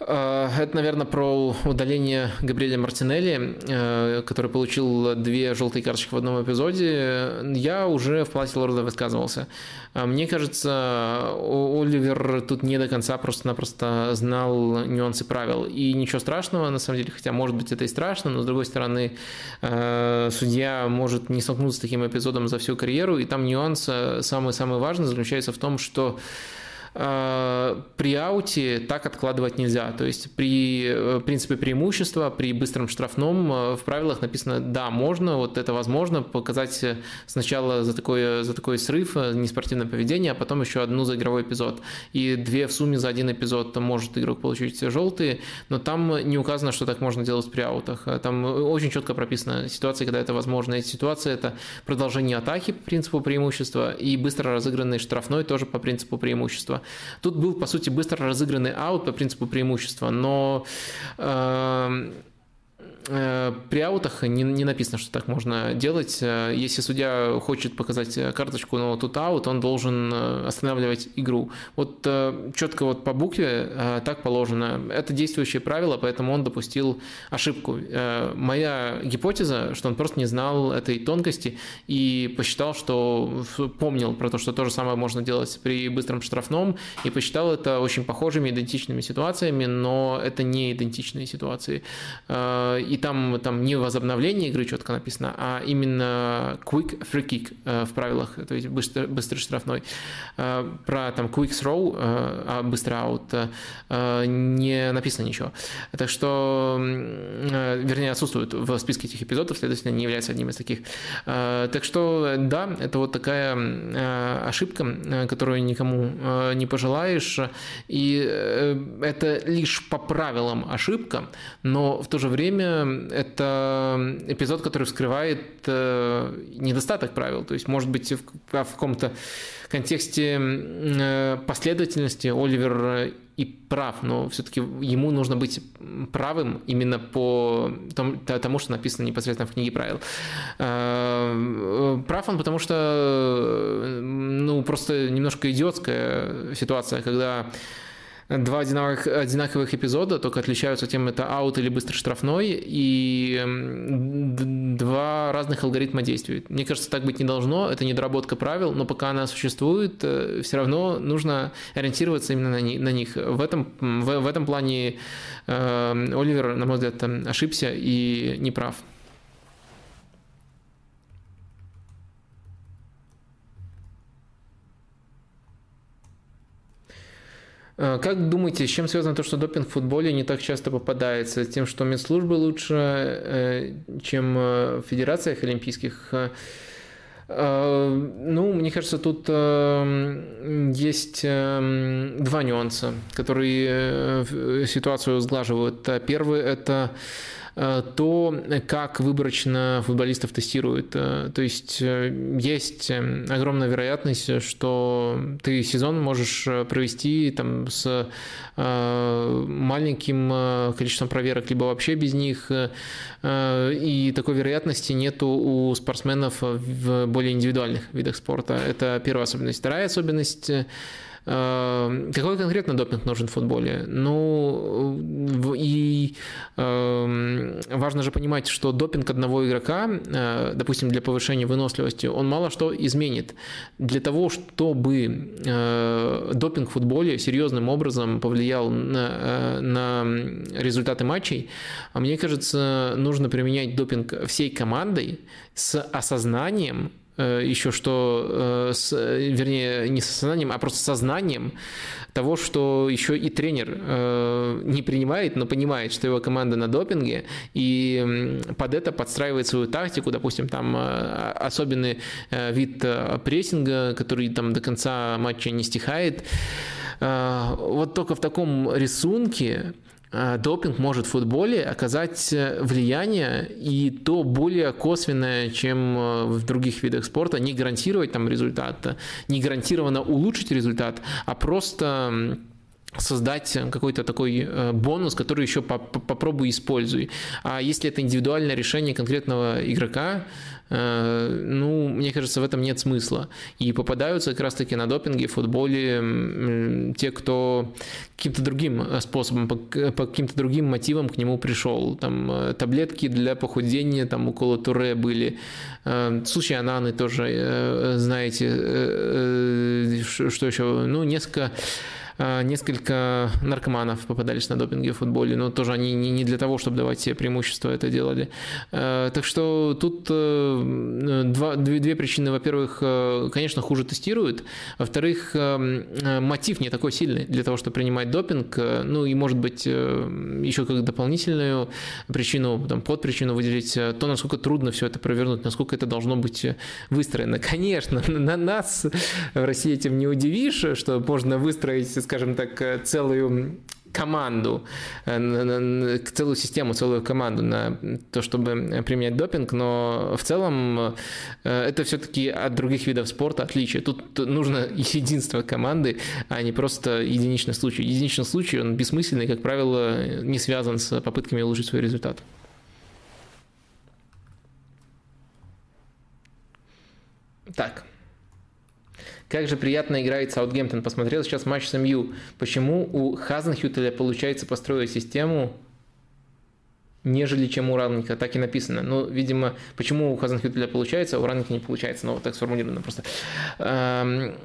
Э, это, наверное, про удаление Габриэля Мартинелли, э, который получил две желтые карточки в одном эпизоде. Я уже в Палате Лорда высказывался. Э, мне кажется, Оливер тут не до конца просто-напросто знал нюансы правил. И ничего страшного, на самом деле, хотя, может быть, это и страшно, но, с другой стороны, судья может не столкнуться с таким эпизодом за всю карьеру, и там нюанс самый-самый важный заключается в том, что при ауте так откладывать нельзя. То есть при э, принципе преимущества, при быстром штрафном э, в правилах написано, да, можно, вот это возможно, показать сначала за такой, за такой срыв, неспортивное поведение, а потом еще одну за игровой эпизод. И две в сумме за один эпизод может игрок получить желтые, но там не указано, что так можно делать при аутах. Там очень четко прописана ситуация, когда это возможно. Эти ситуации – это продолжение атаки по принципу преимущества и быстро разыгранный штрафной тоже по принципу преимущества. Тут был, по сути, быстро разыгранный аут по принципу преимущества, но э, при аутах не, не написано, что так можно делать. Э, если судья хочет показать карточку, но тут аут, он должен э, останавливать игру. Вот четко вот по букве так положено. Это действующее правило, поэтому он допустил ошибку. Моя гипотеза, что он просто не знал этой тонкости и посчитал, что помнил про то, что то же самое можно делать при быстром штрафном, и посчитал это очень похожими, идентичными ситуациями, но это не идентичные ситуации и там, там не возобновление игры четко написано, а именно quick free kick э, в правилах, то есть быстрый, быстрый штрафной. Э, про там quick throw, э, а быстрый аут, не написано ничего. Так что, вернее, отсутствует в списке этих эпизодов, следовательно, не является одним из таких. Так что, да, это вот такая ошибка, которую никому не пожелаешь, и это лишь по правилам ошибка, но в то же время это эпизод, который вскрывает э, недостаток правил. То есть, может быть, в, в каком-то контексте э, последовательности Оливер и прав, но все-таки ему нужно быть правым именно по тому, что написано непосредственно в книге правил. Э, прав он, потому что ну, просто немножко идиотская ситуация, когда два одинаковых, одинаковых эпизода, только отличаются тем, это аут или быстрый штрафной, и два разных алгоритма действуют. Мне кажется, так быть не должно, это недоработка правил, но пока она существует, э, все равно нужно ориентироваться именно на них. В этом, в, в этом плане э, Оливер, на мой взгляд, ошибся и не прав. Как думаете, с чем связано то, что допинг в футболе не так часто попадается? С тем, что медслужбы лучше, э, чем э, в федерациях олимпийских? Ну, мне кажется, тут есть два нюанса, которые ситуацию сглаживают. Первый – это Э, то, как выборочно футболистов тестируют. Э, то есть э, есть огромная вероятность, что ты сезон можешь провести там с маленьким количеством проверок, либо вообще без них. И такой вероятности нету у спортсменов в более индивидуальных видах спорта. Это первая особенность. Вторая особенность Эм, какой конкретно допинг нужен в футболе? Ну, и эм, важно же понимать, что допинг одного игрока, э, допустим, для повышения выносливости, он мало что изменит. Для того, чтобы э, допинг в футболе серьезным образом повлиял на, э, на результаты матчей, мне кажется, нужно применять допинг всей командой с осознанием еще что, э, с, вернее, не с осознанием, а просто сознанием того, что еще и тренер э, не принимает, но понимает, что его команда на допинге, и под это подстраивает свою тактику, допустим, там особенный вид прессинга, который там до конца матча не стихает. Вот только в таком рисунке Э, допинг может в футболе оказать э, влияние и то более косвенное, чем э, в других видах спорта, не гарантировать там результат, не гарантированно улучшить результат, а просто создать какой-то такой э, бонус, который еще попробуй используй. А если это индивидуальное решение конкретного игрока, э, ну, мне кажется, в этом нет смысла. И попадаются как раз-таки на допинге в футболе те, кто каким-то другим э, способом, по, каким-то другим мотивам к нему пришел. Там таблетки для похудения, там около Туре были. Случай Ананы тоже, знаете, что еще? Ну, несколько несколько наркоманов попадались на допинге в футболе, но тоже они не для того, чтобы давать себе преимущество это делали. А, так что тут э, два, две, две причины. Во-первых, э, конечно, хуже тестируют. Во-вторых, э, мотив не такой сильный для того, чтобы принимать допинг. Ну и, может быть, еще как дополнительную причину, там, под причину выделить то, насколько трудно все это провернуть, насколько это должно быть выстроено. <laughs> Конечно, на нас в России этим не удивишь, что можно выстроить скажем так, э, целую команду, э, целую систему, целую команду на то, чтобы применять допинг, но в целом э, это все-таки от других видов спорта отличие. Тут нужно <laughs> единство команды, а не просто единичный случай. Единичный случай, он бессмысленный, как правило, не связан с попытками улучшить свой результат. Так. Как же приятно играет Саутгемптон. Посмотрел сейчас матч с МЮ. Почему у Хазенхютеля получается построить систему, нежели чем у Ранника. Так и написано. Ну, видимо, почему у Хазенхютеля получается, а у Ранника не получается. Ну, вот так сформулировано просто. Эм,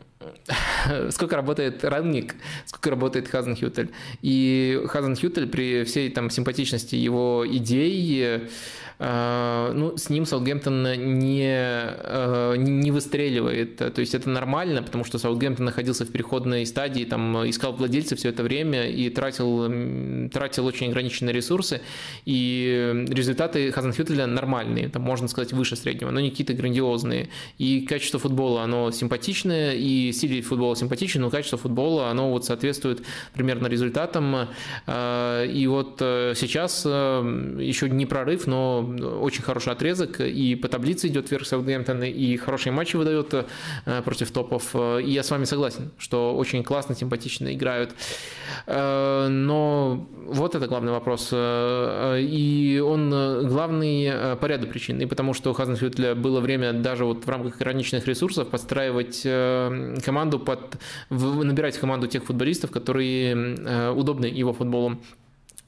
<laughs> сколько работает Ранник, сколько работает Хазенхютель. И Хазенхютель при всей там симпатичности его идей ну, с ним Саутгемптон не, э, не выстреливает. То есть это нормально, потому что Саутгемптон находился в переходной стадии, там искал владельца все это время и тратил, тратил очень ограниченные ресурсы. И результаты Хазенхютеля нормальные, там, можно сказать, выше среднего, но не какие-то грандиозные. И качество футбола, оно симпатичное, и стиль футбола симпатичный, но качество футбола, оно вот соответствует примерно результатам. Э, и вот сейчас еще не прорыв, но очень хороший отрезок, и по таблице идет вверх Саутгемптон, и хорошие матчи выдает э, против топов. И я с вами согласен, что очень классно, симпатично играют. Э, но вот это главный вопрос. Э, и он главный по ряду причин. И потому что у Хазенфютля было время даже вот в рамках ограниченных ресурсов подстраивать команду под... набирать команду тех футболистов, которые удобны его футболом.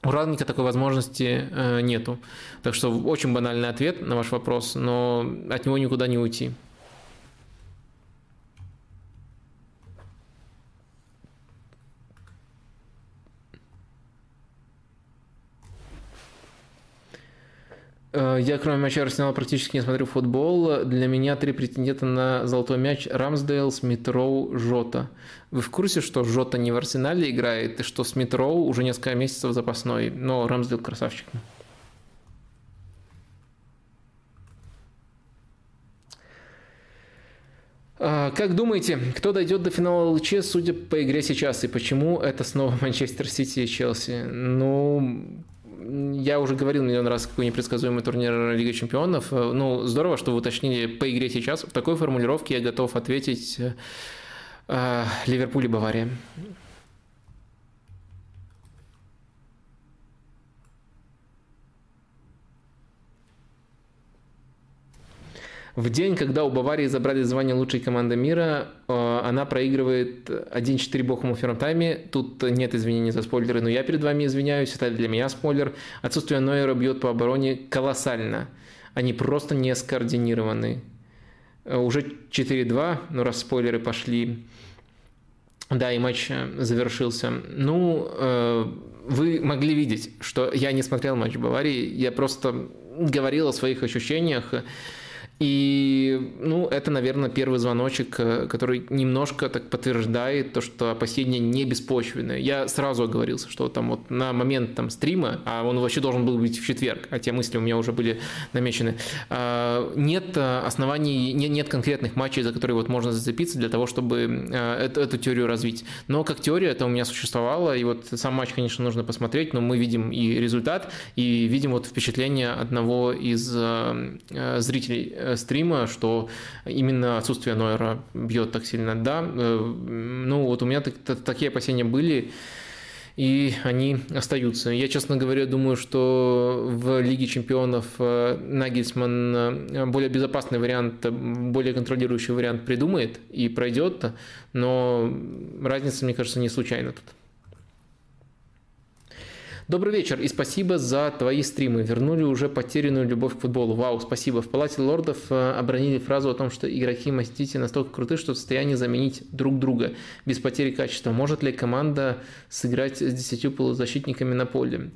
У Радника такой возможности э, нету. Так что очень банальный ответ на ваш вопрос, но от него никуда не уйти. Э, я, кроме матча Арсенала, практически не смотрю футбол. Для меня три претендента на золотой мяч – Рамсдейл, Смитроу, Жота. Вы в курсе, что Жота не в Арсенале играет, и что Смитроу уже несколько месяцев запасной, но Рамсдейл красавчик. А, как думаете, кто дойдет до финала ЛЧ, судя по игре сейчас, и почему это снова <laughs> Манчестер Сити и Челси? Ну, я уже говорил миллион раз, какой непредсказуемый турнир Лиги Чемпионов. Э, ну, здорово, что вы уточнили по игре сейчас. В такой формулировке я готов ответить э Ливерпуль и Бавария. В день, когда у Баварии забрали звание лучшей команды мира, э, она проигрывает 1-4 Бохуму в первом тайме. Тут нет извинений за спойлеры, но я перед вами извиняюсь, это для меня спойлер. Отсутствие Нойера бьет по обороне колоссально. Они просто не скоординированы. Э, уже 4-2, ну раз спойлеры пошли. Да, и матч завершился. Ну, э, вы могли видеть, что я не смотрел матч Баварии, я просто говорил о своих ощущениях. И, ну, это, наверное, первый звоночек, э, который немножко так подтверждает то, что опасения не беспочвенные. Я сразу оговорился, что там вот на момент там стрима, а он вообще должен был быть в четверг, а те мысли у меня уже были намечены, а, нет э, оснований, нет конкретных матчей, за которые вот можно зацепиться для того, чтобы э, эту, эту теорию развить. Но как теория это у меня существовало, и вот сам матч, конечно, нужно посмотреть, но мы видим и результат, и видим вот впечатление одного из зрителей стрима, что именно отсутствие Нойера бьет так сильно. Да, э, ну вот у меня так, так, такие опасения были. и они остаются. Я, честно говоря, думаю, что в Лиге чемпионов э, Нагельсман э, более безопасный вариант, более контролирующий вариант придумает и пройдет, но разница, мне кажется, не случайна тут. Добрый вечер и спасибо за твои стримы. Вернули уже потерянную любовь к футболу. Вау, спасибо. В Палате лордов э, обронили фразу о том, что игроки Мастити настолько круты, что в состоянии заменить друг друга без потери качества. Может ли команда сыграть с десятью полузащитниками на поле?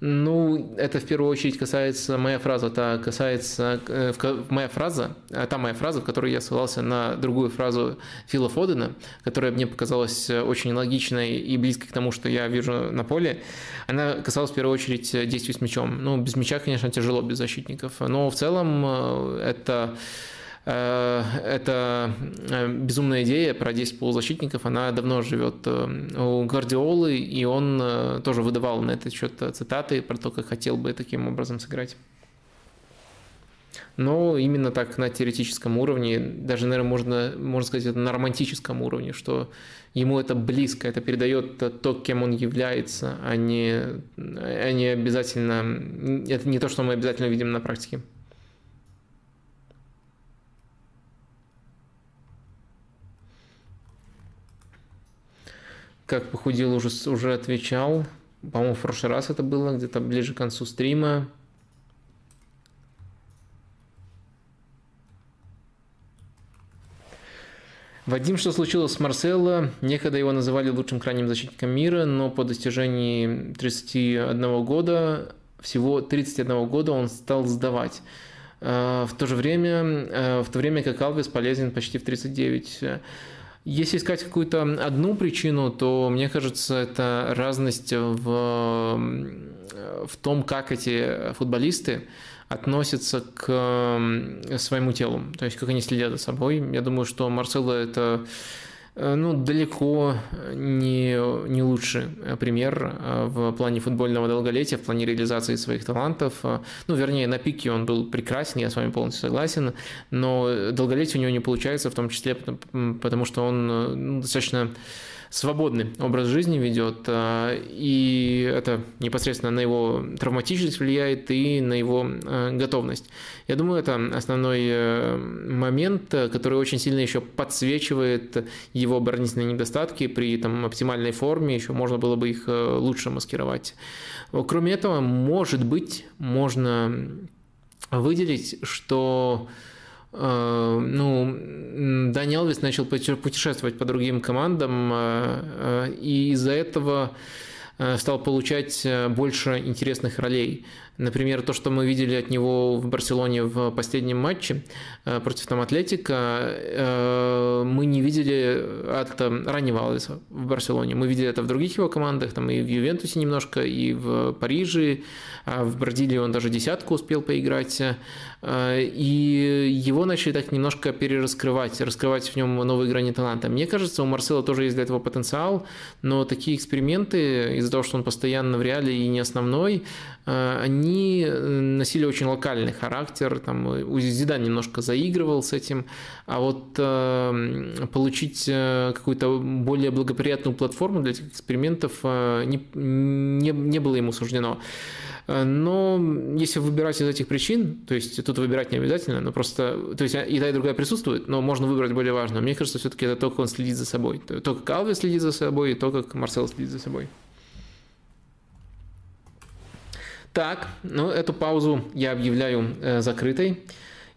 Ну, это в первую очередь касается, моя фраза, это касается, э, моя фраза, а та моя фраза, в которой я ссылался на другую фразу Фила Фодена, которая мне показалась очень логичной и близкой к тому, что я вижу на поле, она касалась в первую очередь действий с мячом. Ну, без мяча, конечно, тяжело без защитников, но в целом э, это Э, эта э, безумная идея про 10 полузащитников, она давно живет э, у Гвардиолы, и он тоже выдавал на этот счет цитаты про то, как хотел бы таким образом сыграть. Но именно так на теоретическом уровне, даже, наверное, можно, можно сказать, это на романтическом уровне, что ему это близко, это передает то, кем он является, а не, а не обязательно, это не то, что мы обязательно видим на практике. Как похудел, уже, уже отвечал. По-моему, в прошлый раз это было, где-то ближе к концу стрима. Вадим, что случилось с Марсело? Некогда его называли лучшим крайним защитником мира, но по достижении 31 года, всего 31 года он стал сдавать. Э, в то же время, э, в то время как Алвес полезен почти в 39. Если искать какую-то одну причину, то мне кажется, это разность в, в том, как эти футболисты относятся к своему телу, то есть как они следят за собой. Я думаю, что Марсело это ну, далеко не, не лучший пример э, в плане футбольного долголетия, в плане реализации своих талантов. Э, ну, вернее, на пике он был прекрасен, я с вами полностью согласен, но долголетие у него не получается, в том числе потому, что он ну, достаточно свободный образ жизни ведет, а, и это непосредственно на его травматичность влияет и на его а, готовность. Я думаю, это основной э, момент, который очень сильно еще подсвечивает его оборонительные недостатки. При там, оптимальной форме еще можно было бы их э, лучше маскировать. Кроме этого, может быть, можно выделить, что Э, ну, Дани Алвис начал путешествовать по другим командам, э, э, и из-за этого стал получать больше интересных ролей. Например, то, что мы видели от него в Барселоне в последнем матче э, против там Атлетика, э, мы не видели от э, раннего Алвеса в Барселоне. Мы видели это в других его командах, там и в Ювентусе немножко, и в Париже, а в Бразилии он даже десятку успел поиграть. И его начали так немножко перераскрывать, раскрывать в нем новые грани таланта. Мне кажется, у Марсела тоже есть для этого потенциал, но такие эксперименты, из-за того, что он постоянно в реале и не основной, они они э, носили очень локальный характер. Там э, Зидан немножко заигрывал с этим, а вот э, получить э, какую-то более благоприятную платформу для этих экспериментов э, не, не, не было ему суждено. Но если выбирать из этих причин, то есть тут выбирать не обязательно, но просто, то есть и та, и другая присутствует, но можно выбрать более важное. Мне кажется, все-таки это то, как он следит за собой. То, как Алве следит за собой, и то, как Марсел следит за собой. Так, ну эту паузу я объявляю э, закрытой.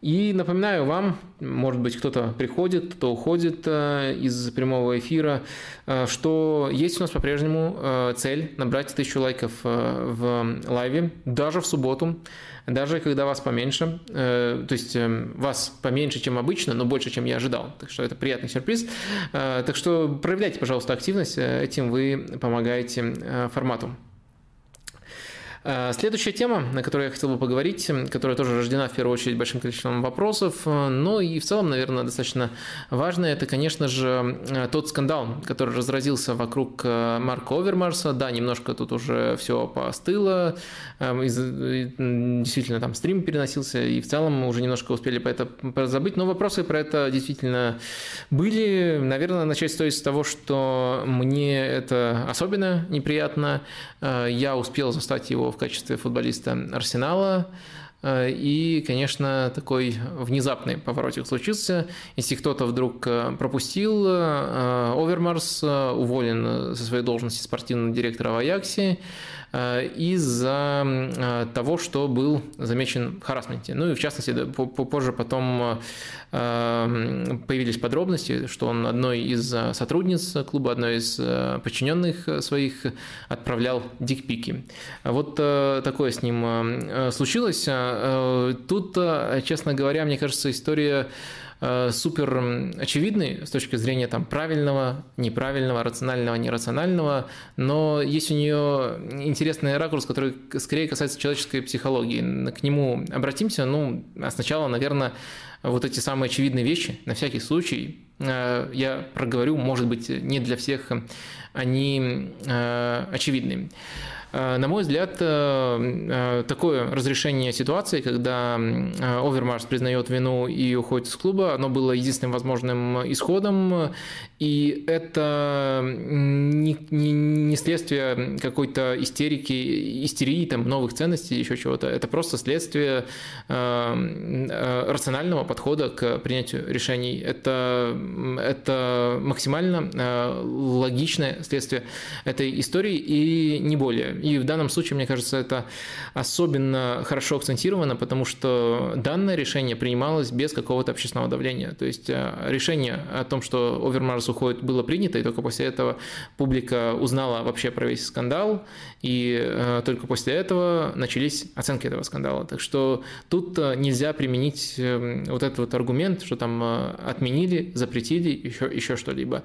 И напоминаю вам, может быть, кто-то приходит, кто уходит э, из прямого эфира, э, что есть у нас по-прежнему э, цель набрать тысячу лайков в лайве, даже в субботу, даже когда вас поменьше, то есть э, вас поменьше, чем обычно, но больше, чем я ожидал. Так что это приятный сюрприз. Так что проявляйте, пожалуйста, активность, этим вы помогаете формату. Э, следующая тема, на которую я хотел бы поговорить, которая тоже рождена в первую очередь большим количеством вопросов, э, но и в целом, наверное, достаточно важная, это, конечно же, э, тот скандал, который разразился вокруг Марка Овермарса. Да, немножко тут уже все поостыло, действительно там стрим переносился, и в целом мы уже немножко успели по это забыть, но вопросы про это действительно были. Наверное, начать стоит с того, что мне это особенно неприятно. Я успел застать его в качестве футболиста Арсенала. Э, и, конечно, такой внезапный поворотик случился. Если кто-то вдруг э, пропустил, э, Овермарс уволен со своей должности спортивного директора в Аяксе. Э, из-за э, того, что был замечен в харасменте. Ну и в частности, позже потом э, появились подробности, что он одной из сотрудниц клуба, одной из подчиненных своих отправлял дикпики. Вот такое с ним случилось. Тут, честно говоря, мне кажется, история супер очевидный с точки зрения там, правильного, неправильного, рационального, нерационального, но есть у нее интересный ракурс, который скорее касается человеческой психологии. К нему обратимся. Ну, а сначала, наверное, вот эти самые очевидные вещи, на всякий случай, э, я проговорю, может быть, не для всех они э, очевидны. Э, на мой взгляд, э, э, такое разрешение ситуации, когда Овермарс признает вину и уходит из клуба, оно было единственным возможным исходом, и это не, не, не следствие какой-то истерики, истерии, там, новых ценностей, еще чего-то. Это просто следствие рационального подхода к принятию решений. Это, это максимально логичное следствие этой истории и не более. И в данном случае, мне кажется, это особенно хорошо акцентировано, потому что данное решение принималось без какого-то общественного давления. То есть э, решение о том, что Овермарс уходит, было принято, и только после этого публика узнала вообще про весь скандал, и э, только после этого начались оценки этого скандала. Так что тут э, нельзя применить вот этот вот аргумент, что там отменили, запретили, еще, еще что-либо.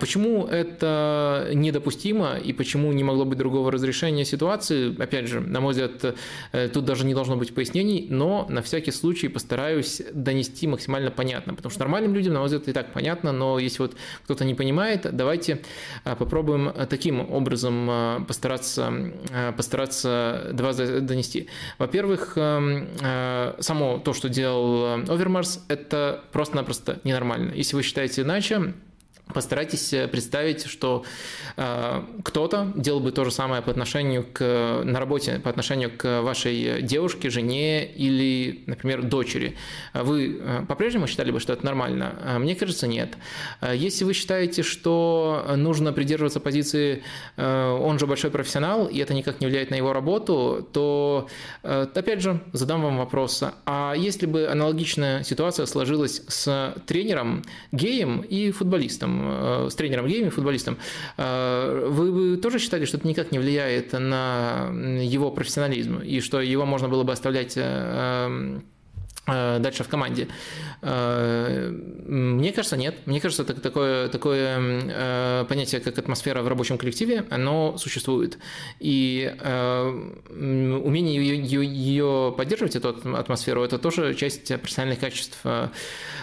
Почему это недопустимо и почему не могло быть другого разрешения? решения ситуации, опять же, на мой взгляд, э, тут даже не должно быть пояснений, но на всякий случай постараюсь донести максимально понятно, потому что нормальным людям, на мой взгляд, и так понятно, но если вот кто-то не понимает, давайте э, попробуем таким образом э, постараться, постараться до вас донести. Во-первых, само то, что делал Овермарс, это просто-напросто ненормально. Если вы считаете иначе, Постарайтесь э, представить, что э, кто-то делал бы то же самое по отношению к на работе, по отношению к вашей девушке, жене или, например, дочери. Вы э, по-прежнему считали бы, что это нормально? Э, мне кажется, нет. Если вы считаете, что нужно придерживаться позиции э, «он же большой профессионал», и это никак не влияет на его работу, то, э, опять же, задам вам вопрос. А если бы аналогичная ситуация сложилась с тренером, геем и футболистом? Э, с тренером гейми, футболистом, э, вы бы тоже считали, что это никак не влияет на его профессионализм, и что его можно было бы оставлять э, Э, дальше в команде. Э, мне кажется, нет. Мне кажется, это такое, такое э, понятие, как атмосфера в рабочем коллективе, оно существует. И умение ее, ее поддерживать, эту атмосферу, это тоже часть профессиональных качеств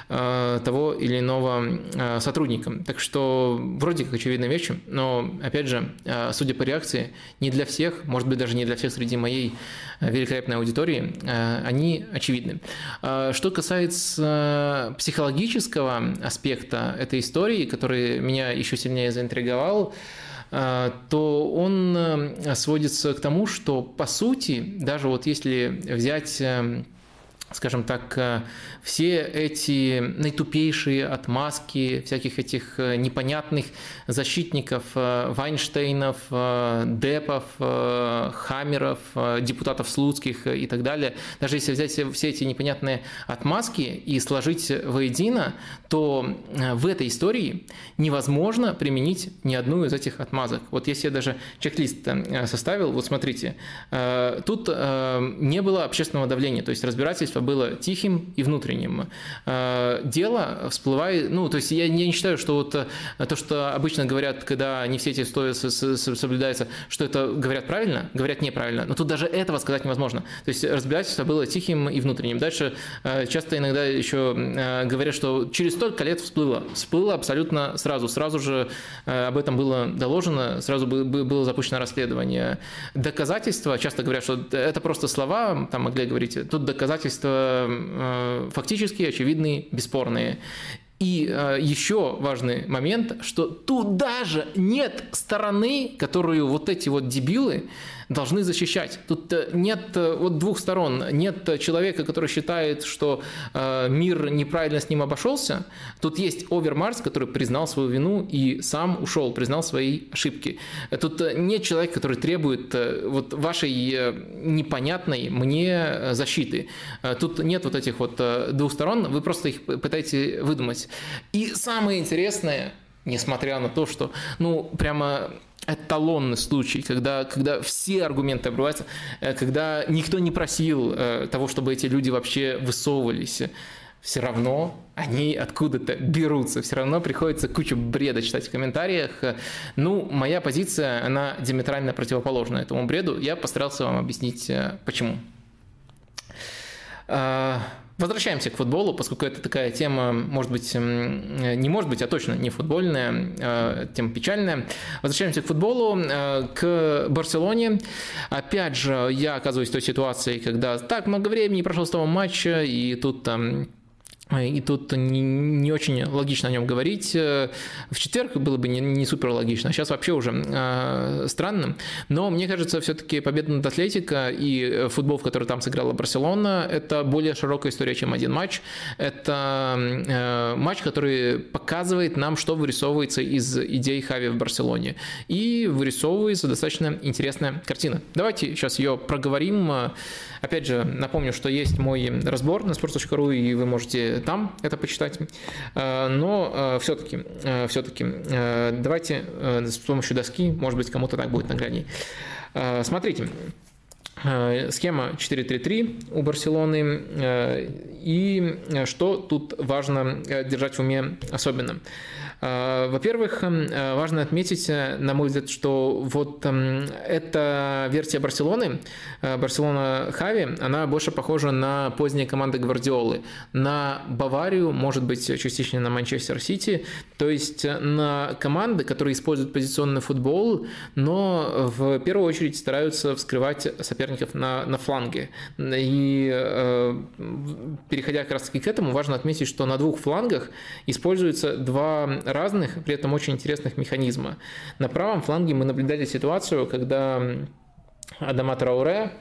того или иного сотрудника. Так что вроде как очевидная вещь, но, опять же, судя по реакции, не для всех, может быть, даже не для всех среди моей великолепной аудитории, они очевидны. А, что касается психологического аспекта этой истории, который меня еще сильнее заинтриговал, а, то он э, сводится к тому, что по сути, даже вот если взять э, скажем так, э, все эти наитупейшие отмазки всяких этих э, непонятных защитников э, Вайнштейнов, Депов, Хаммеров, депутатов Слуцких и так далее, даже если взять все эти непонятные отмазки и сложить воедино, то в этой истории невозможно применить ни одну из этих отмазок. Вот я даже чек-лист составил, вот смотрите, тут не было общественного давления, то есть разбирательства было тихим и внутренним. Дело всплывает, ну, то есть я не считаю, что вот то, что обычно говорят, когда не все эти условия соблюдаются, что это говорят правильно, говорят неправильно. Но тут даже этого сказать невозможно. То есть разбирательство было тихим и внутренним. Дальше часто иногда еще говорят, что через столько лет всплыло. Всплыло абсолютно сразу. Сразу же об этом было доложено, сразу было запущено расследование. Доказательства, часто говорят, что это просто слова, там могли говорить, тут доказательства э, фактические, очевидные, бесспорные. И э, еще важный момент, что тут даже нет стороны, которую вот эти вот дебилы должны защищать. Тут э, нет э, вот двух сторон. Нет человека, который считает, что э, мир неправильно с ним обошелся. Тут есть Овермарс, который признал свою вину и сам ушел, признал свои ошибки. Тут нет человека, который требует вот вашей непонятной мне защиты. Тут нет вот этих вот двух сторон, вы просто их пытаетесь выдумать. И самое интересное, несмотря на то, что, ну, прямо эталонный случай, когда, когда все аргументы обрываются, э, когда никто не просил э, того, чтобы эти люди вообще высовывались, все равно они откуда-то берутся, все равно приходится кучу бреда читать в комментариях. Ну, моя позиция, она диаметрально противоположна этому бреду. Я постарался вам объяснить, э, почему. Возвращаемся к футболу, поскольку это такая тема, может быть, не может быть, а точно не футбольная, а тема печальная. Возвращаемся к футболу, э, к Барселоне. Опять же, я оказываюсь в той ситуации, когда так много времени прошло с того матча, и тут там и тут не, не очень логично о нем говорить. В четверг было бы не, не супер логично, а сейчас вообще уже э, странно. Но мне кажется, все-таки победа над Атлетико и футбол, в который там сыграла Барселона, это более широкая история, чем один матч. Это э, матч, который показывает нам, что вырисовывается из идей Хави в Барселоне. И вырисовывается достаточно интересная картина. Давайте сейчас ее проговорим. Опять же, напомню, что есть мой разбор на sports.ru, и вы можете там это почитать. Э, но все-таки, э, все-таки, э, давайте с помощью доски, может быть, кому-то так будет наглядней. Смотрите, Схема 4-3-3 у Барселоны. И что тут важно держать в уме особенно? А, во-первых, э, важно отметить, э, на мой взгляд, что вот эта версия Барселоны, э, Барселона Хави, она больше похожа на поздние команды Гвардиолы, на Баварию, может быть, частично на Манчестер Сити, то есть на команды, которые используют позиционный футбол, но в первую очередь стараются вскрывать соперников на, на фланге. И переходя как раз таки к этому, важно отметить, что на двух флангах используются два разных, при этом очень интересных механизма. На правом фланге мы наблюдали ситуацию, когда Адама Трауре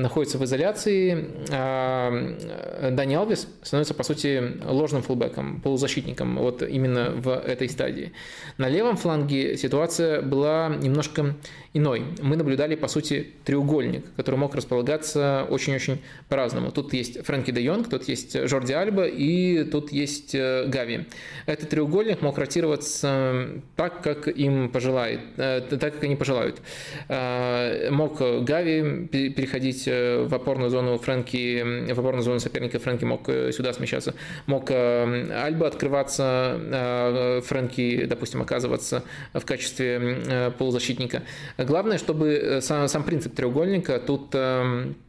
находится в изоляции, а Дани Алвис становится, по сути, ложным фулбеком, полузащитником вот именно в этой стадии. На левом фланге ситуация была немножко иной. Мы наблюдали, по сути, треугольник, который мог располагаться очень-очень по-разному. Тут есть Фрэнки де Йонг, тут есть Жорди Альба и тут есть э, Гави. Этот треугольник мог ротироваться так, как им пожелает, э, так, как они пожелают. Э, мог Гави переходить в опорную зону Фрэнки, в опорную зону соперника Фрэнки мог сюда смещаться. Мог Альба открываться, Фрэнки, допустим, оказываться в качестве полузащитника. Главное, чтобы э, сам, сам принцип треугольника тут эм, Э,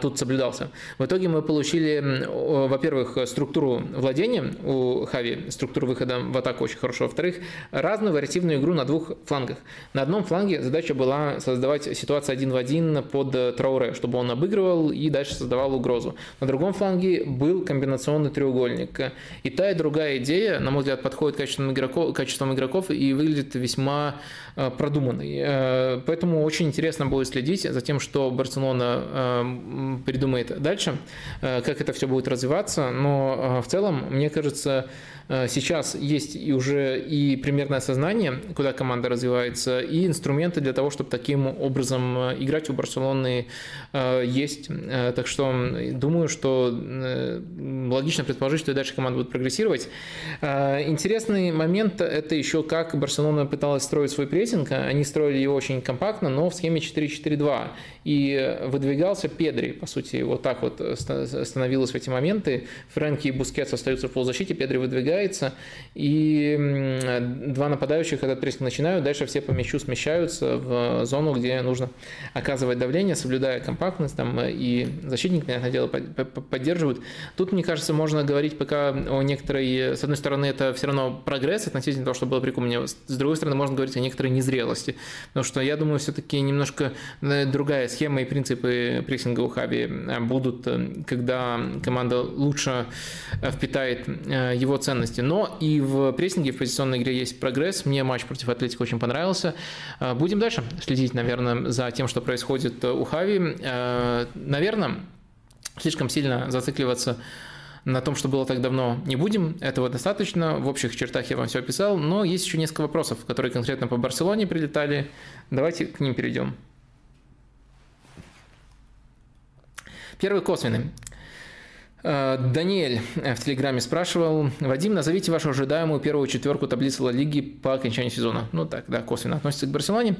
тут соблюдался. В итоге мы получили, во-первых, структуру владения у Хави, структуру выхода в атаку очень хорошо. Во-вторых, разную вариативную игру на двух флангах. На одном фланге задача была создавать ситуацию один в один под Трауре, чтобы он обыгрывал и дальше создавал угрозу. На другом фланге был комбинационный треугольник. И та и другая идея, на мой взгляд, подходит качеством игроков, качеством игроков и выглядит весьма э, продуманной. Э, поэтому очень интересно будет следить за тем, что Барселона придумает дальше, э, как это все будет развиваться. Но э, в целом, мне кажется, Э, сейчас есть и уже и примерное сознание, куда команда развивается, и инструменты для того, чтобы таким образом играть у Барселоны есть. Так что думаю, что логично предположить, что и дальше команда будет прогрессировать. Интересный момент – это еще как Барселона пыталась строить свой прессинг. Они строили его очень компактно, но в схеме 4-4-2. И выдвигался первый Педри, по сути, вот так вот становилось в эти моменты. Фрэнки и Бускетс остаются в полузащите, Педри выдвигается, и два нападающих этот прессинг начинают, дальше все по мячу смещаются в зону, где нужно оказывать давление, соблюдая компактность, там и защитник, понятное дело, поддерживают. Тут, мне кажется, можно говорить пока о некоторой, с одной стороны, это все равно прогресс относительно того, что было прикумлено, с другой стороны, можно говорить о некоторой незрелости, потому что я думаю, все-таки немножко э, другая схема и принципы прессинга Хави э, будут, э, когда команда лучше впитает его ценности. Но и в прессинге, в позиционной игре есть прогресс. Мне матч против Атлетика очень понравился. Будем дальше следить, наверное, за тем, что происходит у Хави. Наверное, слишком сильно зацикливаться на том, что было так давно, не будем. Этого достаточно. В общих чертах я вам все описал. Но есть еще несколько вопросов, которые конкретно по Барселоне прилетали. Давайте к ним перейдем. Первый косвенный. Э, Даниэль в Телеграме спрашивал, Вадим, назовите вашу ожидаемую первую четверку таблицы Ла Лиги по окончанию сезона. Ну так, да, косвенно относится к Барселоне.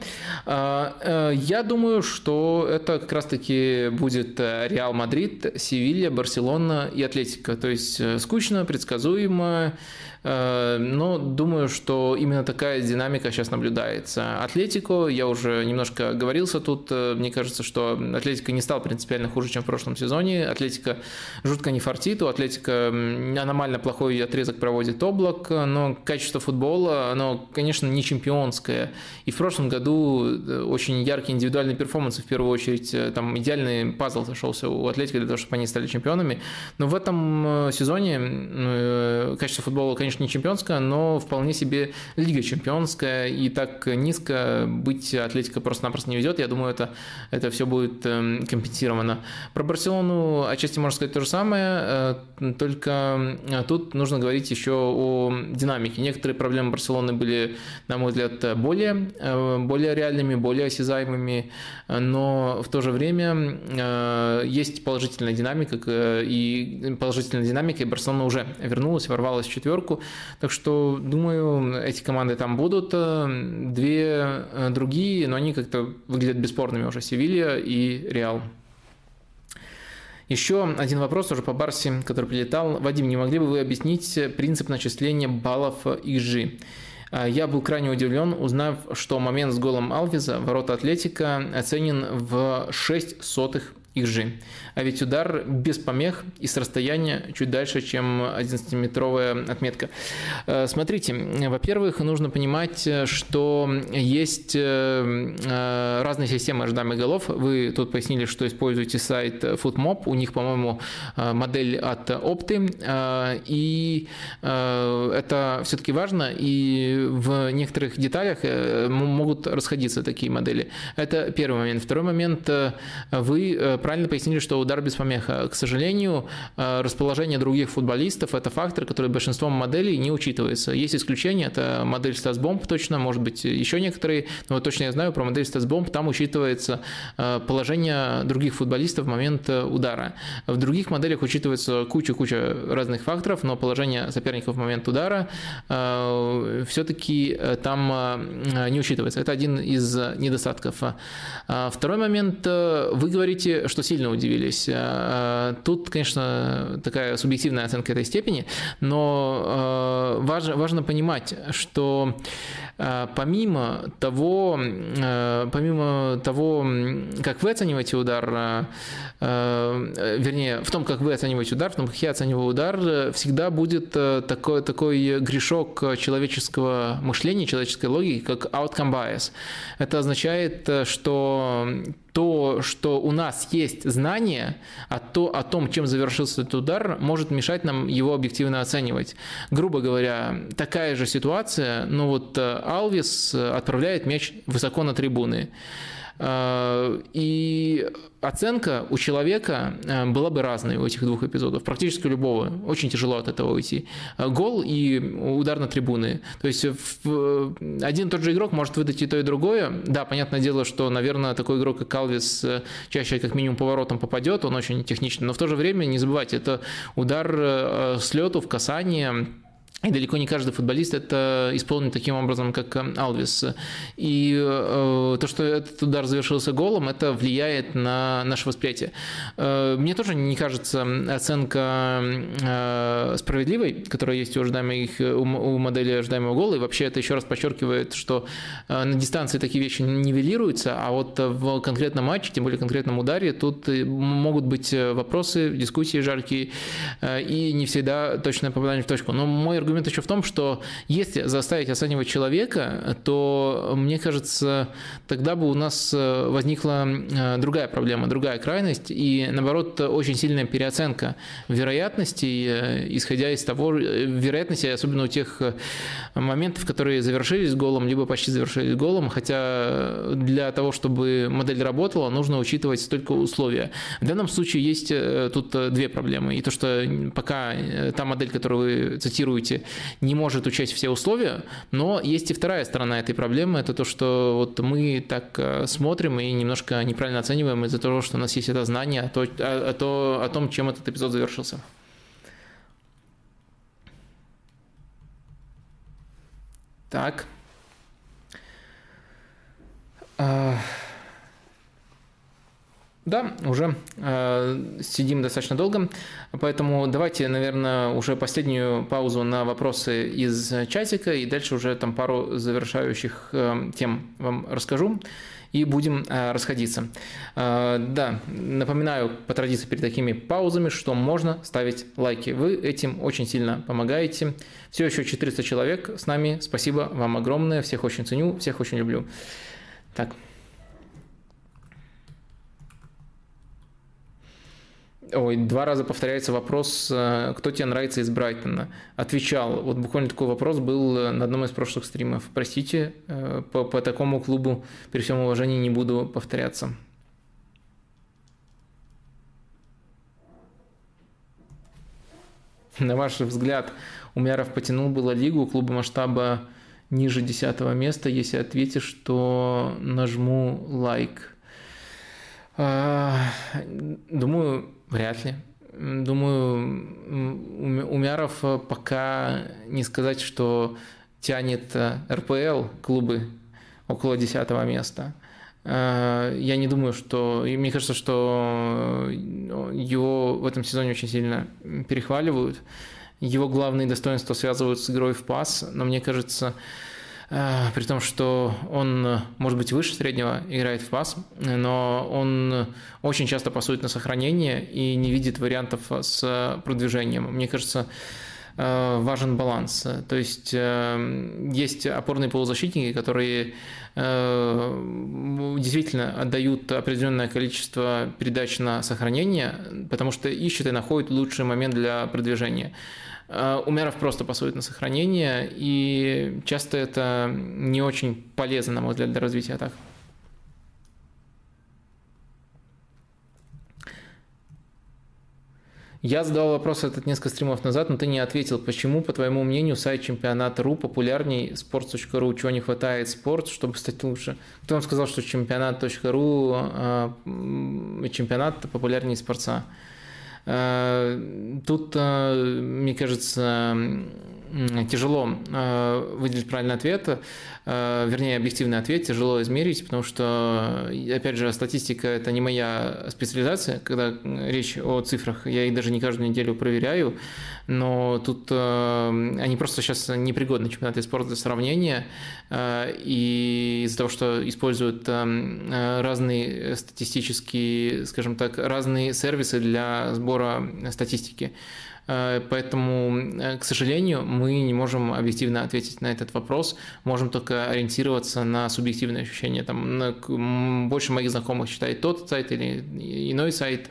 Э, э, я думаю, что это как раз-таки будет Реал Мадрид, Севилья, Барселона и Атлетико. То есть скучно, предсказуемо, Э, но думаю, что именно такая динамика сейчас наблюдается. Атлетико, я уже немножко оговорился тут, э, мне кажется, что Атлетико не стал принципиально хуже, чем в прошлом сезоне. Атлетико жутко не фартит, у Атлетико аномально плохой отрезок проводит Облак, но качество футбола, оно, конечно, не чемпионское. И в прошлом году э, очень яркие индивидуальные перформансы, в первую очередь, там идеальный пазл зашелся у Атлетика для того, чтобы они стали чемпионами. Но в этом сезоне качество футбола, конечно, конечно, не чемпионская, но вполне себе Лига чемпионская, и так низко быть Атлетика просто-напросто не ведет. Я думаю, это, это все будет эм, компенсировано. Про Барселону отчасти можно сказать то же самое, э, только э, тут нужно говорить еще о динамике. Некоторые проблемы Барселоны были, на мой взгляд, более, э, более реальными, более осязаемыми, но в то же время есть положительная динамика, и положительная динамика, и Барселона уже вернулась, ворвалась в четверку, так что, думаю, эти команды там будут. Э, две э, другие, но они как-то выглядят бесспорными уже. Севилья и Реал. Еще один вопрос уже по Барси, который прилетал. Вадим, не могли бы вы объяснить принцип начисления баллов XG? Э, я был крайне удивлен, узнав, что момент с голом Алвиза, ворота Атлетика, оценен в 6 сотых XG. А ведь удар без помех и с расстояния чуть дальше, чем 11-метровая отметка. Э, смотрите, во-первых, нужно понимать, что есть э, э, разные системы ожидаемых голов. Вы тут пояснили, что используете сайт FootMob. У них, по-моему, модель от Opti. И это все-таки важно. И в некоторых деталях могут расходиться такие модели. Это первый момент. Второй момент. Вы правильно пояснили, что удар без помех. К сожалению, э, расположение других футболистов – это фактор, который большинством моделей не учитывается. Есть исключения, это модель Стасбомб точно, может быть, еще некоторые, но вот точно я знаю про модель Стасбомб, там учитывается э, положение других футболистов в момент э, удара. В других моделях учитывается куча-куча разных факторов, но положение соперников в момент удара все-таки там не учитывается. Это один из недостатков. Второй момент. Вы говорите, что сильно удивились есть э, тут, конечно, такая субъективная оценка этой степени, но э, важно, важно понимать, что помимо того, помимо того, как вы оцениваете удар, вернее, в том, как вы оцениваете удар, в том, как я оцениваю удар, всегда будет такой, такой грешок человеческого мышления, человеческой логики, как outcome bias. Это означает, что то, что у нас есть знание о, то, о том, чем завершился этот удар, может мешать нам его объективно оценивать. Грубо говоря, такая же ситуация, но вот э, Алвис отправляет мяч высоко на трибуны. Э, и оценка у человека э, была бы разной у этих двух эпизодов, практически любого. Очень тяжело от этого уйти. Э, гол и удар на трибуны. То есть один тот же игрок может выдать и то, и другое. Да, понятное дело, что, наверное, такой игрок, как Калвис, чаще как минимум поворотом попадет, он очень техничный. Но в то же время, не забывайте, это удар с лету в касание, И далеко не каждый футболист это исполнит таким образом, как э, Алвис. И э, то, что этот удар завершился голом, это влияет на наше восприятие. Э, мне тоже не кажется оценка э, справедливой, которая есть у, ожидаемых, у, у модели ожидаемого гола. И вообще это еще раз подчеркивает, что э, на дистанции такие вещи нивелируются, а вот в конкретном матче, тем более конкретном ударе, тут могут быть вопросы, дискуссии жаркие, э, и не всегда точное попадание в точку. Но мой аргумент еще в том, что если заставить оценивать человека, то, мне кажется, тогда бы у нас э, возникла э, другая проблема, другая крайность, и, наоборот, очень сильная переоценка вероятностей, э, исходя из того, вероятности, особенно у тех моментов, которые завершились голом, либо почти завершились голом, хотя для того, чтобы модель работала, нужно учитывать столько условия. В данном случае есть тут две проблемы. И то, что пока та модель, которую вы цитируете, не может учесть все условия, но есть и вторая сторона этой проблемы, это то, что вот мы так э, смотрим и немножко неправильно оцениваем из-за того, что у нас есть это знание о, то, о, о, о том, чем этот эпизод завершился. Так. Uh... Да, уже э, сидим достаточно долго, поэтому давайте, наверное, уже последнюю паузу на вопросы из чатика, и дальше уже там пару завершающих э, тем вам расскажу, и будем э, расходиться. Э, да, напоминаю по традиции перед такими паузами, что можно ставить лайки. Вы этим очень сильно помогаете. Все еще 400 человек с нами, спасибо вам огромное, всех очень ценю, всех очень люблю. Так. Ой, два раза повторяется вопрос, э, кто тебе нравится из Брайтона. Отвечал, вот буквально такой вопрос был э, на одном из прошлых стримов. Простите, э, по, по такому клубу при всем уважении не буду повторяться. На ваш взгляд, Умяров потянул было лигу клуба масштаба ниже десятого места, если ответишь, что нажму лайк. Думаю, Вряд ли. Думаю, Умяров пока не сказать, что тянет э, РПЛ клубы около десятого места. Э, я не думаю, что... И мне кажется, что его в этом сезоне очень сильно перехваливают. Его главные достоинства связывают с игрой в пас, но мне кажется, Э, при том, что он, может быть, выше среднего играет в пас, но он очень часто пасует на сохранение и не видит вариантов с продвижением. Мне кажется, э, важен баланс. То есть э, есть опорные полузащитники, которые действительно отдают определенное количество передач на сохранение, потому что ищут и находят лучший момент для продвижения. Э, Умеров просто пасует на сохранение, и часто это не очень полезно, на мой взгляд, для развития атак. Я задал вопрос этот несколько стримов назад, но ты не ответил. Почему, по твоему мнению, сайт чемпионата.ру популярней sports.ru? Чего не хватает спорт, чтобы стать лучше? Кто вам сказал, что чемпионат.ру э, чемпионат популярнее спорта? Э, тут, э, мне кажется, тяжело э, выделить правильный ответ, вернее, объективный ответ тяжело измерить, потому что, опять же, статистика – это не моя специализация, когда речь о цифрах, я их даже не каждую неделю проверяю, но тут они просто сейчас непригодны чемпионаты спорта для сравнения, и из-за того, что используют разные статистические, скажем так, разные сервисы для сбора статистики. Э, поэтому, э, к сожалению, мы не можем объективно ответить на этот вопрос, можем только ориентироваться на субъективные ощущения. Там, больше моих знакомых читает тот сайт или иной сайт.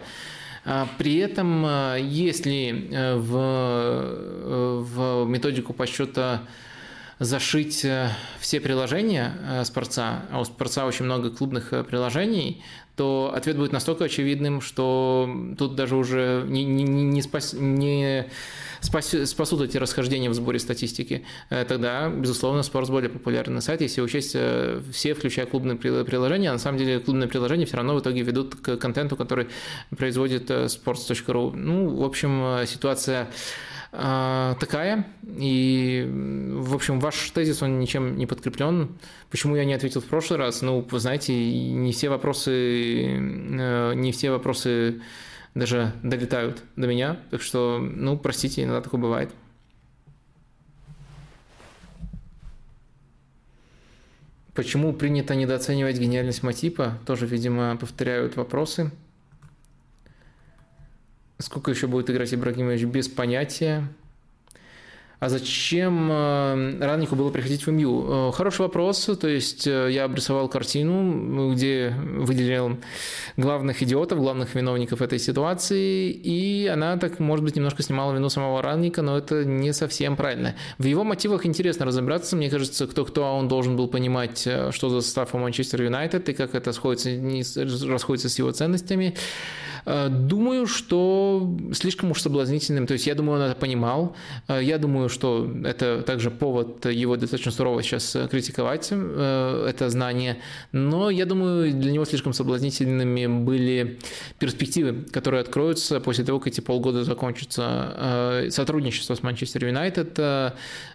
А при этом, э, если в, в методику подсчета зашить все приложения Спорца, а у Спорца очень много клубных приложений, то ответ будет настолько очевидным, что тут даже уже не, не, не, спас, не спас, спасут эти расхождения в сборе статистики. Э, тогда, безусловно, спорт более популярный сайт. Если учесть э, все, включая клубные приложения, на самом деле клубные приложения все равно в итоге ведут к контенту, который производит sports.ru. Ну, в общем, ситуация а, такая. И, в общем, ваш тезис, он ничем не подкреплен. Почему я не ответил в прошлый раз? Ну, вы знаете, не все вопросы, э, не все вопросы даже долетают до меня. Так что, ну, простите, иногда такое бывает. Почему принято недооценивать гениальность Матипа? Тоже, видимо, повторяют вопросы. Сколько еще будет играть Ибрагимович, без понятия. А зачем э, Раннику было приходить в МЮ? Э, хороший вопрос. То есть э, я обрисовал картину, где выделил главных идиотов, главных виновников этой ситуации, и она так, может быть, немножко снимала вину самого Ранника, но это не совсем правильно. В его мотивах интересно разобраться. Мне кажется, кто-кто, а он должен был понимать, что за состав у Манчестер Юнайтед и как это сходится, расходится с его ценностями. Думаю, что слишком уж соблазнительным. То есть я думаю, он это понимал. Я думаю, что это также повод его достаточно сурово сейчас э, критиковать, э, это знание. Но я думаю, для него слишком соблазнительными были перспективы, которые откроются после того, как эти полгода закончатся. Э, сотрудничество с Манчестер Юнайтед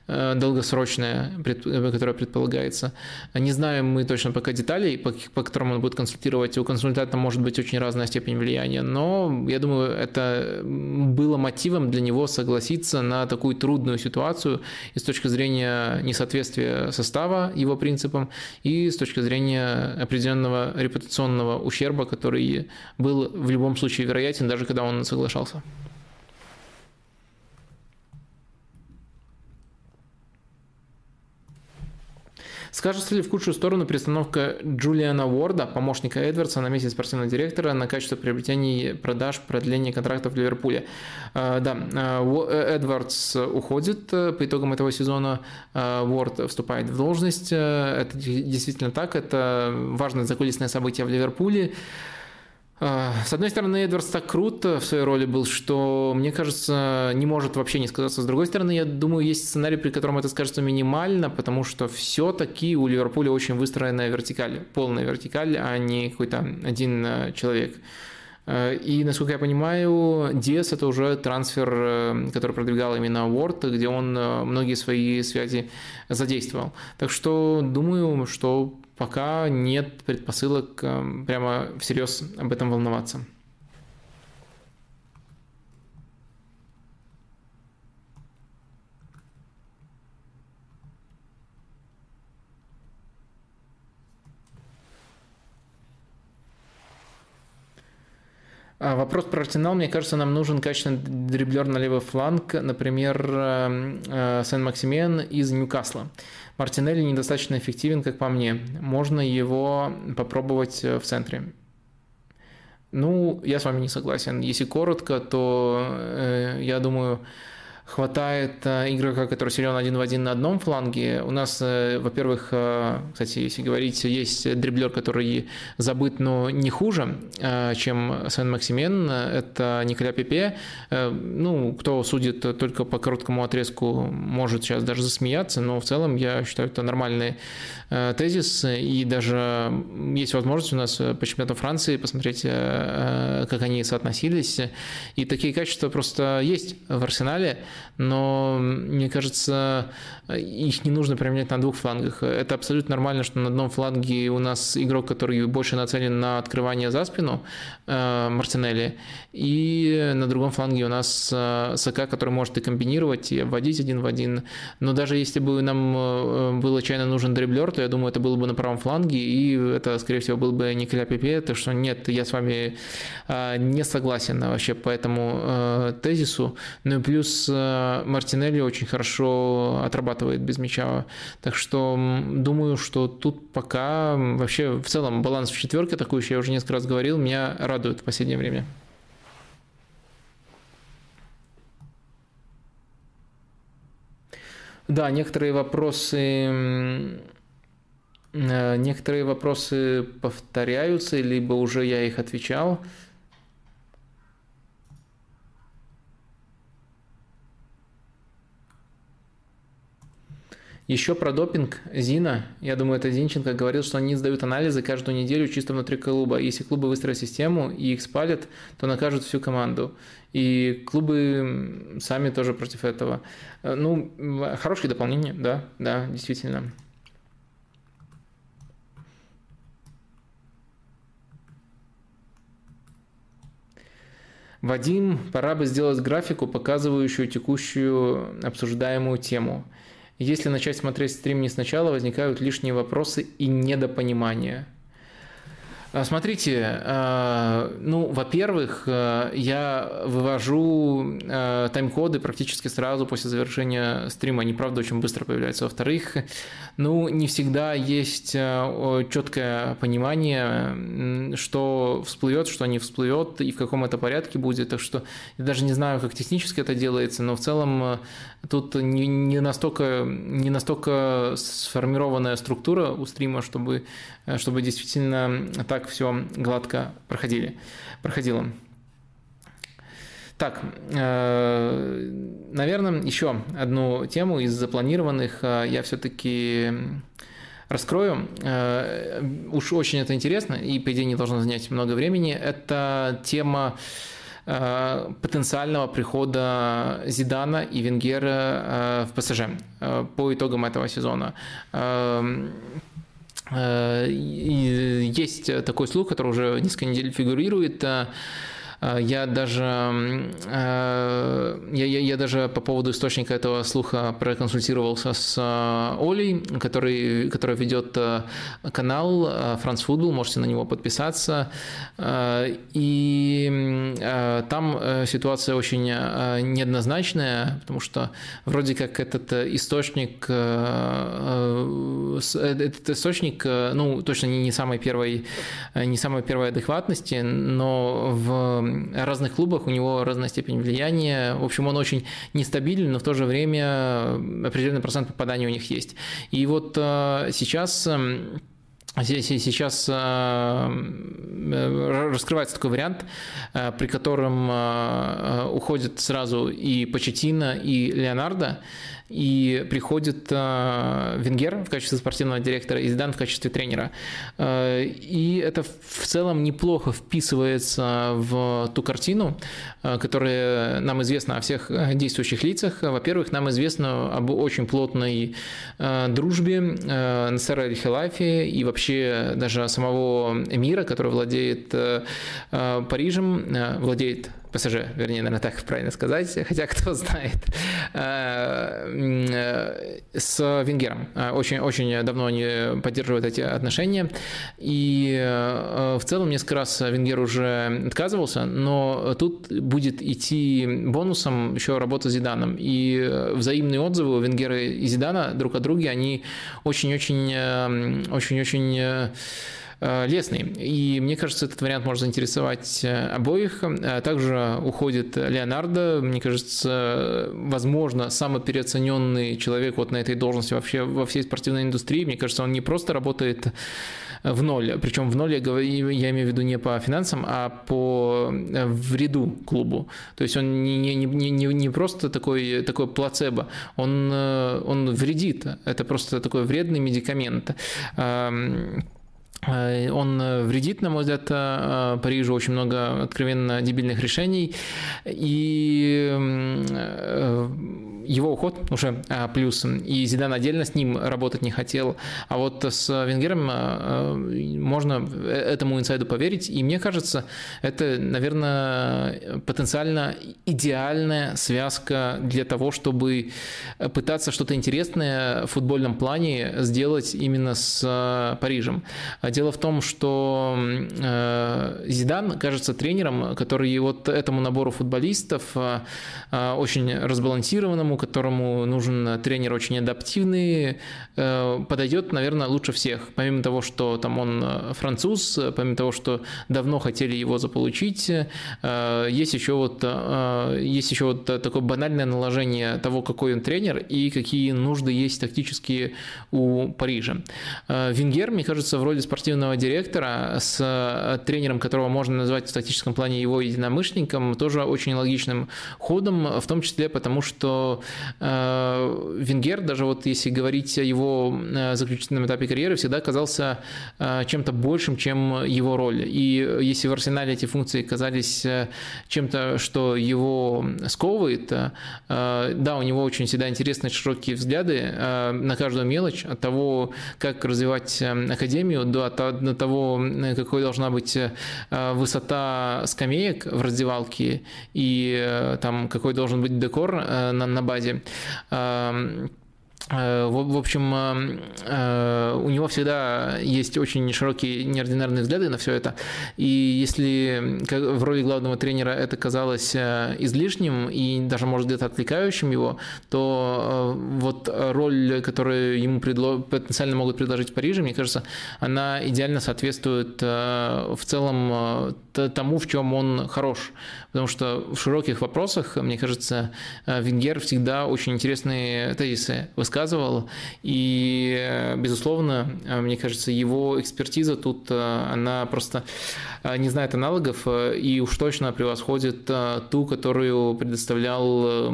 долгосрочное, которое предполагается. Не знаем мы точно пока деталей, по, по которым он будет консультировать. У консультанта может быть очень разная степень влияния, но я думаю, это было мотивом для него согласиться на такую трудную ситуацию и с точки зрения несоответствия состава его принципам, и с точки зрения определенного репутационного ущерба, который был в любом случае вероятен, даже когда он соглашался. Скажется ли в худшую сторону перестановка Джулиана Уорда, помощника Эдвардса, на месте спортивного директора на качество приобретения, продаж, продления контрактов в Ливерпуле? А, да, а, э, Эдвардс уходит по итогам этого сезона, Уорд вступает в должность. Это действительно так, это важное закулисное событие в Ливерпуле. А, с одной стороны, Эдвардс так круто в своей роли был, что, мне кажется, не может вообще не сказаться. С другой стороны, я думаю, есть сценарий, при котором это скажется минимально, потому что все-таки у Ливерпуля очень выстроенная вертикаль, полная вертикаль, а не какой-то один э, человек. Э, и, насколько я понимаю, Диас – это уже трансфер, э, который продвигал именно Уорд, где он многие свои связи задействовал. Так что думаю, что пока нет предпосылок эм, прямо всерьез об этом волноваться. Вопрос про Арсенал. Мне кажется, нам нужен качественный дриблер на левый фланг, например, эм, э, Сен-Максимен из Ньюкасла. Мартинелли недостаточно эффективен, как по мне. Можно его попробовать э, в центре. Ну, я с вами не согласен. Если коротко, то э, я думаю, хватает э, игрока, который силен один в один на одном фланге. У нас, э, во-первых, э, кстати, если говорить, есть дриблер, который забыт, но не хуже, чем Сен-Максимен. Это Николя Пепе. Ну, кто судит только по короткому отрезку, может сейчас даже засмеяться, но в целом я считаю, это нормальный тезис. И даже есть возможность у нас по чемпионату Франции посмотреть, как они соотносились. И такие качества просто есть в арсенале но мне кажется, их не нужно применять на двух флангах. Это абсолютно нормально, что на одном фланге у нас игрок, который больше нацелен на открывание за спину, э, Мартинелли, и на другом фланге у нас э, Сака, который может и комбинировать, и обводить один в один. Но даже если бы нам э, был отчаянно нужен дриблер, то я думаю, это было бы на правом фланге, и это, скорее всего, был бы Николя Пепе, так что нет, я с вами не согласен вообще по этому тезису. Ну и плюс Мартинелли очень хорошо отрабатывает без мяча. Так что думаю, что тут пока вообще в целом баланс в четверке атакующий, я уже несколько раз говорил, меня радует в последнее время. Да, некоторые вопросы некоторые вопросы повторяются, либо уже я их отвечал. Еще про допинг Зина, я думаю, это Зинченко говорил, что они сдают анализы каждую неделю чисто внутри клуба. Если клубы выстроят систему и их спалят, то накажут всю команду. И клубы сами тоже против этого. Э, ну, хорошее дополнение, да, да, действительно. Вадим, пора бы сделать графику, показывающую текущую обсуждаемую тему. Если начать смотреть стрим не сначала, возникают лишние вопросы и недопонимания. А, смотрите, а, ну, во-первых, а, я вывожу тайм-коды практически сразу после завершения стрима. Они, правда, очень быстро появляются. Во-вторых, ну, не всегда есть четкое понимание, что всплывет, что не всплывет и в каком это порядке будет. Так что я даже не знаю, как технически это делается, но в целом тут не, не, настолько, не настолько сформированная структура у стрима, чтобы, чтобы действительно так все гладко проходили, проходило. Так, э, наверное, еще одну тему из запланированных э, я все-таки раскрою. Э, уж очень это интересно, и, по идее, не должно занять много времени. Это тема Э, потенциального прихода Зидана и Венгера э, в ПСЖ э, по итогам этого сезона. Есть такой слух, который уже несколько недель фигурирует, я даже, а, я, я, я даже по поводу источника этого слуха проконсультировался с а, Олей, который, которая ведет канал France Football, можете на него подписаться. И там ситуация очень неоднозначная, потому что вроде как этот источник, этот источник, ну, точно не самой первой, не самой первой адекватности, но в разных клубах, у него разная степень влияния. В общем, он очень нестабилен, но в то же время определенный процент попадания у них есть. И вот э, сейчас эм, Сейчас э, раскрывается такой вариант, э, при котором уходит сразу и Почетина, и Леонардо и приходит э, Венгер в качестве спортивного директора и Зидан в качестве тренера. Э, и это в целом неплохо вписывается в ту картину, э, которая нам известна о всех действующих лицах. Во-первых, нам известно об очень плотной дружбе Насера Аль-Хилафи и вообще даже самого эмира, который владеет Парижем, владеет ПСЖ, вернее, наверное, так правильно сказать, хотя кто знает, э, э, с Венгером. Э, очень, очень давно они поддерживают эти отношения. И в целом несколько раз Венгер уже отказывался, но тут будет идти бонусом еще работа с Зиданом. И взаимные отзывы у Венгера и Зидана друг о друге, они очень-очень очень-очень Э, лесный. И мне кажется, этот вариант может заинтересовать э, обоих. Э, также уходит Леонардо. Мне кажется, возможно, самый переоцененный человек вот на этой должности вообще во всей спортивной индустрии. Мне кажется, он не просто работает в ноль. Причем в ноль я, говорю, я имею в виду не по финансам, а по вреду клубу. То есть он не, не, не, не, просто такой, такой плацебо, он, он вредит. Это просто такой вредный медикамент. Э, он э, вредит, на мой взгляд, э, Парижу очень много откровенно дебильных решений. И его уход уже плюс. И Зидан отдельно с ним работать не хотел. А вот с Венгером можно этому инсайду поверить. И мне кажется, это, наверное, потенциально идеальная связка для того, чтобы пытаться что-то интересное в футбольном плане сделать именно с Парижем. Дело в том, что э, Зидан кажется тренером, который вот этому набору футболистов, э, очень разбалансированному, молодому, которому нужен тренер очень адаптивный, подойдет, наверное, лучше всех. Помимо того, что там он француз, помимо того, что давно хотели его заполучить, есть еще вот, есть еще вот такое банальное наложение того, какой он тренер и какие нужды есть тактические у Парижа. Венгер, мне кажется, в роли спортивного директора с тренером, которого можно назвать в тактическом плане его единомышленником, тоже очень логичным ходом, в том числе потому, что э, Венгер, даже вот если говорить о его э, заключительном этапе карьеры, всегда казался э, чем-то большим, чем его роль. И если в Арсенале эти функции казались чем-то, что его сковывает, да, у него очень всегда интересные широкие взгляды на каждую мелочь, от того, как развивать академию, до, до того, какой должна быть высота скамеек в раздевалке и э, там какой должен быть декор э, на, на базе. Э, в общем, э, э, у него всегда есть очень широкие неординарные взгляды на все это. И если в роли главного тренера это казалось излишним и даже, может, где-то отвлекающим его, то вот роль, которую ему потенциально могут предложить в Париже, мне кажется, она идеально соответствует в целом тому, в чем он хорош. Потому что в широких вопросах, мне кажется, Венгер всегда очень интересные тезисы рассказывал. И, безусловно, мне кажется, его экспертиза тут, э, она просто э, не знает аналогов э, и уж точно превосходит ту, которую предоставлял,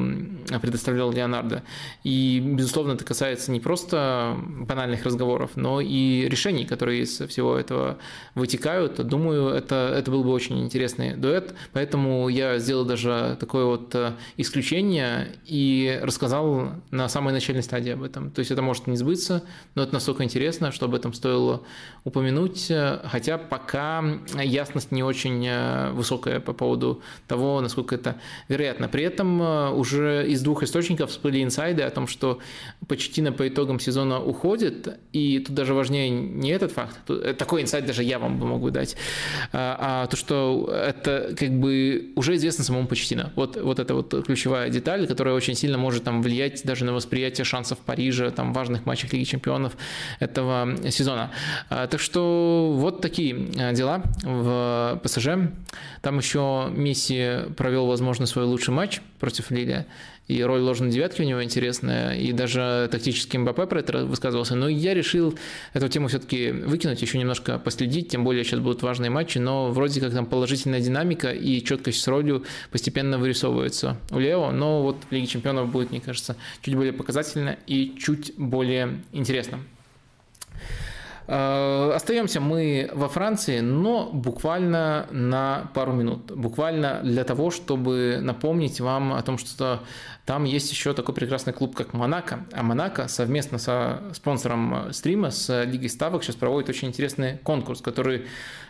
предоставлял Леонардо. И, безусловно, это касается не просто банальных разговоров, но и решений, которые из всего этого вытекают. Думаю, это, это был бы очень интересный дуэт, поэтому я сделал даже такое вот исключение и рассказал на самой начальной стадии об этом. То есть это может не сбыться, но это настолько интересно, что об этом стоило упомянуть, хотя пока ясность не очень э, высокая по поводу того, насколько это вероятно. При этом э, уже из двух источников всплыли инсайды о том, что Почтина по итогам сезона уходит, и тут даже важнее не этот факт, э, такой инсайд даже я вам бы дать, а, а то, что это как бы уже известно самому Почтина. Вот, вот это вот ключевая деталь, которая очень сильно может там влиять даже на восприятие шансов Парижа, там важных матчах Лиги Чемпионов этого сезона. А, так что вот такие а, дела в ПСЖ. Там еще Месси провел, возможно, свой лучший матч против Лили и роль ложной девятки у него интересная, и даже тактический МБП про это высказывался. Но я решил эту тему все-таки выкинуть, еще немножко последить, тем более сейчас будут важные матчи, но вроде как там положительная динамика и четкость с ролью постепенно вырисовывается у Лео, но вот в Лиге Чемпионов будет, мне кажется, чуть более показательно и чуть более интересно. Э, остаемся мы во Франции, но буквально на пару минут. Буквально для того, чтобы напомнить вам о том, что там есть еще такой прекрасный клуб, как Монако. А Монако совместно со спонсором стрима, с Лигой Ставок, сейчас проводит очень интересный конкурс, который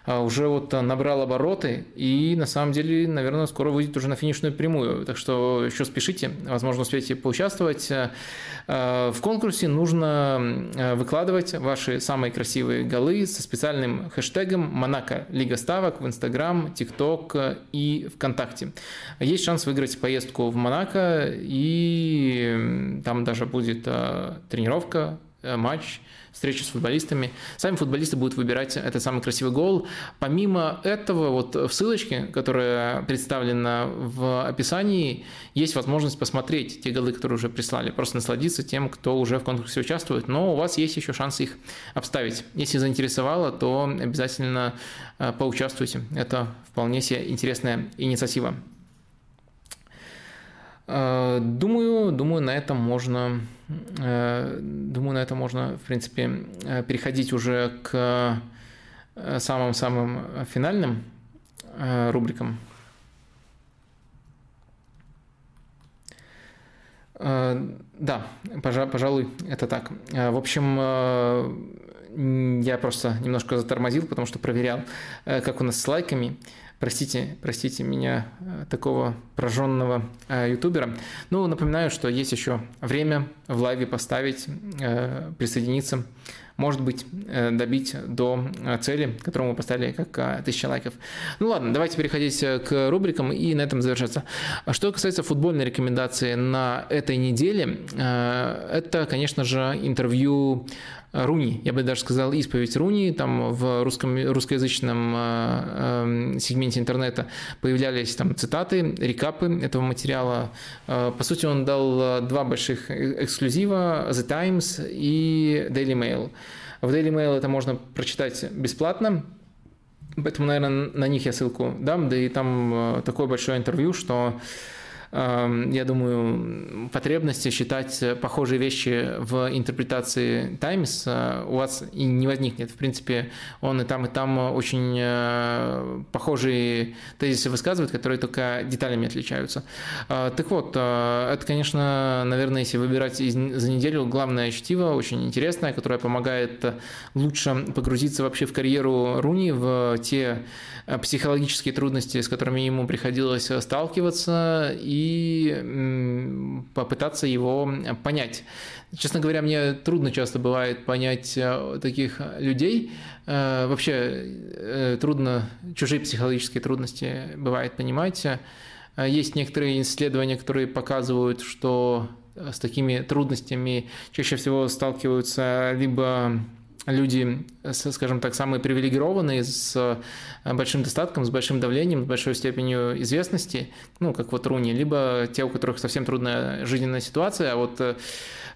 уже вот набрал обороты и на самом деле, наверное, скоро выйдет уже на финишную прямую. Так что еще спешите, возможно, успеете поучаствовать. А, в конкурсе нужно а, выкладывать ваши самые красивые голы со специальным хэштегом Монако Лига Ставок в Инстаграм, ТикТок и ВКонтакте. Есть шанс выиграть поездку в Монако и там даже будет тренировка, матч встречи с футболистами. Сами футболисты будут выбирать этот самый красивый гол. Помимо этого, вот в ссылочке, которая представлена в описании, есть возможность посмотреть те голы, которые уже прислали, просто насладиться тем, кто уже в конкурсе участвует. Но у вас есть еще шанс их обставить. Если заинтересовало, то обязательно э, поучаствуйте. Это вполне себе интересная инициатива. Э, думаю, думаю, на этом можно, э, думаю, на этом можно, в принципе, э, переходить уже к самым-самым финальным рубрикам. Да, пожалуй, это так. В общем, я просто немножко затормозил, потому что проверял, как у нас с лайками. Простите, простите меня, э, такого прожженного э, ютубера. Ну, напоминаю, что есть еще время в лайве поставить, э, присоединиться. может быть, добить до цели, которую мы поставили как тысяча лайков. Ну ладно, давайте переходить к рубрикам и на этом завершаться. Что касается футбольной рекомендации на этой неделе, это, конечно же, интервью Руни, я бы даже сказал исповедь Руни, там в русском, русскоязычном э, э, сегменте интернета появлялись там цитаты, рекапы этого материала. Э, по сути, он дал два больших эксклюзива, The Times и Daily Mail. В Daily Mail это можно прочитать бесплатно, поэтому, наверное, на них я ссылку дам, да и там такое большое интервью, что я думаю, потребности считать похожие вещи в интерпретации Times э, у вас и не возникнет. В принципе, он и там, и там очень э, похожие тезисы высказывает, которые только деталями отличаются. Э, так вот, это, конечно, наверное, если выбирать за неделю, главное чтиво, очень интересное, которое помогает лучше погрузиться вообще в карьеру Руни, в те психологические трудности, с которыми ему приходилось сталкиваться, и и попытаться его понять. Честно говоря, мне трудно часто бывает понять э, таких людей. Э, вообще э, трудно, чужие психологические трудности бывает понимать. Есть некоторые исследования, которые показывают, что с такими трудностями чаще всего сталкиваются либо люди, скажем так, самые привилегированные, с э, большим достатком, с большим давлением, с большой степенью известности, ну, как вот Руни, либо те, у которых совсем трудная жизненная ситуация, а вот э,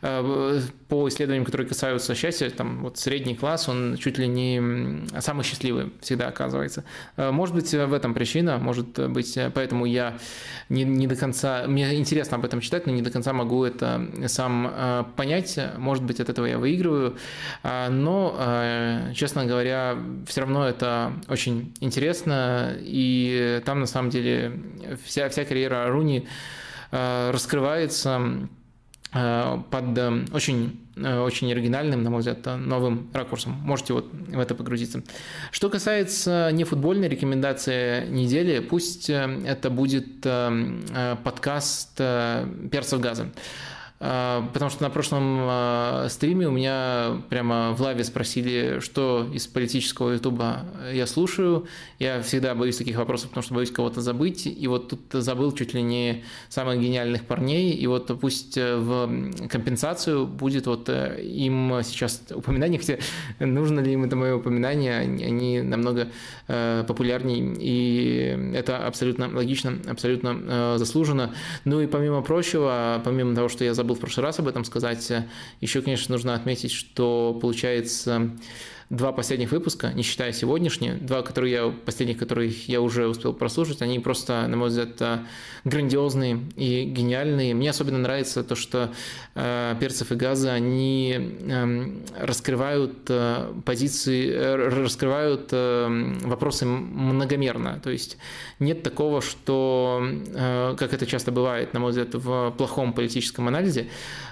Э, по исследованиям, которые касаются счастья, там вот средний класс, он чуть ли не самый счастливый всегда оказывается. Может быть, в этом причина, может быть, поэтому я не, не до конца, мне интересно об этом читать, но не до конца могу это сам понять. Может быть, от этого я выигрываю, но, честно говоря, все равно это очень интересно, и там на самом деле вся, вся карьера Руни раскрывается Э, под э, очень, э, очень оригинальным, на мой взгляд, новым ракурсом. Можете вот в это погрузиться. Что касается нефутбольной рекомендации недели, пусть это будет подкаст «Перцев газа». А, потому что на прошлом а, стриме у меня прямо в лаве спросили, что из политического ютуба я слушаю. Я всегда боюсь таких вопросов, потому что боюсь кого-то забыть. И вот тут забыл чуть ли не самых гениальных парней. И вот пусть э, в компенсацию будет вот э, им сейчас упоминание, хотя нужно ли им это мое упоминание, они намного э, популярнее, и это абсолютно логично, абсолютно заслуженно. Ну и помимо прочего, помимо того, что я забыл забыл в прошлый раз об этом сказать. Еще, конечно, нужно отметить, что получается два последних выпуска, не считая сегодняшние, два, которые я, последних, которых я уже успел прослушать, они просто, на мой взгляд, грандиозные и гениальные. Мне особенно нравится то, что э, перцев и газа, они э, раскрывают э, позиции, э, раскрывают э, вопросы многомерно. То есть нет такого, что, э, как это часто бывает, на мой взгляд, в плохом политическом анализе, э,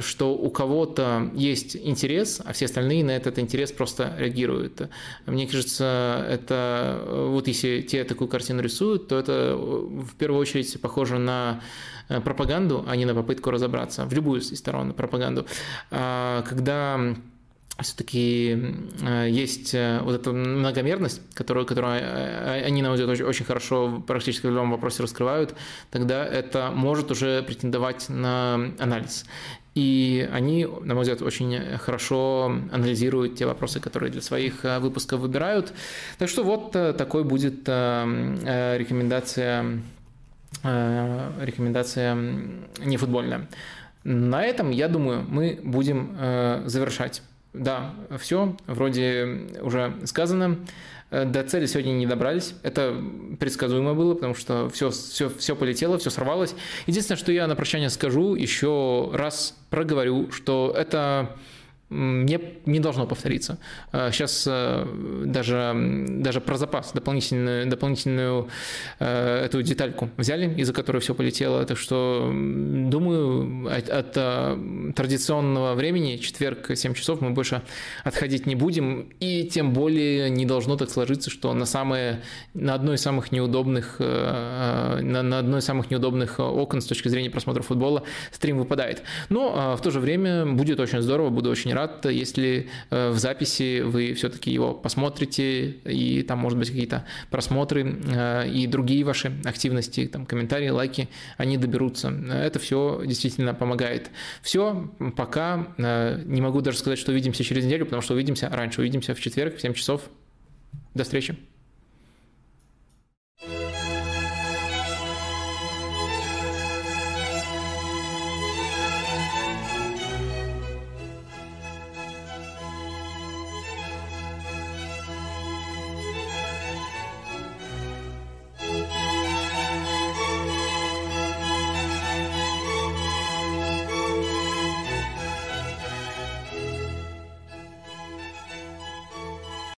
что у кого-то есть интерес, а все остальные на этот интерес просто реагируют. Мне кажется, это вот если те такую картину рисуют, то это в первую очередь похоже на э, пропаганду, а не на попытку разобраться в любую из сторон пропаганду. А когда все-таки э, есть э, вот эта многомерность, которую, которую они, на мой взгляд, очень, очень хорошо практически в любом вопросе раскрывают, тогда это может уже претендовать на анализ. И они, на мой взгляд, очень хорошо анализируют те вопросы, которые для своих э, выпусков выбирают. Так что вот э, такой будет э, рекомендация, рекомендация нефутбольная. На этом, я думаю, мы будем завершать. Да, все, вроде уже сказано. Э, до цели сегодня не добрались. Это предсказуемо было, потому что все, все, все полетело, все сорвалось. Единственное, что я на прощание скажу, еще раз проговорю, что это не, не должно повториться. Сейчас а, э, даже, даже про запас дополнительную, дополнительную э, эту детальку взяли, из-за которой все полетело. Так что, думаю, от, от э, традиционного времени, четверг 7 часов, мы больше отходить не будем. И тем более не должно так сложиться, что на, самые, на одной из самых неудобных на, на одной из самых неудобных окон с точки зрения просмотра футбола стрим выпадает. Но в то же время будет очень здорово, буду очень рад, рад, если э, в записи вы все-таки его посмотрите, и там, может быть, какие-то просмотры э, и другие ваши активности, там, комментарии, лайки, они доберутся. Это все действительно помогает. Все, пока. Не могу даже сказать, что увидимся через неделю, потому что увидимся раньше. Увидимся в четверг в 7 часов. До встречи.